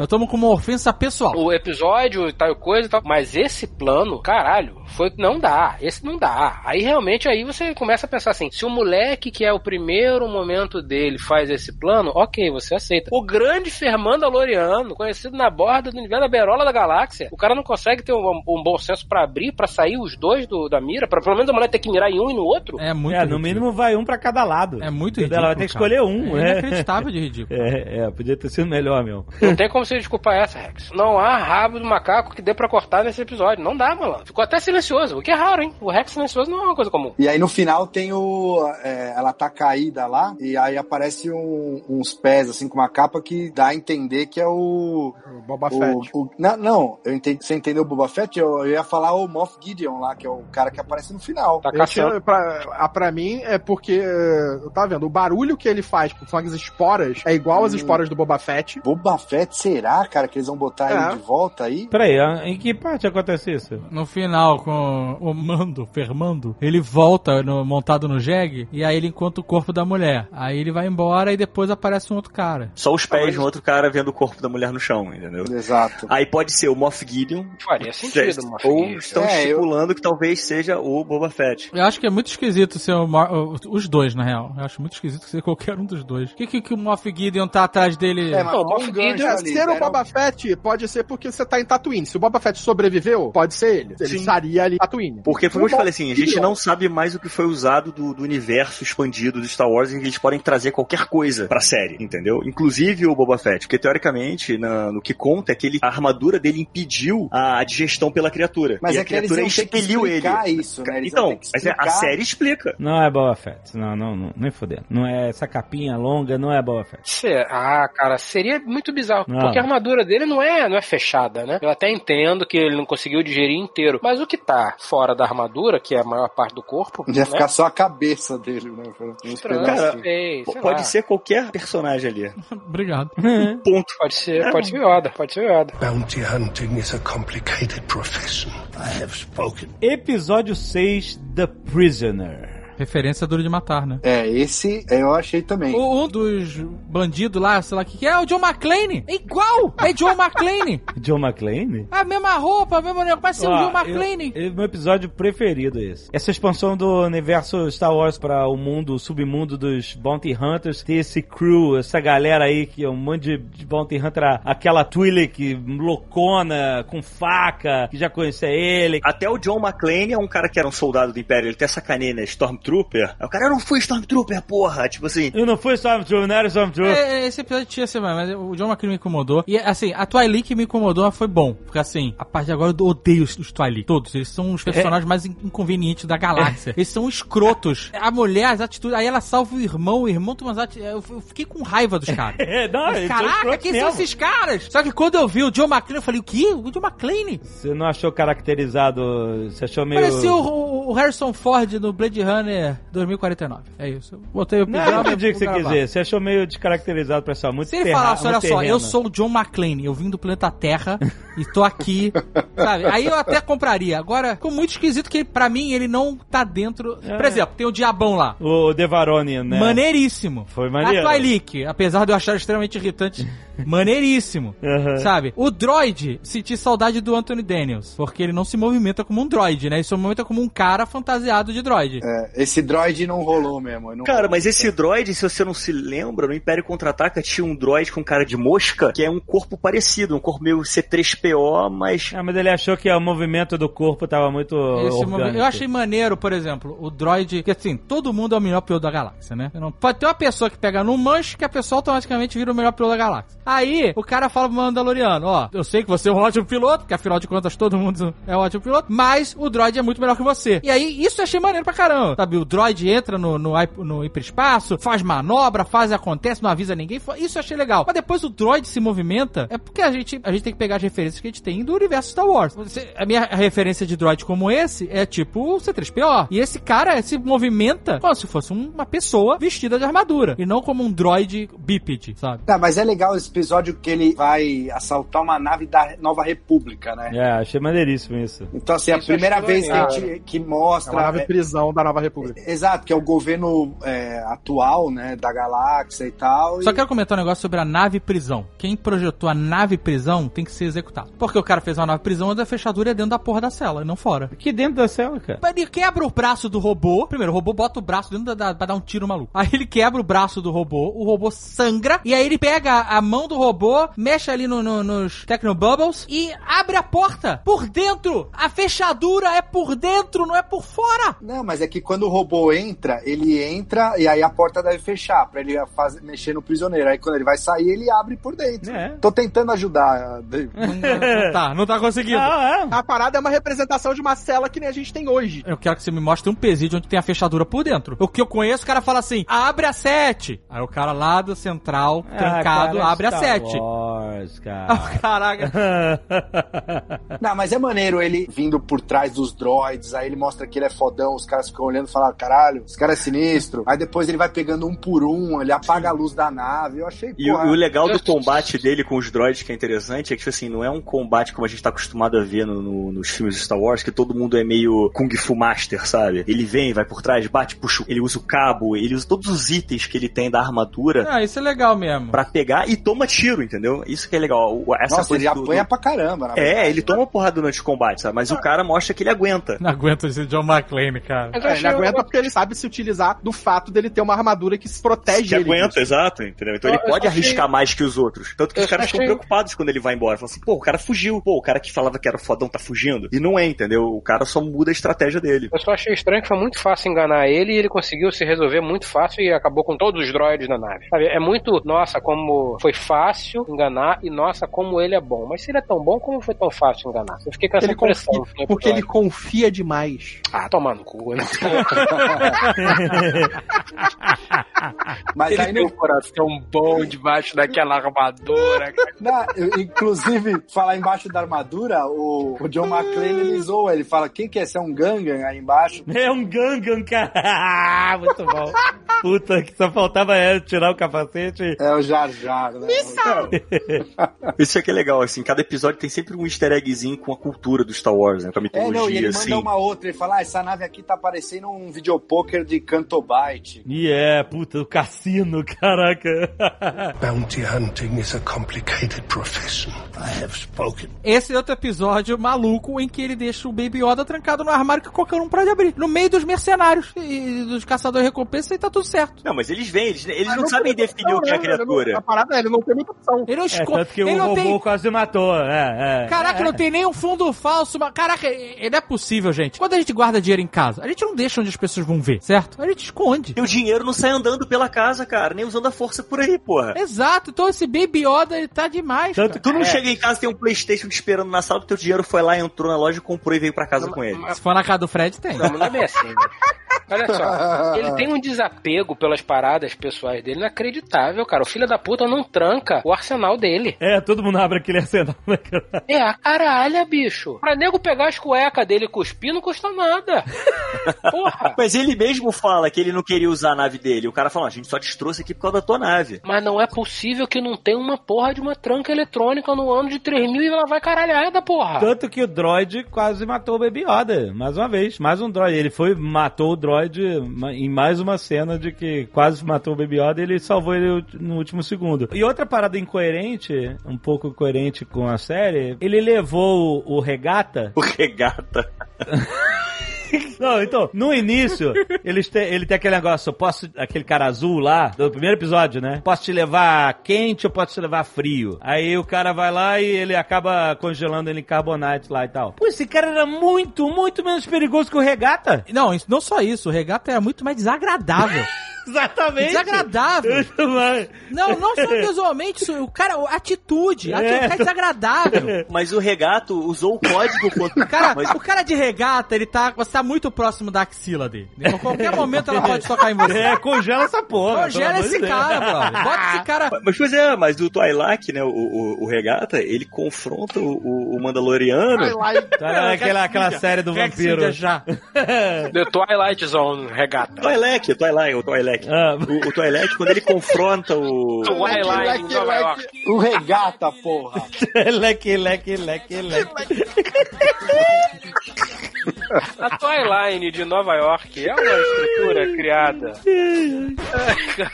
Eu tomo como uma ofensa pessoal. O episódio e tal coisa e tal. Mas esse plano, caralho, foi não dá. Esse não dá. Aí realmente aí você começa a pensar assim: se o moleque que é o primeiro momento dele faz esse plano, ok, você aceita. O grande Fernando Aloriano, conhecido na borda do universo da Berola da Galáxia, o cara não consegue ter um, um bom senso pra abrir, pra sair os dois do, da mira, pra pelo menos a mulher ter que mirar em um e no outro. É muito É, no mínimo vai um pra cada lado. É muito ridículo. Ela vai ter que cara. escolher um. É É, inacreditável de ridículo. *laughs* é, é, podia ter sido melhor, meu. Não tem como você desculpar essa, Rex. Não há rabo do macaco que dê pra cortar nesse episódio. Não dá, mano. Ficou até silencioso, o que é raro, hein? O Rex silencioso não é uma coisa comum. E aí no final tem o. é, ela tá caída lá, e aí aparece um- uns pés, assim, com uma capa que dá a entender que é o. O Boba o- Fett. o- não, não, eu entendi, você entendeu o Boba Fett? Eu, eu ia falar o Moff Gideon lá, que é o cara que aparece no final. Tá Esse, caçando. pra, a- pra mim é porque, eh, eu tava vendo, o barulho que ele faz com as esporas é igual às Hum. esporas do Boba Fett. Boba Fett, será, cara, que eles vão botar É. ele de volta aí? Peraí, em que parte acontece isso? No final, com o Mando, Fermando, ele volta no- montado no jegue e aí ele encontra o corpo da mulher. Aí ele vai embora e depois aparece um outro cara. Só os pés de um outro cara vendo o corpo da mulher no chão, entendeu? Exato. Aí pode ser o Moff Gideon. Faria sentido, Moff Ou estão É, eu- estipulando que talvez seja o Boba Fett. Eu acho que é muito esquisito ser o Mar- o- os dois, na real. Eu acho muito esquisito ser qualquer um dos dois. O que, que, que o Moff Gideon tá atrás dele? É, mas Não, tem Moff Gideon- É, ali, ser o deram- Boba Fett pode ser porque você tá em Tatooine. Se o Boba Fett sobreviveu, pode ser ele. Ele Sim. estaria ali em Tatooine. Porque foi como eu falei assim, a gente não sabe mais o que foi usado do, do universo expandido do Star Wars em que eles podem trazer qualquer coisa pra série, entendeu? Inclusive o Boba Fett, porque teoricamente, na- no que conta é que ele, a armadura dele impediu a digestão pela criatura. Mas e é a criatura expeliu ele. isso, né? Então, mas é- a série explica. Não é Boba Fett. Não, não, não. Nem fodendo. Não é essa capinha longa, não é Boba Fett. Ah, cara, seria muito bizarro. Não. Porque a armadura dele não é, não é fechada, né? Eu até entendo que ele não conseguiu digerir inteiro. Mas o que tá fora da armadura, que é a maior parte do corpo. Ia né? ficar só a cabeça dele, né? Estranho, sei, sei Pode lá. ser qualquer personagem ali. *laughs* Obrigado. *laughs* Ponto. Pode ser, pode ser Yoda, pode ser Yoda. Bounty hunting is a complicated profession. I have spoken. Episódio 6, The Prisoner. Referência duro de matar, né? É, esse eu achei também. O, um dos bandidos lá, sei lá o que, que é, é o John McClane. É igual! É John McClane. *laughs* John McClane? A mesma roupa, a mesma negócio, parece ser o John McClane. eu- eu- meu episódio preferido é esse. Essa expansão do universo Star Wars para o mundo, o submundo dos Bounty Hunters, ter esse crew, essa galera aí que é um monte de, de Bounty Hunter, aquela Twi'lek loucona, com faca, que já conhecia ele. Até o John McClane é um cara que era um soldado do Império, ele tem essa canina Stormtrooper. Aí o cara, eu não fui Stormtrooper, porra! Tipo assim, Eu não fui Stormtrooper, não era Stormtrooper. É, esse episódio tinha ser mais, mas o John McClane me incomodou. E assim, a Twilight me incomodou, mas foi bom. Porque assim, a partir de agora eu odeio os, os Twilight. Todos. Eles são os personagens mais in- inconvenientes da galáxia. Eles são escrotos. A mulher, as atitudes. Aí ela salva o irmão, o irmão toma as atitudes. Eu, eu fiquei com raiva dos *laughs* caras. É, não, Mas, são Caraca, quem são mesmo. esses caras? Só que quando eu vi o John McClane, eu falei, o quê? O John McClane? Você não achou caracterizado, você achou meio... Parecia o, o- o Harrison Ford no Blade Runner 2049. É isso. Eu botei o Não, episódio. eu entendi o que você gravar. dizer. Você achou meio descaracterizado, pessoal. Muito Se ele terra- falasse, olha só, eu sou o John McClane, eu vim do planeta Terra e tô aqui, *laughs* sabe? Aí eu até compraria. Agora, ficou muito esquisito que pra mim ele não tá dentro. Por É. exemplo, tem o Diabão lá. O Devaroni, né? Maneiríssimo. Foi maneiro. A Twilight, apesar de eu achar extremamente irritante, *laughs* maneiríssimo. Aham. Sabe? O droid, senti saudade do Anthony Daniels, porque ele não se movimenta como um droid, né? Ele se movimenta como um cara fantasiado de droid. É, esse droid não rolou mesmo. não Cara, rolou. mas esse droid, se você não se lembra, no Império Contra-Ataca tinha um droid com cara de mosca, que é um corpo parecido, um corpo meio C3PO, mas... Ah, mas ele achou que o movimento do corpo tava muito eu achei maneiro, por exemplo, o droid. Que assim, todo mundo é o melhor piloto da galáxia, né? Não pode ter uma pessoa que pega num manche que a pessoa automaticamente vira o melhor piloto da galáxia. Aí, o cara fala pro Mandaloriano: Ó, eu sei que você é um ótimo piloto, porque afinal de contas todo mundo é um ótimo piloto, mas o droid é muito melhor que você. E aí, isso eu achei maneiro pra caramba. Sabe, o droid entra no, no, no hiperespaço, faz manobra, faz acontece, não avisa ninguém. Isso eu achei legal. Mas depois o droid se movimenta, é porque a gente, a gente tem que pegar as referências que a gente tem do universo Star Wars. Você- a minha referência de droid como esse é tipo o C3PO. E esse cara se movimenta como se fosse um- uma pessoa vestida de armadura. E não como um droid bípede, sabe? Tá, mas é legal esse episódio que ele vai assaltar uma nave da Nova República, né? É, achei maneiríssimo isso. Então, assim, a Isso eu primeira vez que, a gente, que É mostra. uma nave é, prisão da Nova é, República. Exato, que é o governo é, atual, né, da galáxia e tal. Só e- quero comentar um negócio sobre a nave prisão. Quem projetou a nave prisão tem que ser executado. Porque o cara fez uma nave prisão onde a fechadura é dentro da porra da cela, e não fora. Aqui dentro da cela, cara. Ele quebra o braço do robô. Primeiro, o robô bota o braço dentro da, da pra dar um tiro maluco. Aí ele quebra o braço do robô, o robô sangra, e aí ele pega a, a mão do robô, mexe ali no, no- nos Technobubbles e abre a porta por dentro. A fechadura é por dentro, não é por fora. Não, mas é que quando o robô entra, ele entra e aí a porta deve fechar pra ele fazer, mexer no prisioneiro. Aí quando ele vai sair, ele abre por dentro. É. Tô tentando ajudar. Não, não tá, não tá conseguindo. Ah, é. A parada é uma representação de uma cela que nem a gente tem hoje. Eu quero que você me mostre um presídio onde tem a fechadura por dentro. O que eu conheço, o cara fala assim: abre a 7. Aí o cara lá do central, trancado, Ah, cara, abre a 7. Wars, *laughs* cara. Ah, Caraca. Não, mas é maneiro ele vindo por trás dos droids, aí ele mostra que ele é fodão, os caras ficam olhando e falam, caralho, esse cara é sinistro. Aí depois ele vai pegando um por um, ele apaga a luz da nave. Eu achei, E, o- e o legal do combate dele com os droids que é interessante é que, tipo assim, não é um combate como a gente tá acostumado a ver no- no- nos filmes de Star Wars, que todo mundo é meio Kung Fu Master, sabe? Ele vem, vai por trás, bate, puxa, ele usa o cabo, ele usa todos os itens que ele tem da armadura Ah, isso é legal mesmo. pra pegar e toma tiro, entendeu? Isso que é legal. Essa Nossa, coisa ele do- apanha do- pra caramba, na É, verdade. ele toma porrada durante o combate, sabe? Mas o cara mostra que ele aguenta. Não aguento esse John McClane, cara. Mas eu É, ele achei- aguenta porque ele sabe se utilizar do fato dele ter uma armadura que se protege Que ele. aguenta, exato, entendeu? Então Eu- ele pode achei- arriscar mais que os outros. Tanto que Eu os caras só ficam achei- preocupados quando ele vai embora. Falam assim, pô, o cara fugiu. Pô, o cara que falava que era fodão tá fugindo. E não é, entendeu? O cara só muda a estratégia dele. Eu só achei estranho que foi muito fácil enganar ele e ele conseguiu se resolver muito fácil e acabou com todos os droids na nave. Sabe? É muito, nossa, como foi fácil enganar e nossa, como ele é bom. Mas se ele é tão bom, como foi tão fácil enganar? Eu fiquei com essa Ele impressão. confia, porque ele confia demais. Ah, tomar no cu, né? *laughs* Mas ele aí tem no, um coração bom debaixo daquela armadura. eu- inclusive, falar embaixo da armadura, o, o John McClane ele zoa, ele fala, quem que é? Você é um Gangan aí embaixo? É um Gangan, cara. Muito bom. Puta, que só faltava é tirar o capacete. É o Jar Jar, né? *laughs* Isso aqui é legal, assim, cada episódio tem sempre um easter eggzinho com a cultura do Star Wars, né? Com a É, mitologia, não, e ele assim. manda uma outra, ele fala, ah, essa nave aqui tá parecendo um videopoker de Cantobite. E é, puta, o cassino, *laughs* caraca. Bounty hunting is a complicated profession. I have spoken. Esse é outro episódio maluco em que ele deixa o Baby Yoda trancado no armário que qualquer um pode abrir. No meio dos mercenários e dos caçadores de recompensa e tá tudo certo. Não, mas eles vêm, eles, eles Mas não, sabem tem definir o que é a né? Ele não- criatura. A parada é, ele não tem muita opção. Ele não É, esco... tanto que ele o não robô tem... quase matou. É, é. Caraca, é. não tem nem um fundo falso. Mas... Caraca, é- não é possível, gente. Quando a gente guarda dinheiro em casa, a gente não deixa onde as pessoas vão ver, certo? A gente esconde. E o dinheiro não sai andando pela casa, cara, nem usando a força por aí, porra. Exato, então esse Baby Yoda ele tá demais. Tanto cara. Tu não É. chega em casa e tem um Playstation te esperando na sala, teu dinheiro foi lá, entrou na loja, comprou e veio pra casa com ele. Se for na casa do Fred, tem. Não, não é assim, né? Olha só, *laughs* ele tem um desapego pelas paradas pessoais dele inacreditável, cara. O filho da puta não tranca o arsenal dele. É, todo mundo abre aquele arsenal. né, cara? É a caralha, bicho. Pra nego pegar as cuecas dele e cuspir não custa nada. *laughs* Porra. Mas ele mesmo fala que ele não queria usar a nave dele. O cara fala, a gente só te trouxe aqui por causa da tua nave. Mas não é possível que não tenha uma porra de uma tranca eletrônica no ano de 3000 e ela vai caralhada, porra. Tanto que o droid quase matou o Baby Yoda, mais uma vez. Mais um droid. Ele foi, matou o droid ma- em mais uma cena de que quase matou o Baby Yoda e ele salvou ele no último segundo. E outra parada incoerente, um pouco incoerente com a série, ele levou o, o regata. O regata. *laughs* *laughs* Não, então, no início, eles te- ele tem aquele negócio, eu posso, aquele cara azul lá, do primeiro episódio, né? Posso te levar quente ou posso te levar frio? Aí o cara vai lá e ele acaba congelando ele em carbonite lá e tal. Pô, esse cara era muito, muito menos perigoso que o regata. Não, não só isso, o regata é muito mais desagradável. *laughs* Exatamente. Desagradável. Não, não só visualmente, isso, o cara, a atitude, a atitude é desagradável. Mas o regato usou o código contra... Cara, Mas o cara de regata, ele tá, você tá muito próximo da axila dele. A qualquer momento ela pode tocar em você. É, congela essa porra. Congela esse de Deus. cara, brother. Bota esse cara. Mas pois é, mas o Twi'lek, né, o, o, o regata, ele confronta o, o- o Mandaloriano. Lá e- Tá aquela, aquela série do vampiro. Já. The Twilight Zone regata. Twi'lek, o Twi'lek, o Twi'lek. Ah, O, o Twi'lek, quando ele confronta o... Twilight leque. York. O regata, porra. *laughs* leque, leque, leque, leque. A Toyline de Nova York é uma estrutura criada.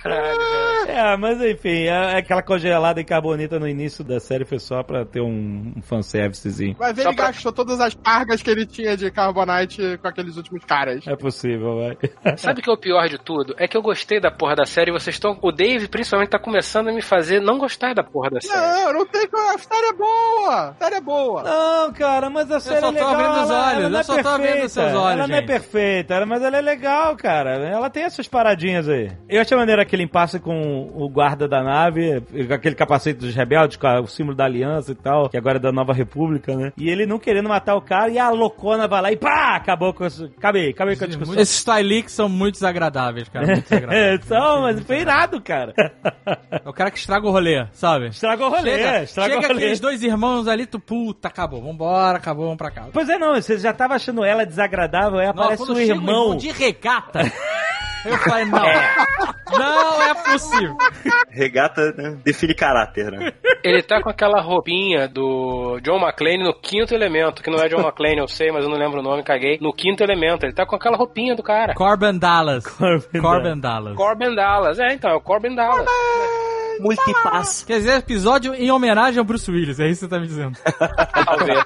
Caralho, *laughs* velho. É, mas enfim, é aquela congelada em carbonita no início da série foi só pra ter um, um fanservicezinho. Vai ver, Só ele pra- gastou todas as cargas que ele tinha de Carbonite com aqueles últimos caras. É possível, vai. *laughs* Sabe o que é o pior de tudo? É que eu gostei da porra da série e vocês estão. O Dave, principalmente, tá começando a me fazer não gostar da porra da série. Não, não tem como. A série é boa! A série é boa! Não, cara, mas a série só é tô legal. abrindo os ela, olhos, ela não eu é só tô abrindo perfeita. seus olhos, Ela não é gente. perfeita, mas ela é legal, cara. Ela tem essas paradinhas aí. Eu achei maneiro aquele impasse com o guarda da nave, com aquele capacete dos rebeldes, com o símbolo da aliança e tal, que agora é da Nova República, né? E ele não querendo matar o cara, e a loucona vai lá e pá! Acabou com isso. Acabei, acabei com a discussão. Esses Styleaks são muito desagradáveis, cara. Muito *laughs* desagradáveis. São, mas foi irado, cara. É o cara que estraga o rolê, sabe? Estragou o rolê, Chega, estragou chega o rolê. aqueles dois irmãos ali, tu, puta, acabou, vambora, acabou, vamos pra casa. Pois é, não, você já tava achando ela desagradável, aí aparece o irmão. de regata, eu falei, não, não é possível. Regata né, define caráter, né? Ele tá com aquela roupinha do John McClane no quinto elemento, que não é John McClane, eu sei, mas eu não lembro o nome, caguei. No quinto elemento, ele tá com aquela roupinha do cara. Corbin Dallas. Corbin Corbin Dallas. Corbin Dallas, é, então, é o Corbin Dallas. Multipass. Quer dizer, episódio em homenagem ao Bruce Willis, é isso que você tá me dizendo. *laughs* Talvez.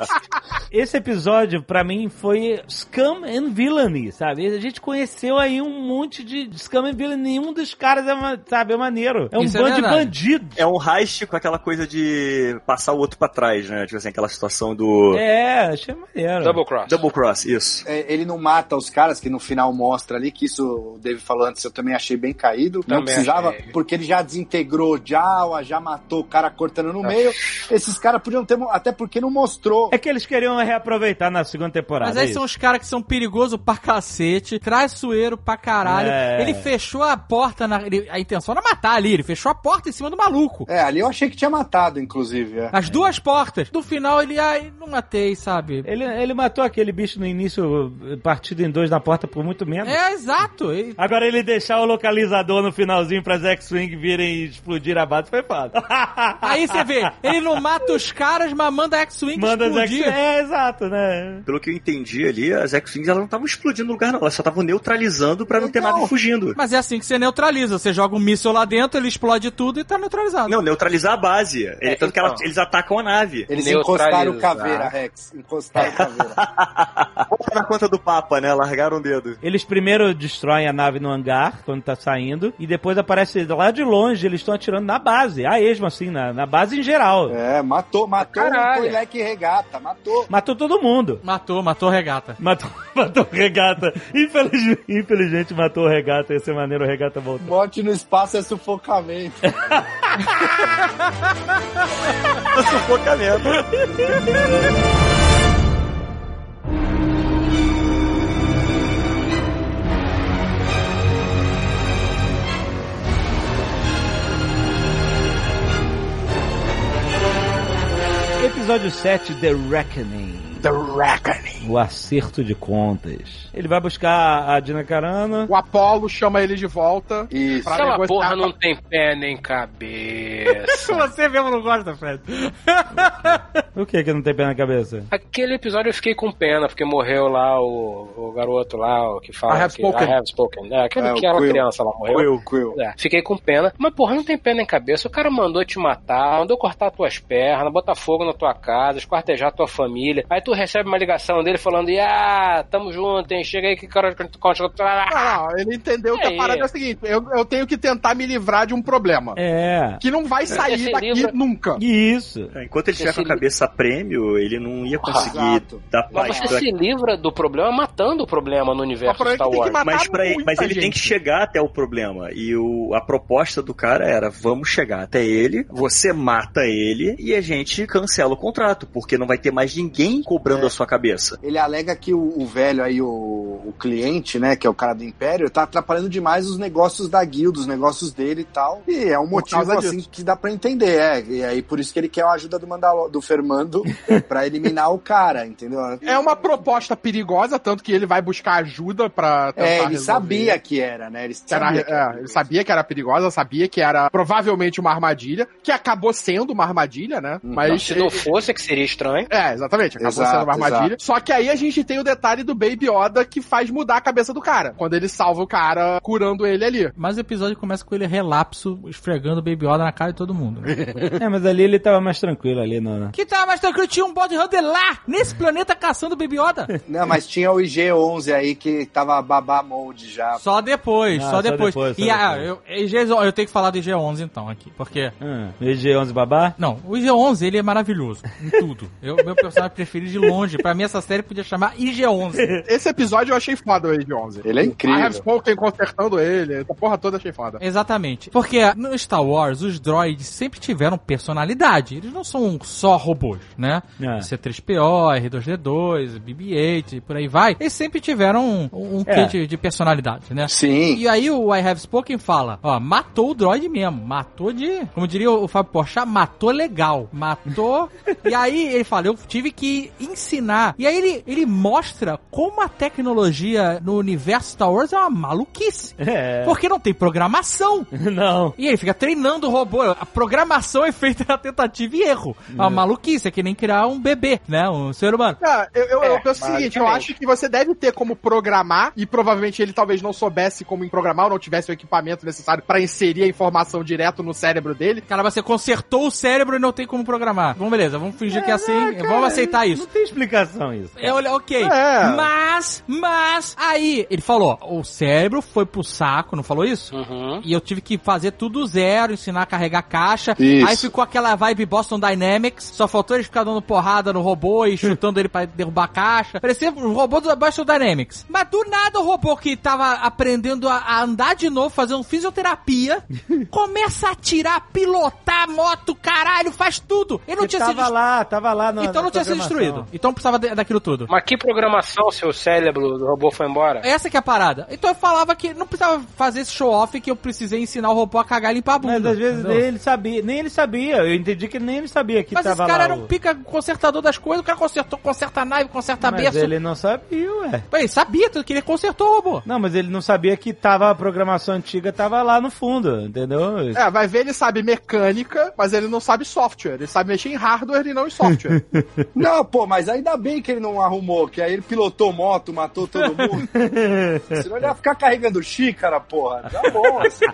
Esse episódio, pra mim, foi Scum and Villainy, sabe? A gente conheceu aí um monte de Scum and Villainy. Nenhum dos caras é, sabe, é maneiro. É um Isso é bando de verdade. bandidos. É um heist com aquela coisa de passar o outro pra trás, né? Tipo assim, aquela situação do É, achei maneiro. Double Cross. double cross, isso. É, ele não mata os caras, que no final mostra ali, que isso o Dave falou antes, eu também achei bem caído. não Também precisava, achei. porque ele já desintegrou Jawa, já matou o cara cortando no meio. Esses caras podiam ter, até porque não mostrou. É que eles queriam reaproveitar na segunda temporada. Mas aí é são os caras que são perigosos pra cacete, traiçoeiro pra caralho. É. Ele fechou a porta, na, ele- a intenção era matar ali, ele fechou a porta em cima do maluco. É, ali eu achei que tinha matado, inclusive. é. As duas portas. No final ele, ai, não matei, sabe? Ele, ele matou aquele bicho no início, partido em dois na porta por muito menos. É, exato. Ele- Agora ele deixar o localizador no finalzinho pra X-Wing virem explodir base foi foda. *laughs* Aí você vê, ele não mata os caras, mas manda a X-Wing Manda as explodir. X É, exato, né? Pelo que eu entendi ali, as X-Wings elas não estavam explodindo no lugar, não. Elas só estavam neutralizando pra não ter Então. nada fugindo. Mas é assim que você neutraliza. Você joga um míssil lá dentro, ele explode tudo e tá neutralizado. Não, neutralizar a base. Ele, tanto que ela- então. eles atacam a nave. Eles encostaram o caveira, Rex. Encostaram o caveira. *laughs* Porra na conta do Papa, né? Largaram o dedo. Eles primeiro destroem a nave no hangar, quando tá saindo, e depois aparece lá de longe, eles estão atirando na base, a esmo, assim, na, na base em geral. É, matou, matou Caralho. o Toilec Regata, matou. Matou todo mundo. Matou, matou regata. Matou, *laughs* matou o regata. Infelizmente, infelizmente matou o regata. Ia ser maneiro o regata voltar. Morte no espaço é sufocamento. *laughs* *laughs* Sufocamento. Episódio 7, The Reckoning. The Reckoning. O acerto de contas. Ele vai buscar a Dina Carano. O Apollo chama ele de volta. Isso. Pra Aquela negociar porra não tem pé nem *laughs* cabeça. Você mesmo não gosta, Fred. *laughs* O que que não tem pé na cabeça? Aquele episódio eu fiquei com pena, porque morreu lá o, o garoto lá, o que fala. I have que, spoken. I have spoken. É, aquele, É, aquela Quill. criança lá morreu. Quill. É, fiquei com pena. Mas, porra, não tem pé nem cabeça. O cara mandou te matar, mandou cortar tuas pernas, botar fogo na tua casa, esquartejar tua família. Aí tu recebe uma ligação dele falando: Ah, tamo junto, hein? Chega aí que cara. Não, não, ele entendeu que Aí. a parada é a seguinte: eu, eu tenho que tentar me livrar de um problema. É. Que não vai sair Esse daqui livro- nunca. Isso. É, Enquanto ele estiver com a cabeça a prêmio, ele não ia conseguir Exato. dar Mas paz você pra se livra do problema matando o problema no universo Mas o Star é Wars. Mas, pra, mas ele tem que chegar até o problema. E o, a proposta do cara era: vamos chegar até ele, você mata ele e a gente cancela o contrato, porque não vai ter mais ninguém cobrando É. a sua cabeça. Ele alega que o, o velho aí, o o cliente, né, que é o cara do Império, tá atrapalhando demais os negócios da guilda, os negócios dele e tal. E é um motivo, assim, disso. que dá pra entender, é. E aí, por isso que ele quer a ajuda do, Mandalo do Fermando *laughs* pra eliminar o cara, entendeu? É uma proposta perigosa, tanto que ele vai buscar ajuda pra tentar É, ele resolver. sabia que era, né? Ele Que era- sabia que era é, ele sabia que era perigosa, sabia que era provavelmente uma armadilha, que acabou sendo uma armadilha, né? Hum. Mas Se não fosse, que seria estranho. É, exatamente, acabou Exato, sendo uma armadilha. exato. Só que aí a gente tem o detalhe do Baby Yoda que faz mudar a cabeça do cara. Quando ele salva o cara curando ele ali. Mas o episódio começa com ele relapso, esfregando o Baby Yoda na cara de todo mundo. né? *laughs* É, mas ali ele tava mais tranquilo ali, não. que tá mais tranquilo, tinha um bode hunter lá, nesse planeta, caçando o Baby Yoda. Não, mas tinha o IG-11 aí que tava babá mode já. Só depois, Ah, só só depois. depois, só e ah, depois. eu, IG, eu tenho que falar do IG-11 então aqui, porque... Hum, EG11 babá? Não, o IG-11 ele é maravilhoso em tudo. Eu, meu personagem preferido de longe. Pra mim essa série podia chamar IG-11. *laughs* Esse episódio eu achei foda o Age 11. Ele é I incrível. have spoken consertando ele, essa porra toda achei foda. Exatamente. Porque no Star Wars, os droids sempre tiveram personalidade. Eles não são só robôs, né? É. C3PO, R2D2, BB-8 e por aí vai. Eles sempre tiveram um, um É. quê de, de personalidade, né? Sim. E aí o I Have Spoken fala, ó, matou o droid mesmo, matou de, como diria o Fábio Porchat, matou legal, matou. *laughs* e aí ele fala, eu tive que ensinar. E aí ele, ele mostra como a tecnologia no universo Star Wars é uma maluquice. É. Porque não tem programação. *laughs* Não. E ele fica treinando o robô. A programação é feita na tentativa e erro. É uma maluquice, é que nem criar um bebê, né? Um ser humano. Ah, eu, eu, eu É, penso o seguinte, eu acho que você deve ter como programar, e provavelmente ele talvez não soubesse como programar, ou não tivesse o equipamento necessário pra inserir a informação direto no cérebro dele. Cara, você consertou o cérebro e não tem como programar. Vamos, beleza, vamos fingir que é assim, vamos aceitar isso. Tem explicação isso. É, olha, ok. É. Mas, mas, aí, ele falou, o cérebro foi pro saco, não falou isso? Uhum. E eu tive que fazer tudo zero, ensinar a carregar caixa. Isso. Aí ficou aquela vibe Boston Dynamics. Só faltou ele ficar dando porrada no robô e *laughs* chutando ele pra derrubar a caixa. Parecia um robô do Boston Dynamics. Mas do nada o robô que tava aprendendo a, a andar de novo, fazendo fisioterapia, *laughs* começa a atirar, pilotar moto, caralho, faz tudo. Ele não Porque tinha sido tava lá, tava lá na, então não tinha sido programação. Destruído. Então precisava daquilo tudo. Mas que programação seu cérebro do robô foi embora? Essa que é a parada. Então eu falava que não precisava fazer esse show-off que eu precisei ensinar o robô a cagar e limpar a bunda. Mas às vezes nem ele sabia, nem ele sabia. Eu entendi que nem ele sabia que Mas esse tava cara lá. era o- um pica consertador das coisas, o cara consertou, conserta a nave, conserta Mas berço. ele não sabia, ué. Ele sabia tudo que ele consertou o robô. Não, mas ele não sabia que tava a programação antiga tava lá no fundo, entendeu? É, vai ver, ele sabe mecânica, mas ele não sabe software. Ele sabe mexer em hardware e não em software. *laughs* Não, pô, mas ainda bem que ele não arrumou, que aí ele pilotou moto, matou todo mundo. *laughs* Senão ele ia ficar carregando xícara, porra. Tá bom. assim.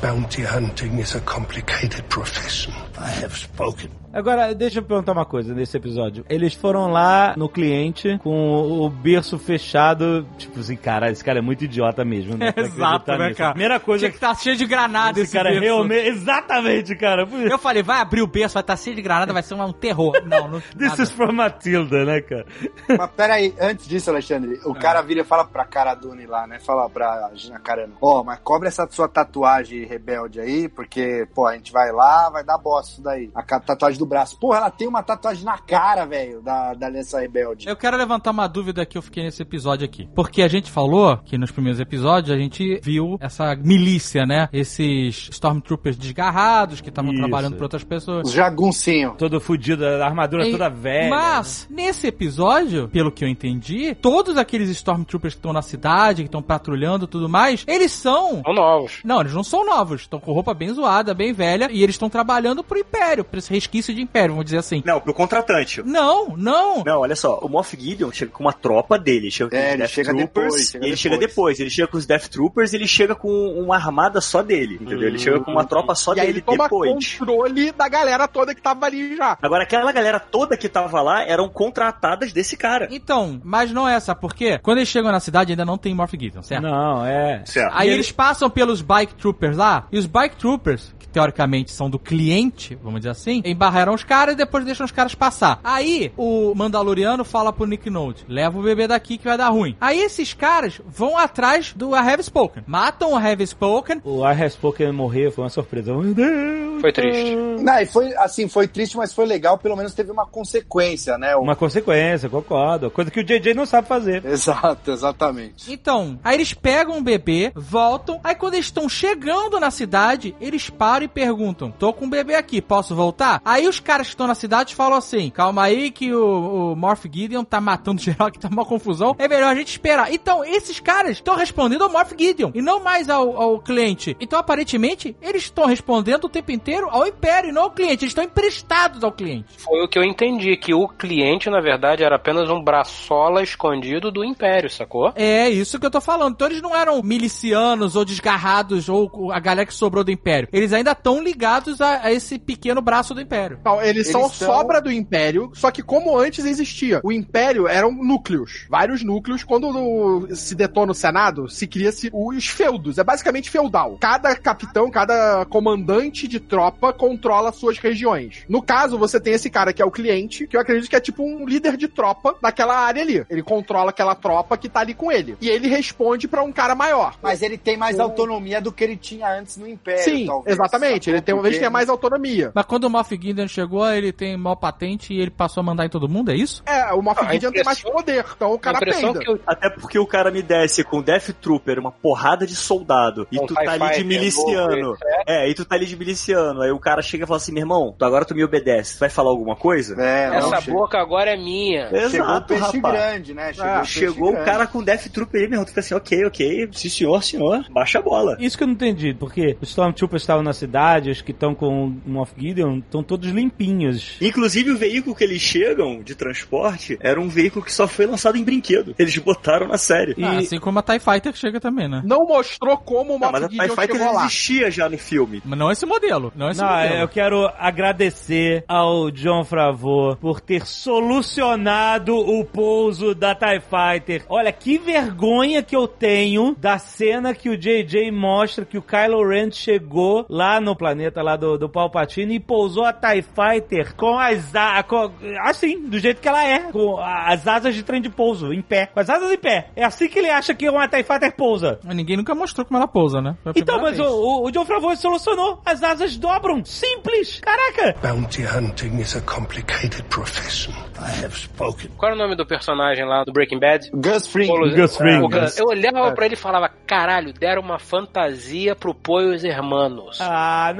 Bounty hunting is a complicated profession. I have spoken. Agora, deixa eu perguntar uma coisa nesse episódio. Eles foram lá no cliente com o berço fechado, tipo assim, cara, esse cara é muito idiota mesmo, né? *laughs* Exato, né, nisso. cara? Primeira coisa Tinha que estar cheio de granada esse, esse, cara é berço. realmente... Exatamente, cara. Eu falei, vai abrir o berço, vai estar cheio de granada, vai ser um terror. *laughs* Não, não. This nada. is from Matilda, né, cara? Mas peraí, antes disso, Alexandre, o cara vira e fala pra cara Dune lá, né? Fala pra Gina Carano, ó, mas cobre essa sua tatuagem rebelde aí, porque, pô, a gente vai lá, vai dar bosta isso daí. A tatuagem do braço. Porra, ela tem uma tatuagem na cara, velho, da, da Aliança Rebelde. Eu quero levantar uma dúvida que eu fiquei nesse episódio aqui. Porque a gente falou que nos primeiros episódios a gente viu essa milícia, né? Esses Stormtroopers desgarrados que estavam trabalhando para outras pessoas. Os jaguncinhos. Todo fudido, a armadura E- toda velha. Mas, nesse episódio, pelo que eu entendi, todos aqueles Stormtroopers que estão na cidade, que estão patrulhando e tudo mais, eles são. São novos. Não, eles não são novos. Estão com roupa bem zoada, bem velha. E eles estão trabalhando pro Império, pra esse resquício de Império, vamos dizer assim. Não, pro contratante. Não, não. Não, olha só, o Moff Gideon chega com uma tropa dele, chega com É, os ele Death chega Troopers, depois, chega e ele depois. chega depois, ele chega com os Death Troopers, ele chega com uma armada só dele, entendeu? Ele chega com uma tropa só e aí dele ele toma depois. controle da galera toda que tava ali já. Agora, aquela galera toda que tava lá eram contratadas desse cara. Então, mas não é essa, porque quando eles chegam na cidade ainda não tem Morph Gideon, certo? Não, é. Certo. Aí E eles passam pelos Bike Troopers lá, e os Bike Troopers, que teoricamente são do cliente, vamos dizer assim, em Barra esperam os caras e depois deixam os caras passar. Aí, o Mandaloriano fala pro Nick Note, leva o bebê daqui que vai dar ruim. Aí esses caras vão atrás do I Have Spoken. Matam o I Have Spoken. O I Have Spoken morrer foi uma surpresa. Meu Deus! Foi triste. Não, e foi assim, foi triste, mas foi legal, pelo menos teve uma consequência, né? O- Uma consequência, concordo. Coisa que o JJ não sabe fazer. Exato, exatamente. Então, aí eles pegam o bebê, voltam. Aí quando eles estão chegando na cidade, eles param e perguntam: Tô com o bebê aqui, posso voltar? Aí os caras que estão na cidade falam assim: Calma aí que o, o Morph Gideon tá matando *laughs* geral, que tá uma confusão. É melhor a gente esperar. Então, esses caras estão respondendo ao Morph Gideon e não mais ao, ao cliente. Então, aparentemente, eles estão respondendo o tempo inteiro ao Império e não ao cliente. Eles estão emprestados ao cliente. Foi o que eu entendi, que o cliente, na verdade, era apenas um braçola escondido do Império, sacou? É isso que eu tô falando. Então eles não eram milicianos ou desgarrados ou a galera que sobrou do Império. Eles ainda estão ligados a, a esse pequeno braço do Império. Não, eles, Eles são são- sobra do Império, só que como antes existia. O Império eram núcleos, vários núcleos. Quando o- se detona o Senado, se cria-se os feudos. É basicamente feudal. Cada capitão, cada comandante de tropa controla suas regiões. No caso, você tem esse cara que é o cliente, que eu acredito que é tipo um líder de tropa daquela área ali. Ele controla aquela tropa que tá ali com ele. E ele responde pra um cara maior. Mas ele tem mais autonomia do que ele tinha antes no Império. Sim, talvez, exatamente. Ele tem, ele tem mais autonomia. Mas quando o Moff Gideon chegou, ele tem maior patente e ele passou a mandar em todo mundo, é isso? É, o Moff Ah, Gideon tem mais poder, então o cara peida. que eu, Até porque o cara me desce com Death Trooper, uma porrada de soldado, e Um tu tá ali de Fighter miliciano. novo, É, e tu tá ali de miliciano. Aí o cara chega e fala assim: meu irmão, tu agora tu me obedece, tu vai falar alguma coisa? É, não, essa chegou, boca agora é minha. chegou o Exato, peixe rapaz. grande, né? Chegou, Ah, o Chegou o cara com Death Trooper aí, meu irmão. Tu fica assim, ok, ok, sim senhor, senhor, baixa a bola. Isso que eu não entendi, porque os Stormtroopers estavam na cidade, os que estão com o Moff Gideon estão todos limpinhos. Inclusive, o veículo que eles chegam de transporte era um veículo que só foi lançado em brinquedo. Eles botaram na série. E- Ah, assim como a TIE Fighter que chega também, né? Não mostrou como o Não, Moff mas a TIE Fighter existia já no filme. Mas não esse modelo, não esse Não, modelo. eu quero agradecer ao John Favreau por ter solucionado o pouso da TIE Fighter. Olha, que vergonha que eu tenho da cena que o JJ mostra que o Kylo Ren chegou lá no planeta lá do, do Palpatine e pousou a TIE Fighter com as com- assim, do jeito que ela é, com as asas de trem de pouso, em pé, com as asas em pé. É assim que ele acha que uma TIE Fighter pousa. Mas ninguém nunca mostrou como ela pousa, né? Então, mas vez. o, o, o John Favreau solucionou. As asas dobram. Simples. Caraca. Bounty hunting is a complicated profession. I have spoken. Qual era o nome do personagem lá do Breaking Bad? Gus Fring. Polo- Gus Fring. O Gus. Eu olhava É. pra ele e falava, caralho, deram uma fantasia pro Poios Hermanos. Ah,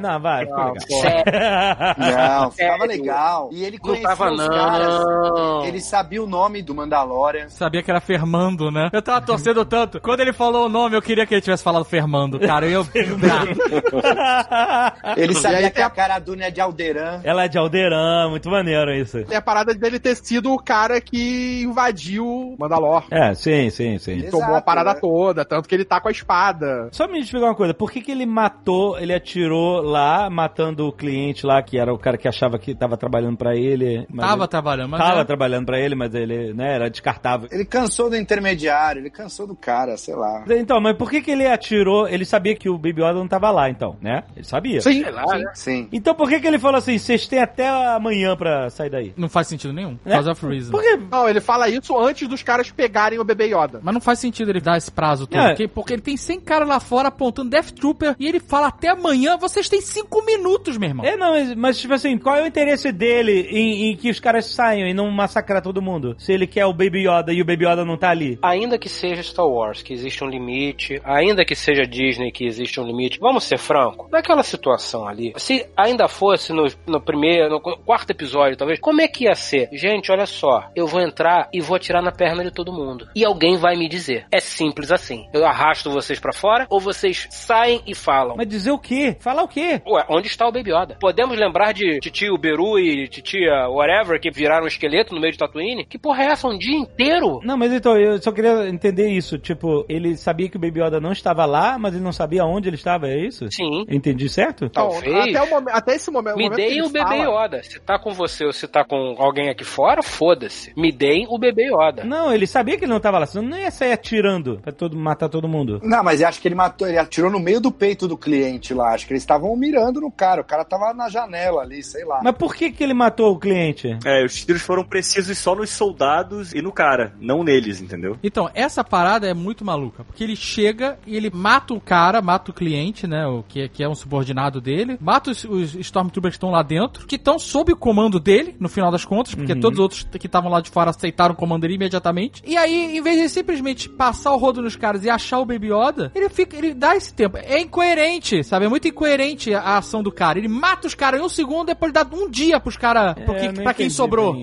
não, não, vai. Não, legal. *laughs* Não, *laughs* ficava legal. E ele conhecia tava, os caras. não. Ele sabia o nome do Mandalorian. Sabia que era Fermando, né? Eu tava torcendo tanto. Quando ele falou o nome, eu queria que ele tivesse falado Fermando, cara. Eu ia. *laughs* Ele sabia que a cara Dune é de Alderan. Ela é de Alderan, muito maneiro isso. Tem a parada dele ter sido o cara que invadiu Mandalor. É, sim, sim, sim. Exato, Tomou a parada né? toda, tanto que ele tá com a espada. Só me explicar uma coisa, por que, que ele matou, ele atirou lá, matando o cliente lá, que era o cara que achava que tava trabalhando pra ele. mas tava ele- trabalhando, mas. Tava é- trabalhando pra ele, mas ele, né, era descartável. Ele cansou do intermediário, ele cansou do cara, sei lá. Então, mas por que que ele atirou? Ele sabia que o Baby Yoda não tava lá, então, né? Ele sabia. Sim. Sei lá, né? Sim. Então por que que ele falou assim, vocês têm até amanhã pra sair daí? Não faz sentido nenhum. É? Cause of reason. Por quê? Não, ele fala isso antes dos caras pegarem o bebê Yoda. Mas não faz sentido ele dar esse prazo todo. É. Porque, porque ele tem 100 caras lá fora apontando Death Trooper e ele fala até amanhã, vocês têm 5 minutos, meu irmão. É, não, mas, mas, tipo assim, qual é o interesse dele em, em que os caras saiam e não massacrar todo mundo? Se ele quer o Baby Yoda e o Baby Yoda não tá ali. Ainda que seja Star Wars, que existe um limite, ainda que seja Disney, que existe um limite, vamos ser franco, naquela situação ali, se ainda fosse no, no primeiro, no quarto episódio, talvez, como é que ia ser? Gente, olha só, eu vou entrar e vou atirar na perna de todo mundo. E alguém vai me dizer. É simples assim. Eu arrasto vocês pra fora ou vocês saem e falam. Mas dizer o quê? Falar o quê? Ué, onde está o Baby Yoda? Podemos lembrar de Titio Beru e Titia whatever que viraram um esqueleto no meio de Tatooine? Que porra é essa? Um dia inteiro? Não, mas então, eu só queria entender isso. Tipo, ele sabia que o Baby Yoda não estava lá, mas ele não sabia onde ele estava, é isso? Sim. Eu Entendi certo? Então, Talvez. até, o momen- até esse momento. Me momento deem o bebê fala- Yoda. Se tá com você ou se tá com alguém aqui fora, foda-se. Me deem o bebê Yoda. Não, ele sabia que ele não estava lá, senão não ia sair atirando pra todo, matar todo mundo. Não, mas eu acho que ele matou, ele atirou no meio do peito do cliente lá. Acho que eles estavam mirando no cara. O cara tava na janela janela ali, sei lá. Mas por que que ele matou o cliente? É, os tiros foram precisos só nos soldados e no cara, não neles, entendeu? Então, essa parada é muito maluca, porque ele chega e ele mata o cara, mata o cliente, né, o que, que é um subordinado dele, mata os, os Stormtroopers que estão lá dentro, que estão sob o comando dele, no final das contas, porque Uhum. todos os outros que estavam lá de fora aceitaram o comando dele imediatamente. E aí, em vez de simplesmente passar o rodo nos caras e achar o Baby Yoda, ele fica, ele dá esse tempo. É incoerente, sabe? É muito incoerente a ação do cara. Ele mata os caras em um segundo, depois dá um dia pros caras, É, não pra quem sobrou.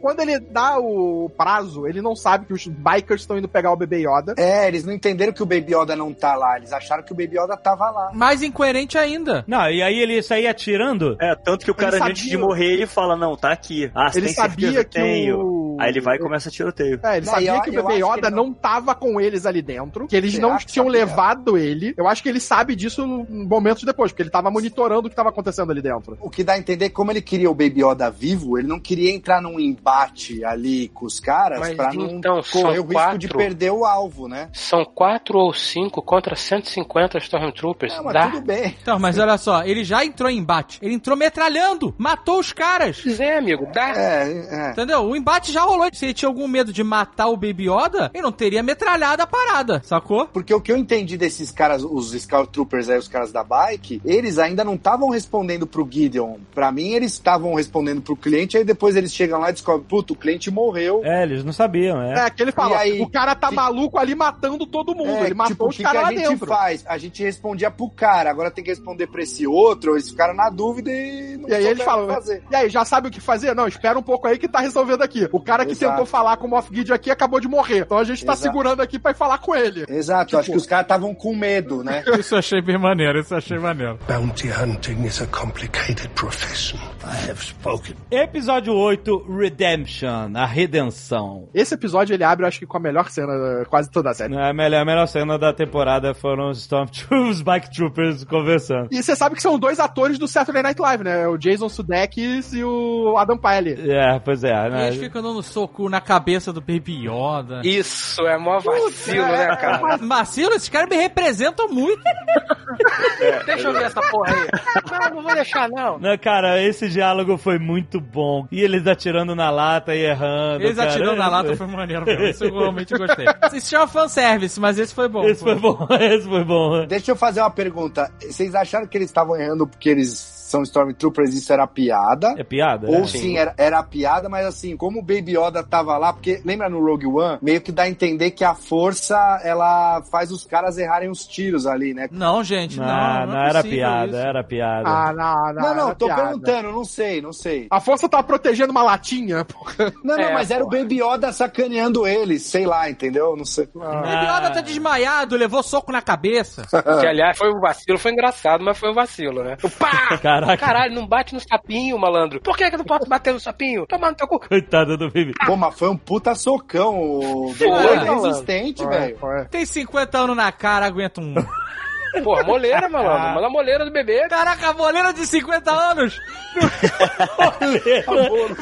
Quando ele dá o prazo, ele não sabe que os bikers estão indo pegar o bebê Yoda. É, eles não entenderam que o Baby Yoda não tá lá. Eles acharam que o Baby Yoda tava lá. Mais incoerente ainda. Não, e aí ele saía atirando? É, tanto que o cara, antes de morrer, ele fala, não, tá aqui. Ah, Ele tem sabia certeza? que Tenho. o- Aí ele vai e começa a tiroteio. É, ele Não, sabia eu- que o bebê Yoda não... não- tava com eles ali dentro, que eles Será não que tinham sabia? levado ele. Eu acho que ele sabe disso momentos depois, porque ele tava monitorando o que tava acontecendo ali dentro. O que dá a entender que como ele queria o Baby Yoda vivo, ele não queria entrar num embate ali com os caras Mas pra não então, são correr o risco de quatro. perder o alvo, né? São quatro ou cinco contra 150 Stormtroopers. Não, mas Dá? tudo bem. Então, mas olha só, ele já entrou em embate. Ele entrou metralhando, matou os caras. Pois é, amigo, dá. É, é. Entendeu? O embate já rolou. Se ele tinha algum medo de matar o Baby Yoda, ele não teria metralhado a parada, sacou? Porque o que eu entendi desses caras, os Scout Troopers aí, os caras da bike, eles ainda não estavam respondendo pro Gideon. Pra mim, eles estavam respondendo pro cliente, aí depois eles chegam lá e descobrem, puto, o cliente morreu. É, eles não sabiam, é. É, que ele fala, E aí? o cara tá Que- maluco ali matando todo mundo. É, ele matou tipo, o os que, que caras a lá gente dentro. faz? A gente respondia pro cara, agora tem que responder pra esse outro, eles ficaram na dúvida e não E aí eles falam, o que fazer. e aí, já sabe o que fazer? Não, espera um pouco aí que tá resolvendo aqui. O cara que Exato. tentou falar com o Moff Gideon aqui acabou de morrer. Então a gente tá Exato. segurando aqui pra ir falar com ele. Exato, acho que os caras estavam com medo, né? *laughs* Isso eu achei bem maneiro, isso eu achei maneiro. Bounty hunting is a complicated profession. I have spoken. Episódio 8, Redemption, a redenção. Esse episódio ele abre, eu acho que com a melhor cena quase toda a série. A melhor, a melhor cena da temporada foram os Stormtroopers, *laughs* os Bike Troopers conversando. E você sabe que são dois atores do Saturday Night Live, né? O Jason Sudeikis e o Adam Pyle. É, pois é. E Né? eles ficam dando soco na cabeça do Baby Yoda. Isso, é mó vacilo, né, cara? Mas, Marcelo, esses caras me representam muito. *laughs* Deixa eu ver essa porra aí. Não, não vou deixar, não. Não, cara, esse diálogo foi muito bom. E eles atirando na lata e errando. Eles cara. atirando na lata foi maneiro mesmo. Isso eu realmente gostei. Isso chama fanservice, mas esse foi bom. Esse foi bom, *laughs* esse foi bom. Deixa eu fazer uma pergunta. Vocês acharam que eles estavam errando porque eles são Stormtroopers isso era piada? É piada? Ou é? sim, era, era piada, mas assim, como o Baby Yoda tava lá, porque lembra no Rogue One? Meio que dá a entender que a força, ela faz os caras errarem os tiros ali, né? Não, gente, não. Não, Não, não, é era possível piada, isso. era piada. Ah, não, não. Não, não, era tô piada. perguntando, não sei, não sei. A força tava protegendo uma latinha, *laughs* porra. Não, não, É, mas era o. Baby Yoda sacaneando eles, sei lá, entendeu? Não sei. O Baby Yoda tá desmaiado, levou soco na cabeça. *laughs* Que, aliás, foi um vacilo, foi engraçado, mas foi um vacilo, né? O pá! *laughs* Caraca, Caralho, não bate no sapinho, malandro. Por que, que eu não posso bater no sapinho? Toma no teu cu. coitado do Baby. Pô, mas foi um puta socão. O é resistente, velho. Tem 50 anos na cara, aguenta um. *laughs* Porra, moleira, malandro. Manda a moleira do bebê. Caraca, a boleira de 50 anos! *laughs* Boleira,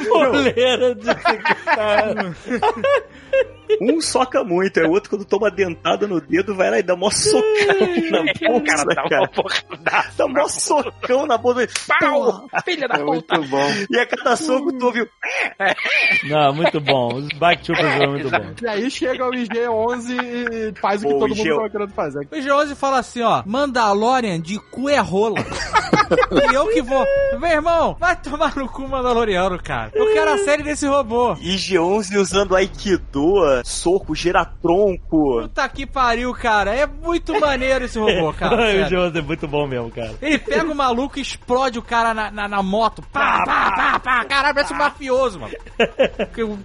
boleira de 50 anos. *laughs* Um soca muito, é o outro quando toma dentada no dedo, vai lá e dá mó socão na *laughs* O cara dá uma cara. porrada. Dá mó socão na bolsa. Pau! Filha da É puta. muito bom. E a cada soco tu ouviu. Não, muito bom. Os Bike Troopers foram muito bons. E aí chega o IG-11 e faz o que Pô, todo mundo tava querendo fazer. O G11 fala assim, ó, Mandalorian de cu é rola. *laughs* e eu que vou. Meu irmão, vai tomar no cu Mandaloriano, cara. Eu quero a série desse robô. IG-11 usando Aikido, soco, giratronco. Puta que pariu, cara. É muito maneiro esse robô, *laughs* cara. o. Jones é muito bom mesmo, cara. Ele pega o maluco e explode o cara na, na, na moto. Pá, pá, pá, pá. Caralho, parece um mafioso, mano.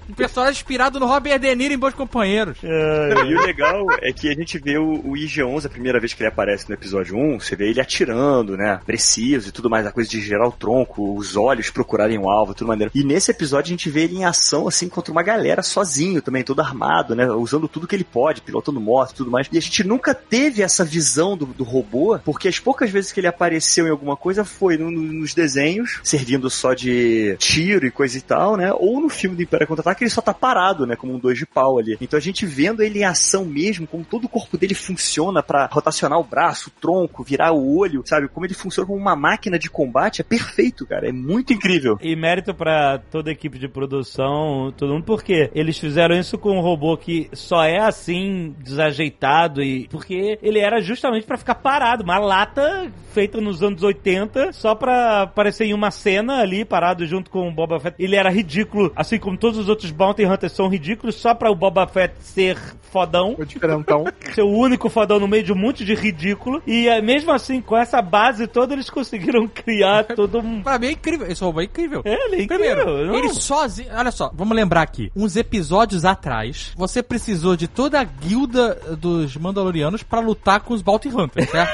O personagem inspirado no Robert De Niro em Bons Companheiros. E o legal é que a gente vê o, o IG-11, a primeira vez que ele aparece no episódio 1, você vê ele atirando, né? Preciso e tudo mais, a coisa de gerar o tronco, os olhos procurarem o alvo, tudo maneiro. E nesse episódio a gente vê ele em ação, assim, contra uma galera sozinho também, todo armado, né? Usando tudo que ele pode, pilotando moto e tudo mais. E a gente nunca teve essa visão do, do robô, porque as poucas vezes que ele apareceu em alguma coisa foi no- no- nos desenhos, servindo só de tiro e coisa e tal, né? Ou no filme do Império Contra-Ataque ele só tá parado, né? Como um dois de pau ali. Então a gente vendo ele em ação mesmo, como todo o corpo dele funciona pra rotacionar o braço, o tronco, virar o olho, sabe? Como ele funciona como uma máquina de combate é perfeito, cara. É muito incrível. E mérito pra toda a equipe de produção, todo mundo, porque eles fizeram isso com um robô que só é assim, desajeitado, e porque ele era justamente pra ficar parado, uma lata feita nos anos 80, só pra aparecer em uma cena ali, parado junto com o Boba Fett. Ele era ridículo, assim como todos os outros Bounty Hunters são ridículos, só pra o Boba Fett ser fodão. O diferentão. *laughs* Ser o único fodão no meio de um monte de ridículo. E eh, mesmo assim, com essa base toda, eles conseguiram *laughs* criar todo um. Pra mim é incrível. Esse robô é incrível. É, ele é incrível. Primeiro, não? ele sozinho. Olha só, vamos lembrar aqui. Uns episódios atrás, você precisou de toda a guilda dos Mandalorianos pra lutar com os Bounty Hunters, certo?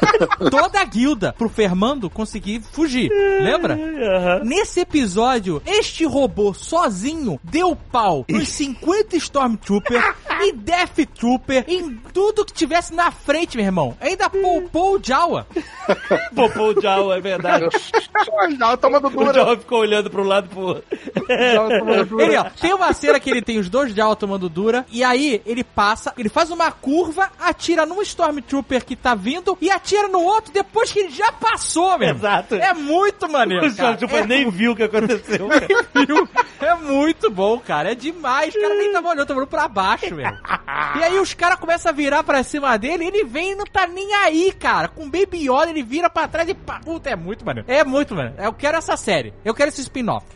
*laughs* toda a guilda pro Fermando conseguir fugir. Lembra? Aham. Nesse episódio, este robô sozinho deu pau nos 50 Stormtrooper e Death Trooper em tudo que tivesse na frente, meu irmão. Ainda poupou o Jawa. *laughs* Popou o Jawa, é verdade. Já tomando *laughs* O dura. Jawa ficou olhando pro lado pro outro. Tomando. Ele, ó, tem uma cena que ele tem os dois Jawa tomando dura, e aí ele passa, ele faz uma curva, atira num Stormtrooper que tá vindo e atira no outro depois que ele já passou, irmão. Exato. É muito maneiro. O cara. Stormtrooper É nem viu o que aconteceu. cara. viu? É muito bom, cara. É demais. O cara nem tava olhando, tava olhando pra baixo, velho. E aí os caras começam a virar pra cima dele, ele vem e não tá nem aí, cara. Com Baby Yoda, ele vira pra trás e pá. Puta, é muito maneiro. É muito maneiro. Eu quero essa série. Eu quero esse spin-off.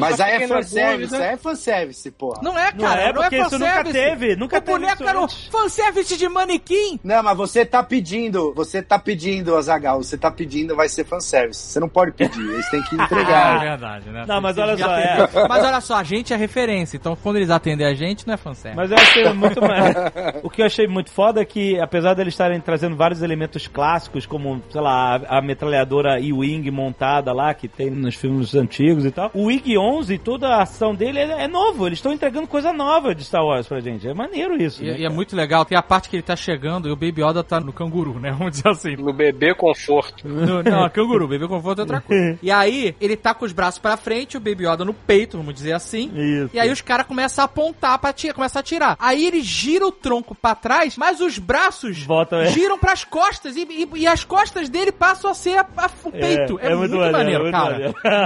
Mas aí é fanservice, dúvida. aí é fanservice, porra. Não é, Não cara. é, porque isso nunca teve, nunca o teve boneco era um fanservice de manequim. Não, mas você tá pedindo, você tá pedindo, Azagal, você tá pedindo, vai ser fanservice. Você não pode pedir, eles têm que *laughs* Ah, é entregar. verdade, né? Não, mas olha só, tem- Mas olha só, a gente é referência. Então quando eles atendem a gente, não é fanservice. Mas eu achei muito *laughs* mais. O que eu achei muito foda é que, apesar deles estarem trazendo vários elementos clássicos, como, sei lá, a, a metralhadora E-Wing montada lá, que tem nos filmes antigos e tal, o Wing 11, toda a ação dele é, é novo. Eles estão entregando coisa nova de Star Wars pra gente. É maneiro isso. E, né, e é muito legal, tem a parte que ele tá chegando e o Baby Yoda tá no canguru, né? *laughs* Vamos dizer assim. No bebê conforto. No- não, canguru, Baby Conforto é outra coisa. *laughs* E aí, ele tá com os braços pra frente, o Baby Yoda no peito, vamos dizer assim. Isso. E aí os caras começam a apontar pra tirar, começam a atirar. Aí ele gira o tronco pra trás, mas os braços Voltam, é. giram pras costas e, e- e as costas dele passam a ser a- a- o É, peito. É, é muito, muito maneiro, maneiro, muito cara.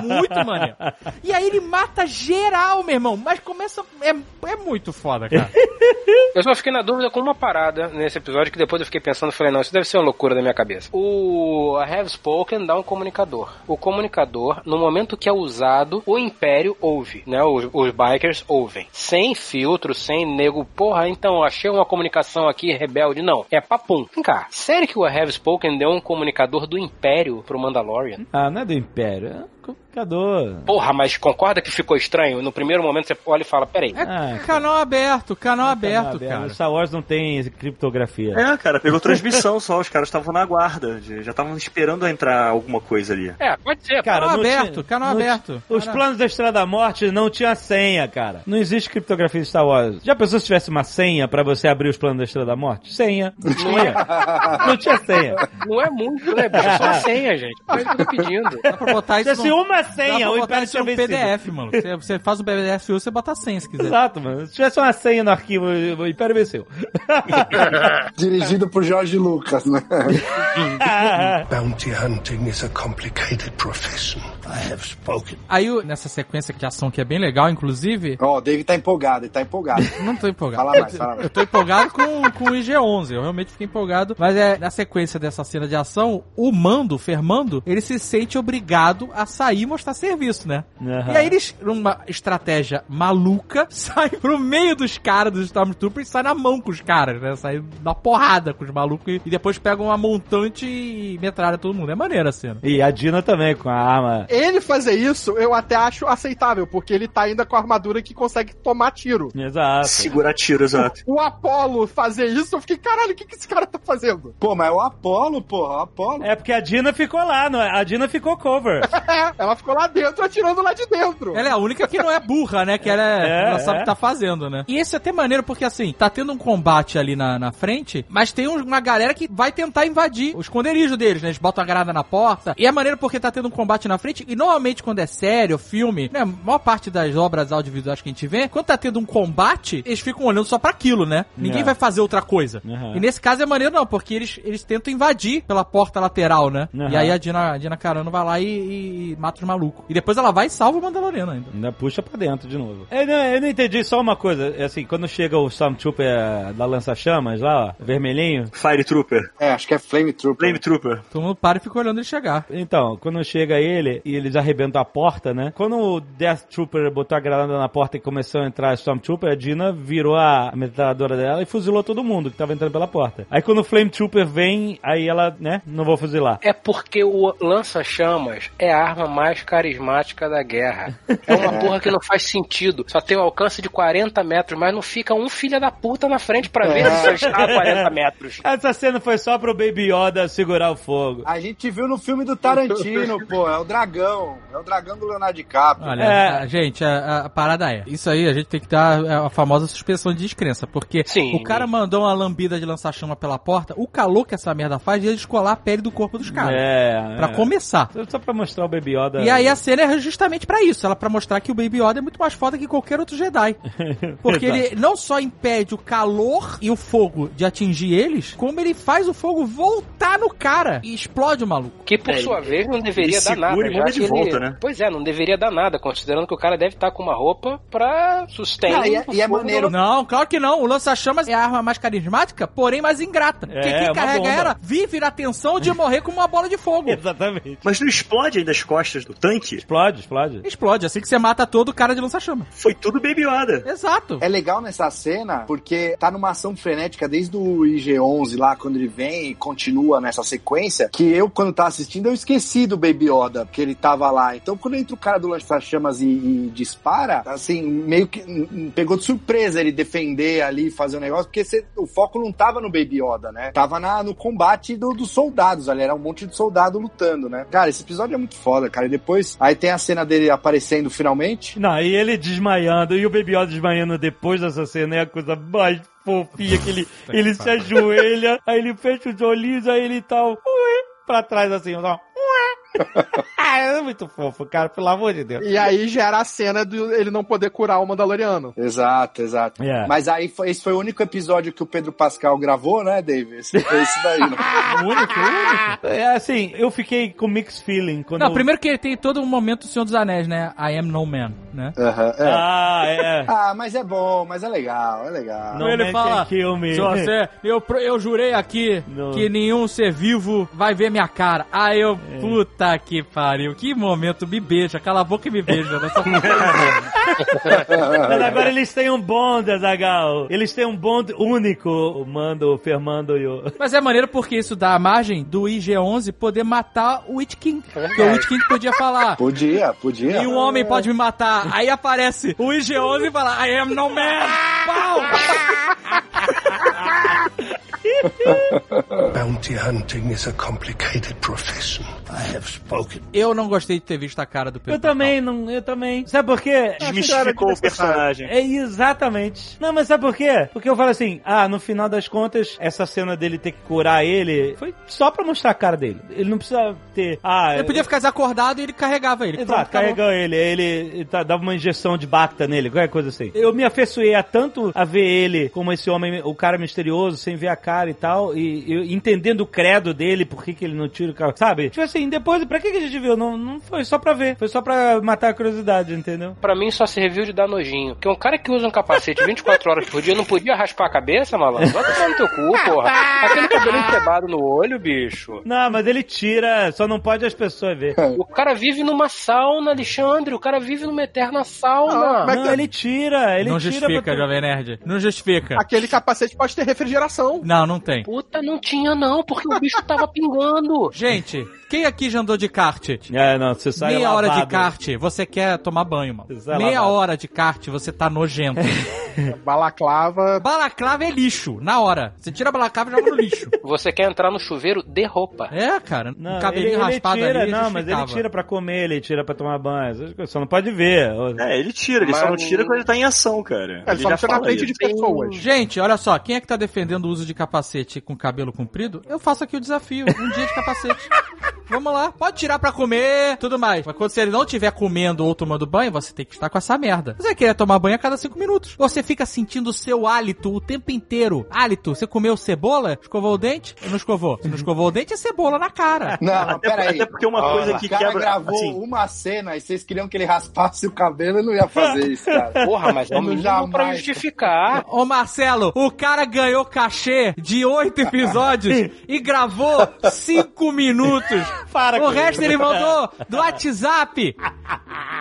maneiro. Muito maneiro. *laughs* E aí ele mata geral, meu irmão. Mas começa. É, é muito foda, cara. *laughs* Eu só fiquei na dúvida com uma parada nesse episódio que depois eu fiquei pensando, falei, não, isso deve ser uma loucura da minha cabeça. O I Have Spoken dá um comunicador. O comunicador, no momento que é usado, o Império ouve, né? Os, os bikers ouvem. Sem filtro, sem nego, porra, então achei uma comunicação aqui rebelde. Não, é papum. Vem cá, sério que o I Have Spoken deu um comunicador do Império pro Mandalorian? Ah, não é do Império, é complicador. Porra, mas concorda que ficou estranho? No primeiro momento você olha e fala, peraí. É Ah, canal aberto, canal aberto, Canal cara. Star Wars não tem criptografia. É, cara, pegou transmissão só, os caras estavam na guarda, já estavam esperando entrar alguma coisa ali. É, pode ser. Cara, Canal não tinha- aberto, canal aberto. Os Cara- planos da Estrela da Morte não tinha senha, cara. Não existe criptografia de Star Wars. Já pensou se tivesse uma senha pra você abrir os planos da Estrela da Morte? Senha. Não tinha. não tinha senha. Não é muito, né, bicho? É só senha, gente. É que eu tô pedindo. Dá pra botar isso uma senha, o Império tinha vencido. PDF, mano. Você, você faz o PDF você bota a senha se quiser. Exato, mano. Se tivesse uma senha no arquivo, o Império venceu. *laughs* Dirigido por Jorge Lucas, né? *laughs* Bounty hunting is a complicated profession. I have spoken. Aí, nessa sequência de ação que é bem legal, inclusive, Ó, o David tá empolgado, ele tá empolgado. *laughs* não tô empolgado. Fala mais, fala mais. Eu tô empolgado com, com o IG-11, eu realmente fiquei empolgado. Mas é, na sequência dessa cena de ação, o Mando, o Fermando, ele se sente obrigado a sair e mostrar serviço, né? Aham. E aí eles, numa estratégia maluca, *laughs* saem pro meio dos caras, dos Stormtroopers, e saem na mão com os caras, né? Saem na porrada com os malucos e, e depois pegam uma montante e metralha todo mundo. É maneira a cena. E a Dina também, com a arma. Ele fazer isso, eu até acho aceitável, porque ele tá ainda com a armadura que consegue tomar tiro. Exato. Segurar tiro, exato. O Apollo fazer isso, eu fiquei, caralho, o que, que esse cara tá fazendo? Pô, mas é o Apolo, pô, o Apolo. É porque a Dina ficou lá, não é? A Dina ficou cover. *laughs* Ela ficou lá dentro atirando lá de dentro. Ela é a única que não é burra, né? Que ela, é- É, ela sabe é. o que tá fazendo, né? E esse é até maneiro porque, assim, tá tendo um combate ali na, na frente, mas tem um- uma galera que vai tentar invadir o esconderijo deles, né? Eles botam a granada na porta. E é maneiro porque tá tendo um combate na frente. E normalmente quando é sério, filme, né? A maior parte das obras audiovisuais que a gente vê, quando tá tendo um combate, eles ficam olhando só pra aquilo, né? Ninguém É. vai fazer outra coisa. Uhum. E nesse caso é maneiro não, porque eles, eles tentam invadir pela porta lateral, né? Uhum. E aí a Dina, a Dina Carano vai lá e, e- e mata os malucos. E depois ela vai e salva o Mandaloriano ainda. Ainda puxa pra dentro de novo. Eu não, eu não entendi só uma coisa. é Assim, quando chega o Stormtrooper eh, da lança-chamas lá, ó, vermelhinho. Fire Trooper. É, acho que é Flame Trooper. Flame Trooper. Todo mundo para e fica olhando ele chegar. Então, quando chega ele e eles arrebentam a porta, né? Quando o Death Trooper botou a granada na porta e começou a entrar a Stormtrooper, a Dina virou a metralhadora dela e fuzilou todo mundo que tava entrando pela porta. Aí quando o Flame Trooper vem, aí ela, né? Não vou fuzilar. É porque o lança-chamas é a arma mais carismática da guerra. É uma *laughs* porra que não faz sentido. Só tem um alcance de 40 metros, mas não fica um filho da puta na frente pra ver se está a 40 metros. Essa cena foi só pro Baby Yoda segurar o fogo. A gente viu no filme do Tarantino, *laughs* pô. É o dragão. É o dragão do Leonardo DiCaprio. Olha, É. a- gente, a, a parada é. Isso aí a gente tem que dar é, a famosa suspensão de descrença. Porque Sim. o cara mandou uma lambida de lançar-chama pela porta, o calor que essa merda faz ia descolar a pele do corpo dos caras. É. Pra é. começar. Só- Só pra mostrar o Baby Yoda. E aí a cena é justamente pra isso, ela pra mostrar que o Baby Yoda é muito mais foda que qualquer outro Jedi. *laughs* Porque ele não só impede o calor e o fogo de atingir eles, como ele faz o fogo voltar no cara e explode o maluco. Que por É, sua ele- vez não deveria dar nada. segura e já manda de ele- volta, né? Pois é, não deveria dar nada, considerando que o cara deve estar com uma roupa pra sustentar. Ah, e é- e é maneiro. Não, claro que não. O lança-chamas é a arma mais carismática, porém mais ingrata. Porque É, quem uma carrega bomba. ela vive na tensão de morrer com uma bola de fogo. *laughs* Exatamente. Mas não explode aí das costas do tanque? Explode, explode. Explode, assim que você mata todo o cara de lança-chama. Foi tudo Baby Yoda. Exato. É legal nessa cena porque tá numa ação frenética desde o IG-11 lá, quando ele vem e continua nessa sequência, que eu, quando tava assistindo, eu esqueci do Baby Yoda, porque ele tava lá. Então, quando entra o cara do lança-chamas e, e dispara, assim, meio que pegou de surpresa ele defender ali, fazer o negócio, porque cê- o foco não tava no Baby Yoda, né? Tava na, no combate do- dos soldados ali, era um monte de soldado lutando, né? Cara, esse episódio é muito foda, cara. E depois, aí tem a cena dele aparecendo finalmente. Não, e ele desmaiando, e o Baby Yoda desmaiando depois dessa cena é a coisa mais fofinha que ele, ele se ajoelha, aí ele fecha os olhinhos, aí ele tá ué, pra trás assim, só. *laughs* Ah, é muito fofo, cara, pelo amor de Deus. E aí gera a cena de ele não poder curar o Mandaloriano. Exato, exato. É. Mas aí foi, esse foi o único episódio que o Pedro Pascal gravou, né, David? Esse, foi esse daí. Né? *laughs* O único, o único. É assim, eu fiquei com mixed feeling quando. Não, primeiro que ele tem todo um momento do Senhor dos Anéis, né? I am no man, né? Aham, é. Ah, é. Ah, mas é bom, mas é legal, é legal. Não ele fala, kill me. Se você, eu, eu jurei aqui Não. que nenhum ser vivo vai ver minha cara. Aí eu, É. puta que pariu, que momento, me beija, cala a boca e me beija. Nessa *laughs* Mas agora eles têm um bond, Azagal. Eles têm um bond único, o Mando, o Fermando e o. Mas é maneiro porque isso dá a margem do IG-11 poder matar o Witch King. Porque o Witch King podia falar, Podia, podia. e um homem pode me matar. Aí aparece o IG-11 e fala, I am no man. Pau! *laughs* Bounty hunting is a complicated profession. I have spoken. Eu não gostei de ter visto a cara do Pedro Eu também, não, eu também. Sabe por quê? Desmistificou o personagem. É exatamente. Não, mas sabe por quê? Porque eu falo assim, ah, no final das contas, essa cena dele ter que curar ele foi só pra mostrar a cara dele. Ele não precisa ter. Ah, Ele podia ficar desacordado e ele carregava ele. Exato, carregou ele, ele, ele tá- dava uma injeção de Bacta nele, qualquer coisa assim. Eu me afeiçoei a tanto a ver ele como esse homem, o cara misterioso, sem ver a cara e tal, e, e entendendo o credo dele, por que, que ele não tira o carro, sabe? Tipo assim, depois, pra que, a gente viu? Não, não foi só pra ver, foi só pra matar a curiosidade, entendeu? Pra mim só serviu de dar nojinho. Porque um cara que usa um capacete 24 horas por dia não podia raspar a cabeça, malandro? Vai tomar no teu cu, porra. Aquele cabelo encebado no olho, bicho. Não, mas ele tira, só não pode as pessoas ver. *laughs* O cara vive numa sauna, Alexandre. O cara vive numa eterna sauna. Não, mas- Não, ele tira, ele Não tira justifica, pra... Jovem Nerd. Não justifica. Aquele capacete pode ter refrigeração. Não, não tem. Puta, não tinha não, porque o bicho tava pingando. Gente, quem aqui já andou de kart? É, não, você sai Meia hora de lavado. kart, você quer tomar banho, mano. Você sai Meia lavado. hora de kart, você tá nojento. *laughs* Balaclava. balaclava é lixo, na hora. Você tira a balaclava e joga no lixo. *laughs* Você quer entrar no chuveiro de roupa. É, cara. Não, um cabelinho ele, ele raspado tira, ali. não, mas ele tira pra comer, ele tira pra tomar banho. Só não pode ver. É, ele tira, ele só não Mas- tira quando ele tá em ação, cara. É, ele só não tira na frente isso. de pessoas. Gente, olha só, quem é que tá defendendo o uso de capacete com cabelo comprido? Eu faço aqui o desafio, um dia de capacete. *laughs* Vamos lá, pode tirar pra comer, tudo mais. Mas quando você não estiver comendo ou tomando banho, você tem que estar com essa merda. Você querer tomar banho a cada cinco minutos. Você fica sentindo o seu hálito o tempo inteiro. Hálito, você comeu cebola? Escovou o dente? Ou não escovou? Se não escovou o dente, é cebola na cara. Não, Até, peraí. até porque uma coisa o que cara quebra. gravou assim, uma cena e vocês queriam que ele raspasse o cabelo, ele não ia fazer isso, cara. *laughs* Porra, mas é o Eu mínimo jamais. pra justificar. Ô Marcelo, o cara ganhou cachê de oito episódios *laughs* e gravou cinco minutos. Para o resto ele mandou *laughs* do WhatsApp.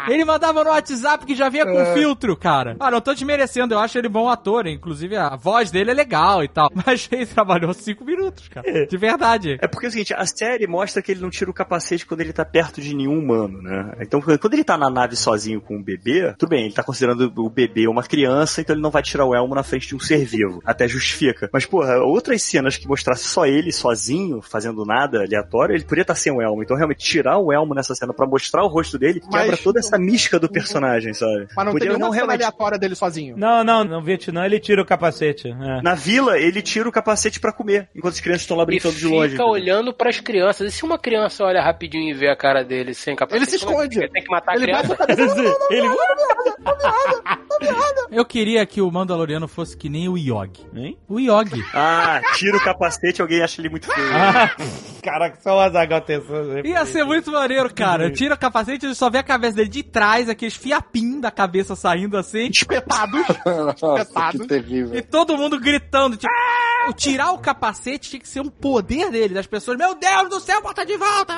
Ele mandava no WhatsApp que já vinha com filtro, cara. Ah, não tô desmerecendo, eu acho ele bom ator. Inclusive, a voz dele é legal e tal. *laughs* Mas ele trabalhou cinco minutos, cara. De verdade. É porque é o seguinte, a série mostra que ele não tira o capacete quando ele tá perto de nenhum humano, né? Então, quando ele tá na nave sozinho com o bebê, tudo bem, ele tá considerando o bebê uma criança, então ele não vai tirar o elmo na frente de um ser vivo. Até justifica. Mas, porra, outras cenas que mostrasse só ele sozinho, fazendo nada aleatório, ele poderia estar sem o elmo. Então, realmente, tirar o elmo nessa cena pra mostrar o rosto dele, Mas- quebra toda essa mística do personagem, sabe? Mas não Podia tem nenhuma cena realmente- aleatória dele sozinho. Não, não, no Vietnã ele tira o capacete. é. Na vila, ele tira o capacete pra comer, enquanto as crianças estão lá E brincando de fica longe. entendeu? olhando pras crianças. E se uma criança olha rapidinho e vê a cara dele sem capacete? Ele se é esconde. fica? Tem que matar a Ele criança. bate a cabeça. ele... Eu queria que o Mandaloriano fosse que nem o Yogi. Hein? O Yogi. Ah, tira o capacete alguém acha ele muito feio. Ah, Caraca, só o Azaghal tem essa Ia ser muito maneiro, cara. Tira o capacete e só vê a cabeça dele de trás, aqueles fiapinhos da cabeça saindo assim. Espetados. *laughs* Nossa, Espetado. que terrível. E todo mundo gritando, tipo, "Ah!" tirar o capacete tinha que ser um poder dele, das pessoas, meu Deus do céu, bota de volta!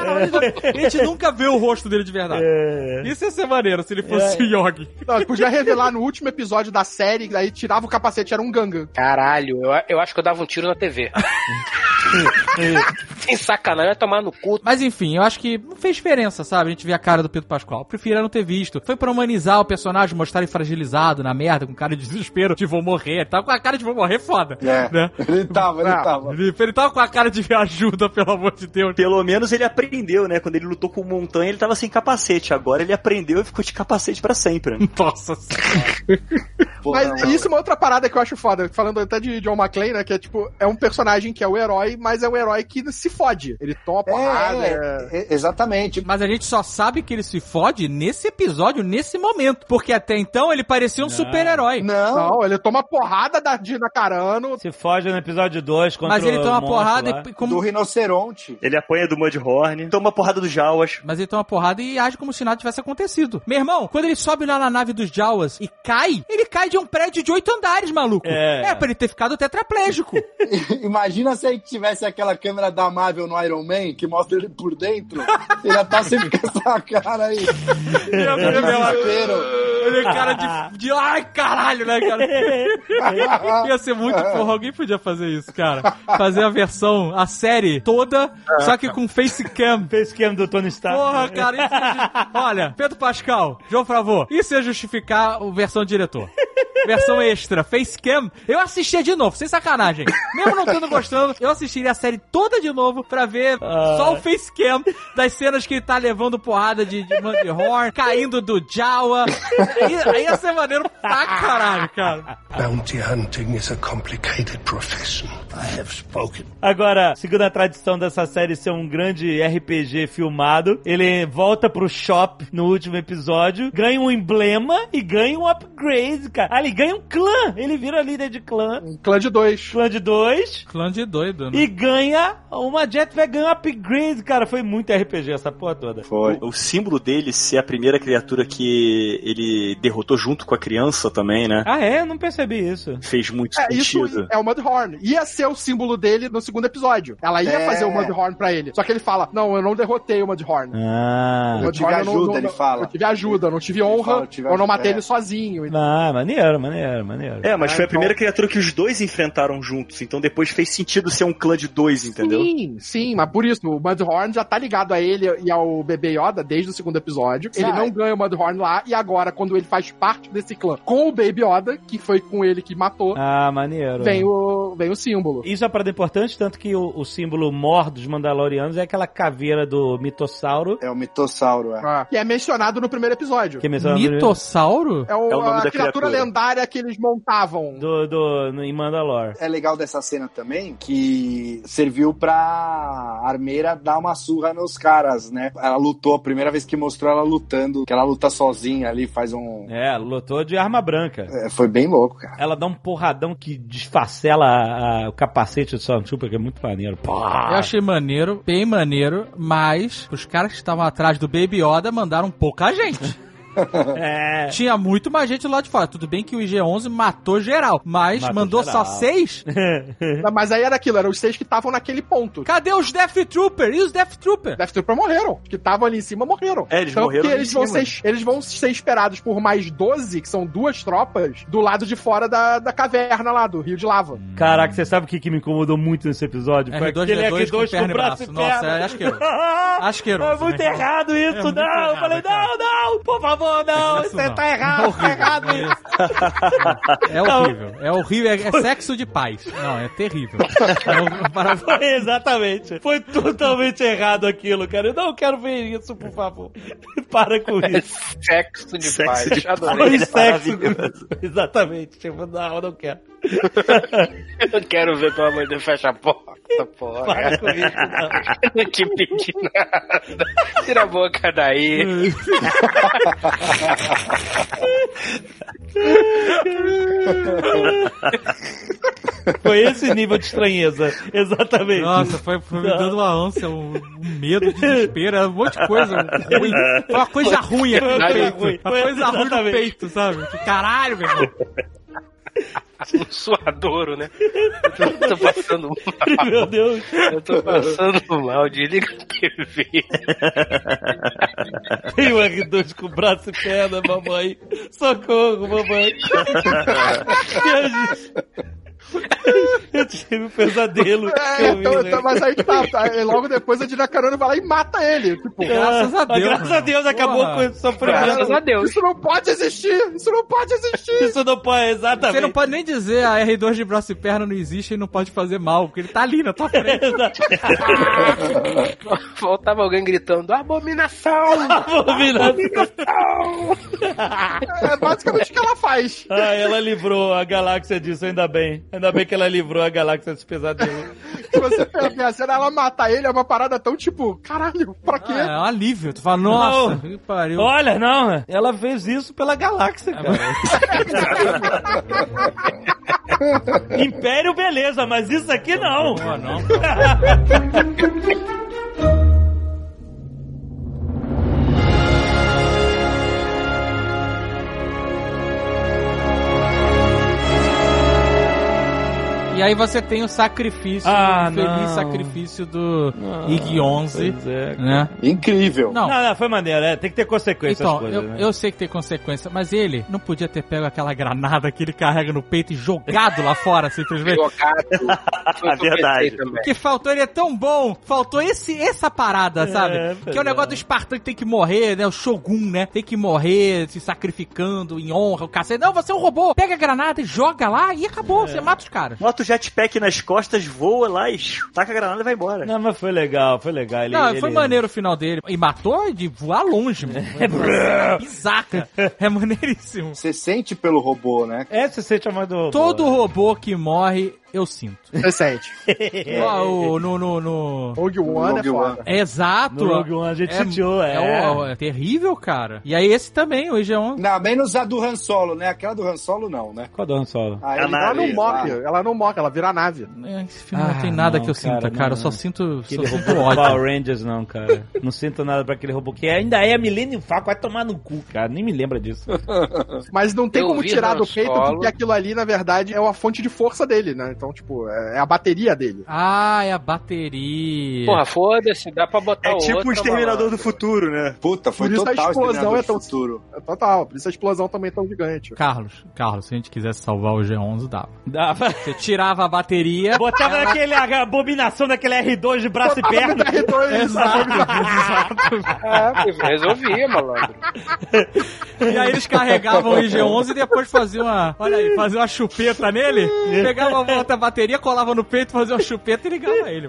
E a gente nunca vê o rosto dele de verdade. É. Isso ia ser maneiro se ele fosse o Yogi. Não, podia revelar no último episódio da série, daí tirava o capacete, era um Gangan. Caralho, eu, eu acho que eu dava um tiro na TV. Sem *laughs* sacanagem, vai tomar no cu. Mas enfim, eu acho que não fez diferença, sabe? A gente ver a cara do Pedro Pascoal. Preferia não ter visto. Foi pra humanizar o personagem, mostrar ele fragilizado na merda, com cara de desespero, de vou morrer. Tava com a cara de vou morrer foda. É, Né? *laughs* ele tava, ele Ah, tava. Ele, ele tava com a cara de me ajuda, pelo amor de Deus. Pelo menos ele aprendeu, né? Quando ele lutou com o Montanha, ele tava sem capacete. Agora ele aprendeu e ficou de capacete pra sempre. né? *laughs* Nossa Porra, *laughs* Mas não. isso é uma outra parada que eu acho foda. Falando até de John McClane, né? Que é tipo, é um personagem que é o herói, mas é um herói que se fode. Ele toma porrada. É, é- é, é, exatamente. Mas a gente só sabe que ele se fode nesse episódio, nesse momento. Porque até então ele parecia um super-herói. Não, Não, ele toma porrada da Dina Carano. Se foge no episódio 2 contra Mas ele o toma monstro porrada lá. e como. do rinoceronte. Ele apanha do Mudhorn, toma porrada do Jawas. Mas ele toma porrada e age como se nada tivesse acontecido. Meu irmão, quando ele sobe lá na nave dos Jawas e cai, ele cai de um prédio de oito andares, maluco. É. É, pra ele ter ficado tetraplégico. *laughs* Imagina se aí tivesse aquela câmera da Marvel no Iron Man que mostra ele por dentro. Ele ia estar sempre com essa cara aí. Desespero. Ele é cara de, de. Ai, caralho, né, cara? *laughs* Ia ser muito porra. Alguém podia fazer isso, cara. Fazer a versão, a série toda, só que com facecam. Esquema do Tony Stark. Porra, cara, isso justi- Olha, Pedro Pascal, João Favor, isso ia justificar a versão diretor. Versão extra, facecam. Eu assistia de novo, sem sacanagem. Mesmo não tendo gostando, eu assistiria a série toda de novo pra ver só o facecam das cenas que ele tá levando porrada de, de Horn, caindo do Jawa. Aí, aí ia ser maneiro pra caralho, cara. Bounty hunting is a complicated profession. I have spoken. Agora, segundo a tradição dessa série ser um grande RPG filmado, ele volta pro shop no último episódio, ganha um emblema e ganha um upgrade, cara. Ah, ele ganha um clã. Ele vira líder de clã. Um clã de dois. Clã de dois. Clã de doido, né? E ganha uma jetpack, ganha um upgrade, cara. Foi muito RPG essa porra toda. Foi. O símbolo dele ser a primeira criatura que ele derrotou junto com a criança também, né? Ah, é? Eu não percebi isso. Fez muito É, isso sentido. é o Mudhorn. Ia ser o símbolo dele no segundo episódio. Ela ia É. fazer o Mudhorn pra ele. Só que ele fala: Não, eu não derrotei o Mudhorn. Ah. Eu tive ajuda, ele fala. Eu tive ajuda, eu não tive honra, fala, eu tive eu não matei é. ele sozinho. Ah, maneiro, maneiro, maneiro. É, mas Ah, foi a primeira criatura que os dois enfrentaram juntos, então depois fez sentido ser um clã de dois, entendeu? Sim, sim, mas por isso, o Mudhorn já tá ligado a ele e ao bebê Yoda desde o segundo episódio. Ele Ah, não é. ganha o Mudhorn lá, e agora, quando ele faz parte desse clã com o Baby Yoda, que foi com ele que matou, Ah, maneiro. vem, o, vem o símbolo. Isso é uma parada importante, tanto que o, o símbolo mor dos Mandalorianos é aquela caveira do mitossauro. É o mitossauro, é. Ah, que é mencionado no primeiro episódio. Que é mencionado no- Mitossauro? É, o, É o nome a da criatura, criatura. lendária que eles montavam. do, do, no, em Mandalore. É legal dessa cena também que serviu pra armeira dar uma surra nos caras, né? Ela lutou, a primeira vez que mostrou ela lutando, que ela luta sozinha ali, faz um. É, lutou de arma branca. É, foi bem louco, cara. Ela dá um porradão que desfacela a- a- o capacete do Stormtrooper, que é muito maneiro. Pá! Eu achei maneiro, bem maneiro, mas os caras que estavam atrás do Baby Yoda mandaram pouca gente. *laughs* *laughs* É. Tinha muito mais gente lá de fora. Tudo bem que o IG-11 matou geral, mas Matou mandou geral. só seis? *laughs* Mas aí era aquilo, eram os seis que estavam naquele ponto. Cadê os Death Trooper? E os Death Trooper? Death Trooper morreram. Os que estavam ali em cima morreram. É, eles Tanto morreram eles vão, cima. ser, eles vão ser esperados por mais 12, que são duas tropas, do lado de fora da, da caverna lá, do Rio de Lava. Caraca, você sabe o que, que me incomodou muito nesse episódio? Foi R2D2 aquele com R2 perna com braço e braço. Nossa, é asqueroso. *laughs* Asqueroso, É muito né? errado isso, É muito não. eu errado, falei, cara. não, não, por favor, não. Isso Você não. tá errado, tá errado isso. É horrível. É horrível. É, é sexo de paz. Não, é terrível. É um- Foi exatamente. Foi totalmente errado aquilo, cara. Eu não quero ver isso, por favor. Para com isso. Sexo de Sexo paz. de Adorei. Foi é sexo. maravilhoso. Exatamente. Tipo, não, eu não quero. Eu não quero ver, pelo amor de Deus, fecha a porta, porra. Para com isso, não. Eu não te pedi nada. Tira a boca daí. Foi esse nível de estranheza. Exatamente. Nossa, foi, foi me dando uma ânsia, um, um medo, desespero, um monte de coisa ruim. Foi uma coisa ruim aqui no peito. Uma coisa ruim no peito, sabe? Tipo, Caralho, meu irmão. Um *laughs* suadouro, né? Eu tô, tô passando mal. *laughs* Meu Deus. Eu tô passando mal. Desliga a TV. Tem um R2 com braço e perna, mamãe. Socorro, mamãe. *laughs* Eu tive um pesadelo. É, Eu vi, então, né? então, mas aí que tá, tá, e Logo depois a Dina Carano vai lá e mata ele. Tipo, Graças a Deus, Graças a Deus, acabou Porra. com esse sofrimento. Graças a Deus. isso não pode existir! Isso não pode existir! Isso não pode, exatamente. Você não pode nem dizer a R2 de braço e perna não existe e não pode fazer mal, porque ele tá ali na tua frente. *laughs* *laughs* Faltava alguém gritando: Abominação! Abominação. *laughs* É basicamente o que ela faz. Ah, ela livrou a galáxia disso, ainda bem. Ainda bem que ela livrou a galáxia desse pesadelo. *laughs* Se você ver a cena, ela matar ele é uma parada tão tipo, caralho, pra quê? Ah, é um alívio. Tu fala, nossa, Não. que pariu. Olha, não, ela fez isso pela galáxia, cara. *laughs* Império, beleza, mas isso aqui não. Pô, não. *laughs* E aí você tem o sacrifício, Ah, o feliz não. sacrifício do IG 11, Pois é, né? Incrível. Não, Não, não, foi maneiro, é, tem que ter consequências as então, coisas, eu, né? eu sei que tem consequência, mas ele não podia ter pego aquela granada que ele carrega no peito e jogado lá fora, simplesmente. Jogado. *laughs* Verdade. que faltou, ele é tão bom. Faltou esse, essa parada, sabe? pois Que é o negócio é. do Espartano que tem que morrer, né? O Shogun, né? Tem que morrer se sacrificando em honra, o cacete. Não, você é um robô. Pega a granada e joga lá e acabou. É. Você mata os caras. O jetpack nas costas, voa lá e taca a granada e vai embora. Não, mas foi legal, foi legal. Ele, Não, ele- foi maneiro o final dele. E matou de voar longe, mano. *laughs* É bizarra. É maneiríssimo. Você sente pelo robô, né? É, você sente a mãe do robô. Todo robô que morre, eu sinto. Você sente. *laughs* Ó, o- no, no, no... Rogue One Rogue é foda. One. É Exato. No Rogue One a gente sentiu, é. É, é terrível, cara. E aí esse também, o IG-11. Não, menos a do Han Solo, né? Aquela do Han Solo, não, né? Qual do Han Solo? Ah, A ele- Ela não ah, morre, ela não morre, ela vira a nave. Esse filme não Ah, tem nada não, que eu cara, sinta, cara. não, eu só não. sinto, só Aquele sinto ódio. Power Rangers, não, cara. Não sinto nada pra aquele robô que ainda é a Millennium Falcon. Vai tomar no cu, cara. Nem me lembra disso. Mas não tem Eu como tirar do peito, porque aquilo ali, na verdade, é uma fonte de força dele, né? Então, tipo, é é a bateria dele. Ah, é a bateria. Porra, foda-se, dá pra botar É outra, tipo o Exterminador malandro. do Futuro, né? Puta, foi Por isso a total explosão Exterminador é tão- futuro. É total, por isso a explosão também é tão gigante. Carlos, Carlos, se a gente quisesse salvar o G11, dava. Dava. Você tirava a bateria. Botava naquele a abominação daquele R2 de braço e perna. *laughs* É, resolvia, malandro. E aí eles carregavam o IG-11 e depois faziam uma, olha aí, faziam uma chupeta nele, pegavam a outra bateria, colava no peito, fazia uma chupeta e ligava ele.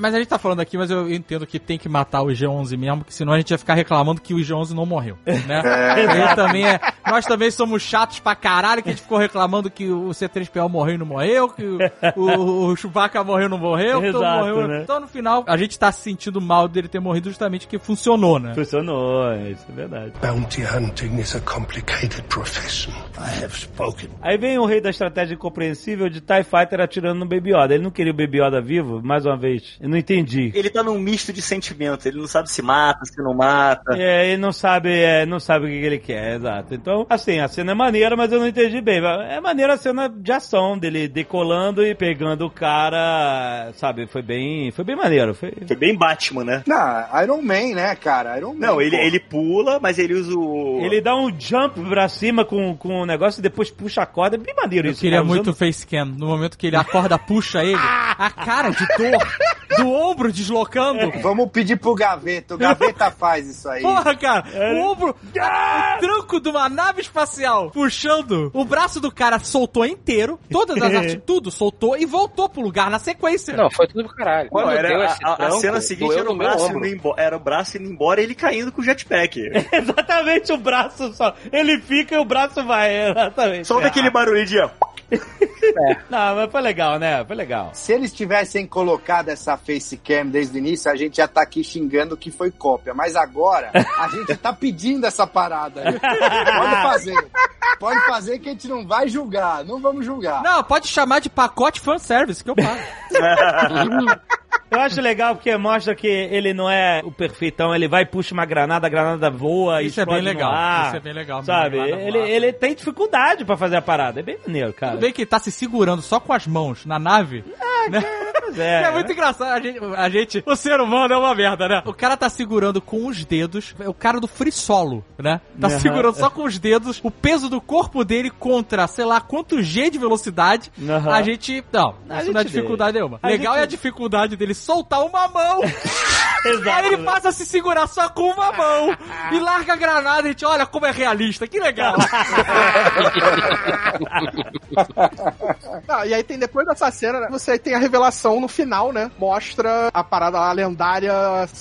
Mas a gente tá falando aqui, mas eu entendo que tem que matar o IG-11 mesmo, porque senão a gente ia ficar reclamando que o IG-11 não morreu, né? *laughs* Ele também é, nós também somos chatos pra caralho, que a gente ficou reclamando que o C3PO morreu e não morreu, que o, o, o Chewbacca morreu e não morreu, que todo Exato, morreu. né? Então no final, a gente tá se sentindo mal dele ter morrido justamente porque funcionou, né? Funcionou, isso é verdade. Bounty hunting is a complicated profession. I have spoken. Aí vem o rei da estratégia incompreensível de TIE Fighter atirando no Baby Yoda. Ele não queria o Baby Yoda vivo? Mais uma vez. Eu não entendi. Ele tá num misto de sentimentos. Ele não sabe se mata, se não mata. É, ele não sabe, é, não sabe o que, que ele quer, exato. Então, assim, a cena é maneira, mas eu não entendi bem. É maneira a cena de ação dele decolando e pegando o cara, sabe? Foi bem, foi bem maneiro. Foi... Foi bem Batman, né? Não, Iron Man, né, cara? Iron Man. Não, ele, pô. ele pula, mas ele usa o. Ele dá um jump pra cima com, com o negócio e depois puxa a corda. É bem maneiro Eu isso. queria cara, muito usando- facecam. No momento que ele acorda, puxa ele, a cara de dor do ombro deslocando. Vamos pedir pro Gaveta. O Gaveta faz isso aí. Porra, cara, o ombro, o tranco de uma nave espacial puxando. O braço do cara soltou inteiro, todas as *laughs* artes, tudo soltou e voltou pro lugar na sequência. Não, foi tudo pro caralho. Não, Quando era, deu a, esse a- tranco, cena seguinte era o, braço indo embora, era o braço indo embora e ele caindo com o jetpack. *laughs* *laughs* Exatamente o braço só. Ele fica e o braço vai. Exatamente. Só daquele barulho de. Ó. *laughs* Não, mas foi legal, né? Foi legal. Se eles tivessem colocado essa facecam desde o início, a gente já tá aqui xingando que foi cópia. Mas agora, a gente tá pedindo essa parada. Pode fazer. Pode fazer que a gente não vai julgar. Não vamos julgar. Não, pode chamar de pacote fanservice que eu pago. *laughs* Eu acho legal porque mostra que ele não é o perfeitão, ele vai e puxa uma granada, a granada voa Isso é bem legal, ar, isso é bem legal, Sabe? Ele, ele tem dificuldade pra fazer a parada. É bem maneiro, cara. Tudo bem que ele tá se segurando só com as mãos na nave. né? Pois é, É muito engraçado. A gente, a gente- o ser humano é uma merda, né? O cara tá segurando com os dedos, é o cara do free solo, né? Tá Aham. segurando só com os dedos, o peso do corpo dele contra, sei lá, quanto G de velocidade. Aham. A gente, não, A isso não é gente dificuldade nenhuma. A Legal gente- é a dificuldade dele soltar uma mão. *laughs* Exato. Aí ele passa a se segurar só com uma mão e *laughs* larga a granada e a gente, olha como é realista, que legal. *laughs* Ah, e aí tem depois dessa cena, né, você tem a revelação no final, né? Mostra a parada lá lendária,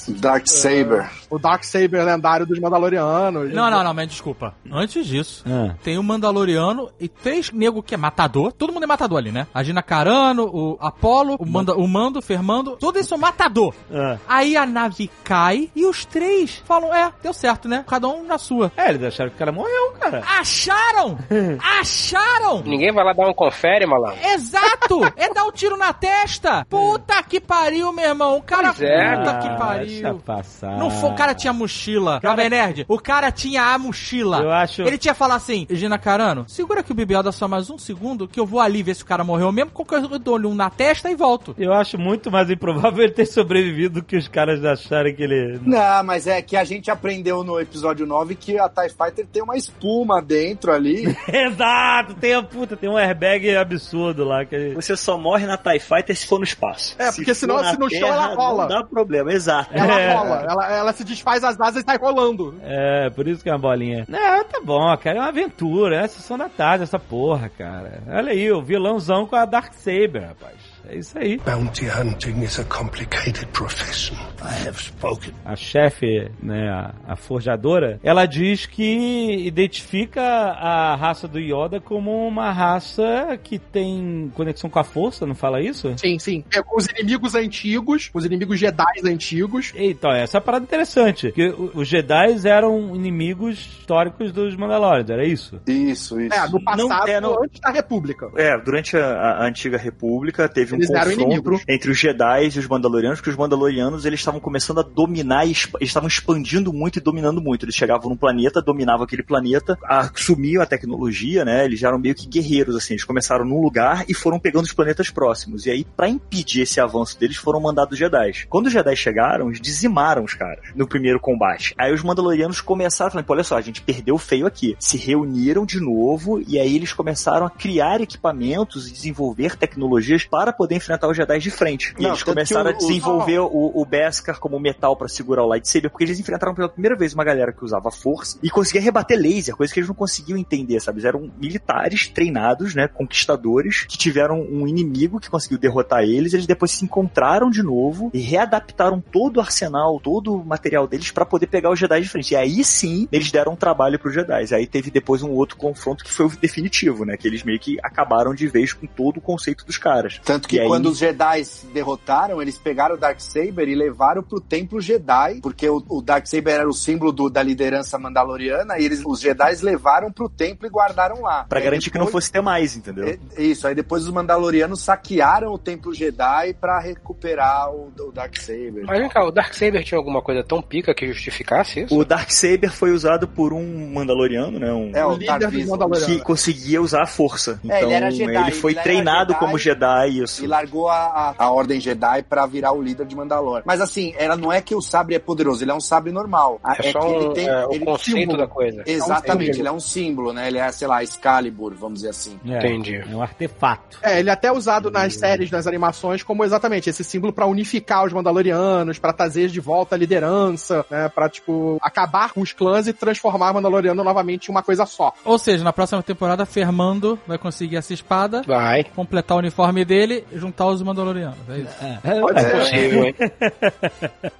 Dark Saber. o Dark Saber lendário dos Mandalorianos. Não, não, não, mas desculpa. Antes disso, Ah. tem o Mandaloriano e três nego que é matador. Todo mundo é matador ali, né? A Gina Carano, o Apolo, o, Manda, o Mando, o Fermando. Todos eles são matador. Ah. Aí a nave cai e os três falam: é, deu certo, né? Cada um na sua. É, eles acharam que o cara morreu, cara. Acharam! *laughs* Acharam! Ninguém vai lá dar um confere, malandro. Exato! É dar um tiro na testa! Puta que pariu, meu irmão! O cara. Pois é. Puta que pariu! deixa passar. Não foi, o cara tinha mochila. Jovem Nerd, o cara tinha a mochila. Eu acho- Ele tinha falado assim, Gina Carano, segura que o Bibi dá só mais um segundo que eu vou ali ver se o cara morreu mesmo, qualquer coisa eu dou-lhe um na testa e volto. Eu acho muito mais improvável ele ter sobrevivido do que os caras acharem que ele. Não, mas é que a gente aprendeu no episódio 9 que a TIE Fighter tem uma espuma dentro ali. *laughs* Exato! Tem, a puta, tem um airbag absurdo lá. Que... Você só morre na TIE Fighter se for no espaço. É, porque for senão, se no chão, ela rola. Não dá problema, exato. Ela É. rola, ela, ela se desfaz as asas e sai rolando. É, por isso que é uma bolinha. Não, tá bom, cara. É uma aventura. É a sessão da tarde, essa porra, cara. Olha aí, o vilãozão com a Dark Saber, rapaz. É isso aí. Bounty hunting is a complicated profession. I have spoken. A chefe, né, a, a forjadora, ela diz que identifica a raça do Yoda como uma raça que tem conexão com a força, não fala isso? Sim, sim. É, os inimigos antigos, os inimigos Jedi antigos. Então, essa é a parada interessante. Que os Jedi eram inimigos históricos dos Mandalorians, era isso? Isso, isso. É, no passado, Não, é, não. antes da República. É, durante a, a antiga república teve eram confronto entre os Jedi e os Mandalorianos, porque os Mandalorianos eles estavam começando a dominar eles estavam expandindo muito e dominando muito. Eles chegavam num planeta, dominavam aquele planeta, assumiam a tecnologia, né? Eles já eram meio que guerreiros, assim. Eles começaram num lugar e foram pegando os planetas próximos. E aí, pra impedir esse avanço deles, foram mandados os Jedi. Quando os Jedi chegaram, eles dizimaram os caras no primeiro combate. Aí os Mandalorianos começaram falando, olha só, a gente perdeu feio aqui. Se reuniram de novo e aí eles começaram a criar equipamentos e desenvolver tecnologias para poder enfrentar os Jedi de frente. E Não, eles começaram que a o- o- desenvolver o, o Beskar como metal para segurar o lightsaber, porque eles enfrentaram pela primeira vez uma galera que usava força e conseguia rebater laser, coisa que eles não conseguiam entender, sabe? Eles eram militares treinados, né, conquistadores, que tiveram um inimigo que conseguiu derrotar eles, eles depois se encontraram de novo e readaptaram todo o arsenal, todo o material deles para poder pegar os Jedi de frente. E aí sim, eles deram um trabalho pros Jedi. Aí teve depois um outro confronto que foi o definitivo, né, que eles meio que acabaram de vez com todo o conceito dos caras. Tanto que aí- quando os Jedi se derrotaram, eles pegaram o Darksaber e levaram pro Templo Jedi, porque o, o Darksaber era o símbolo do- da liderança mandaloriana, e eles, os Jedi levaram pro templo e guardaram lá. Pra Aí garantir que não depois- fosse ter mais, entendeu? É, Isso, aí depois os Mandalorianos saquearam o Templo Jedi pra recuperar o, o Darksaber. Mas vem cá, o Darksaber tinha alguma coisa tão pica que justificasse isso? O Darksaber foi usado por um Mandaloriano, né? Um, É, o líder dos Tarvismo. Mandalorianos. que conseguia usar a força. Então, É, ele era Jedi, ele foi ele era treinado Jedi como Jedi, isso. E largou a, a, a Ordem Jedi pra virar o líder de Mandalor. Mas assim, ela não é que o sabre é poderoso, ele é um sabre normal. A- É só que um, ele tem. é, o ele- conceito símbolo. da coisa. Exatamente, símbolo. ele é um símbolo, né? Ele é, sei lá, Excalibur, vamos dizer assim. É, Entendi. É um artefato. É, ele é até usado nas séries, nas animações, como exatamente esse símbolo pra unificar os Mandalorianos, pra trazer de volta a liderança, né? Pra, tipo, acabar com os clãs e transformar Mandaloriano novamente em uma coisa só. Ou seja, na próxima temporada, Fermando vai conseguir essa espada, Vai. completar o uniforme dele juntar os Mandalorianos. É isso. É, Pode É ser. possível, hein?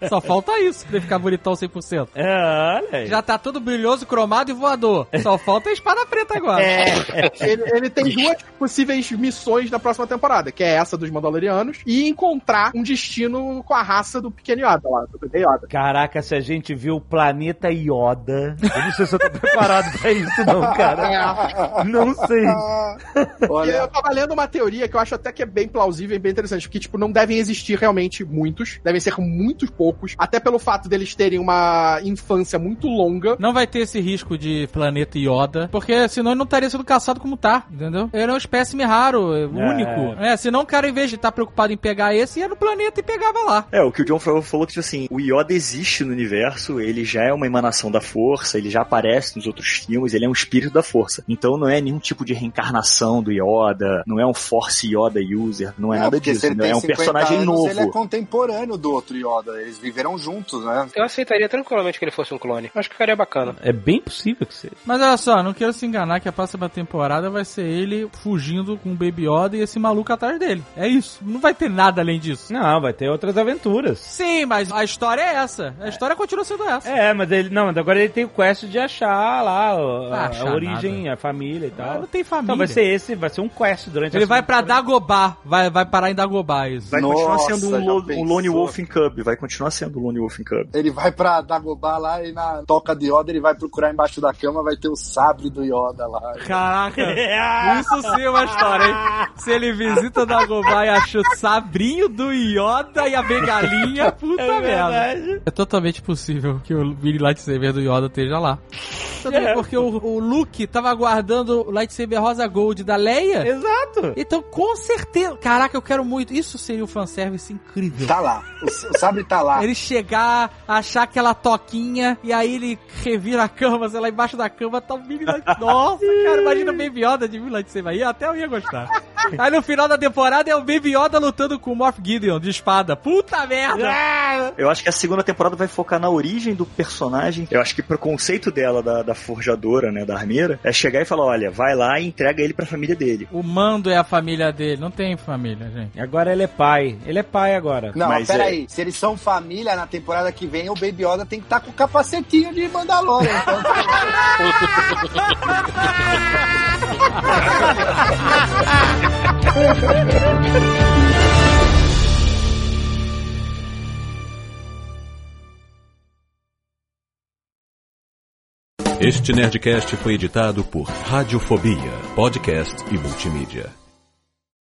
Só falta isso pra ele ficar bonitão 100%. é, olha aí. Já tá tudo brilhoso, cromado e voador. Só falta a espada preta agora. Ele, ele tem duas possíveis missões na próxima temporada, que é essa dos Mandalorianos e encontrar um destino com a raça do pequeno Yoda lá, do bebê Yoda. Caraca, se a gente viu o planeta Yoda. Eu não sei se eu tô preparado pra isso, não, cara. *laughs* Não sei. E eu Olha, tava lendo uma teoria que eu acho até que é bem plausível e bem interessante, porque, tipo, não devem existir realmente muitos, devem ser muitos poucos, até pelo fato deles terem uma infância muito longa. Não vai ter esse risco de planeta Yoda, porque senão ele não estaria sendo caçado como tá, entendeu? Ele é um espécime raro, é, único. É, senão o cara, em vez de estar preocupado em pegar esse, ia no planeta e pegava lá. É, o que o John Favreau falou que, tipo assim, o Yoda existe no universo, ele já é uma emanação da força, ele já aparece nos outros filmes, ele é um espírito da força. Então não é nenhum tipo de reencarnação do Yoda, não é um Force Yoda user, não é não, nada disso, se ele né? tem é um 50 personagem anos, novo. Ele é contemporâneo do outro Yoda. Eles viveram juntos, né? Eu aceitaria tranquilamente que ele fosse um clone. Acho que ficaria bacana. É bem possível que seja. Mas olha só, não quero se enganar que a próxima temporada vai ser ele fugindo com o Baby Yoda e esse maluco atrás dele. É isso. Não vai ter nada além disso. Não, vai ter outras aventuras. Sim, mas a história é essa. A história continua sendo essa. É, mas ele. Não, mas agora ele tem o quest de achar lá a, Ah, a achar origem, a família e tal. não tem família. Então vai ser esse, vai ser um quest durante Ele a vai pra segunda Dagobah. Vai, vai parar em Dagobah, isso. Vai continuar Nossa, sendo um, lo- um? Lone Wolf in Cub, vai continuar sendo um Lone Wolf in Cub. Ele vai pra Dagobah lá e na toca de Yoda ele vai procurar embaixo da cama, vai ter o sabre do Yoda lá. Caraca, *laughs* isso sim é uma história, hein? Se ele visita Dagobah e acha o sabrinho do Yoda e a bengalinha, *laughs* puta É merda. É totalmente possível que o mini lightsaber do Yoda esteja lá. Também É. porque o, o Luke tava guardando o lightsaber rosa gold da Leia. Exato. Então, com certeza. Caraca, eu quero muito. Isso seria um fanservice incrível. Tá lá. O, sabre tá lá. Ele chegar, achar aquela toquinha, e aí ele revira a cama, sei lá, embaixo da cama tá o lightsaber. Nossa, cara, imagina o Baby Yoda de mini lightsaber aí, até eu ia gostar. Aí no final da temporada é o Baby Yoda lutando com o Moff Gideon de espada. Puta merda! Eu acho que a segunda temporada vai focar na origem do personagem. Eu acho que pro conceito dela, da, da forjadora, né, da armeira, é chegar e falar, olha, vai lá e entrega ele pra família dele. O mando é a família dele, não tem família, gente. Agora ele é pai. Ele é pai agora. Não, Mas pera é- aí. Se eles são família na temporada que vem, o Baby Yoda tem que estar com o capacetinho de Mandalorian. Então, Este Nerdcast foi editado por Radiofobia, podcast e multimídia.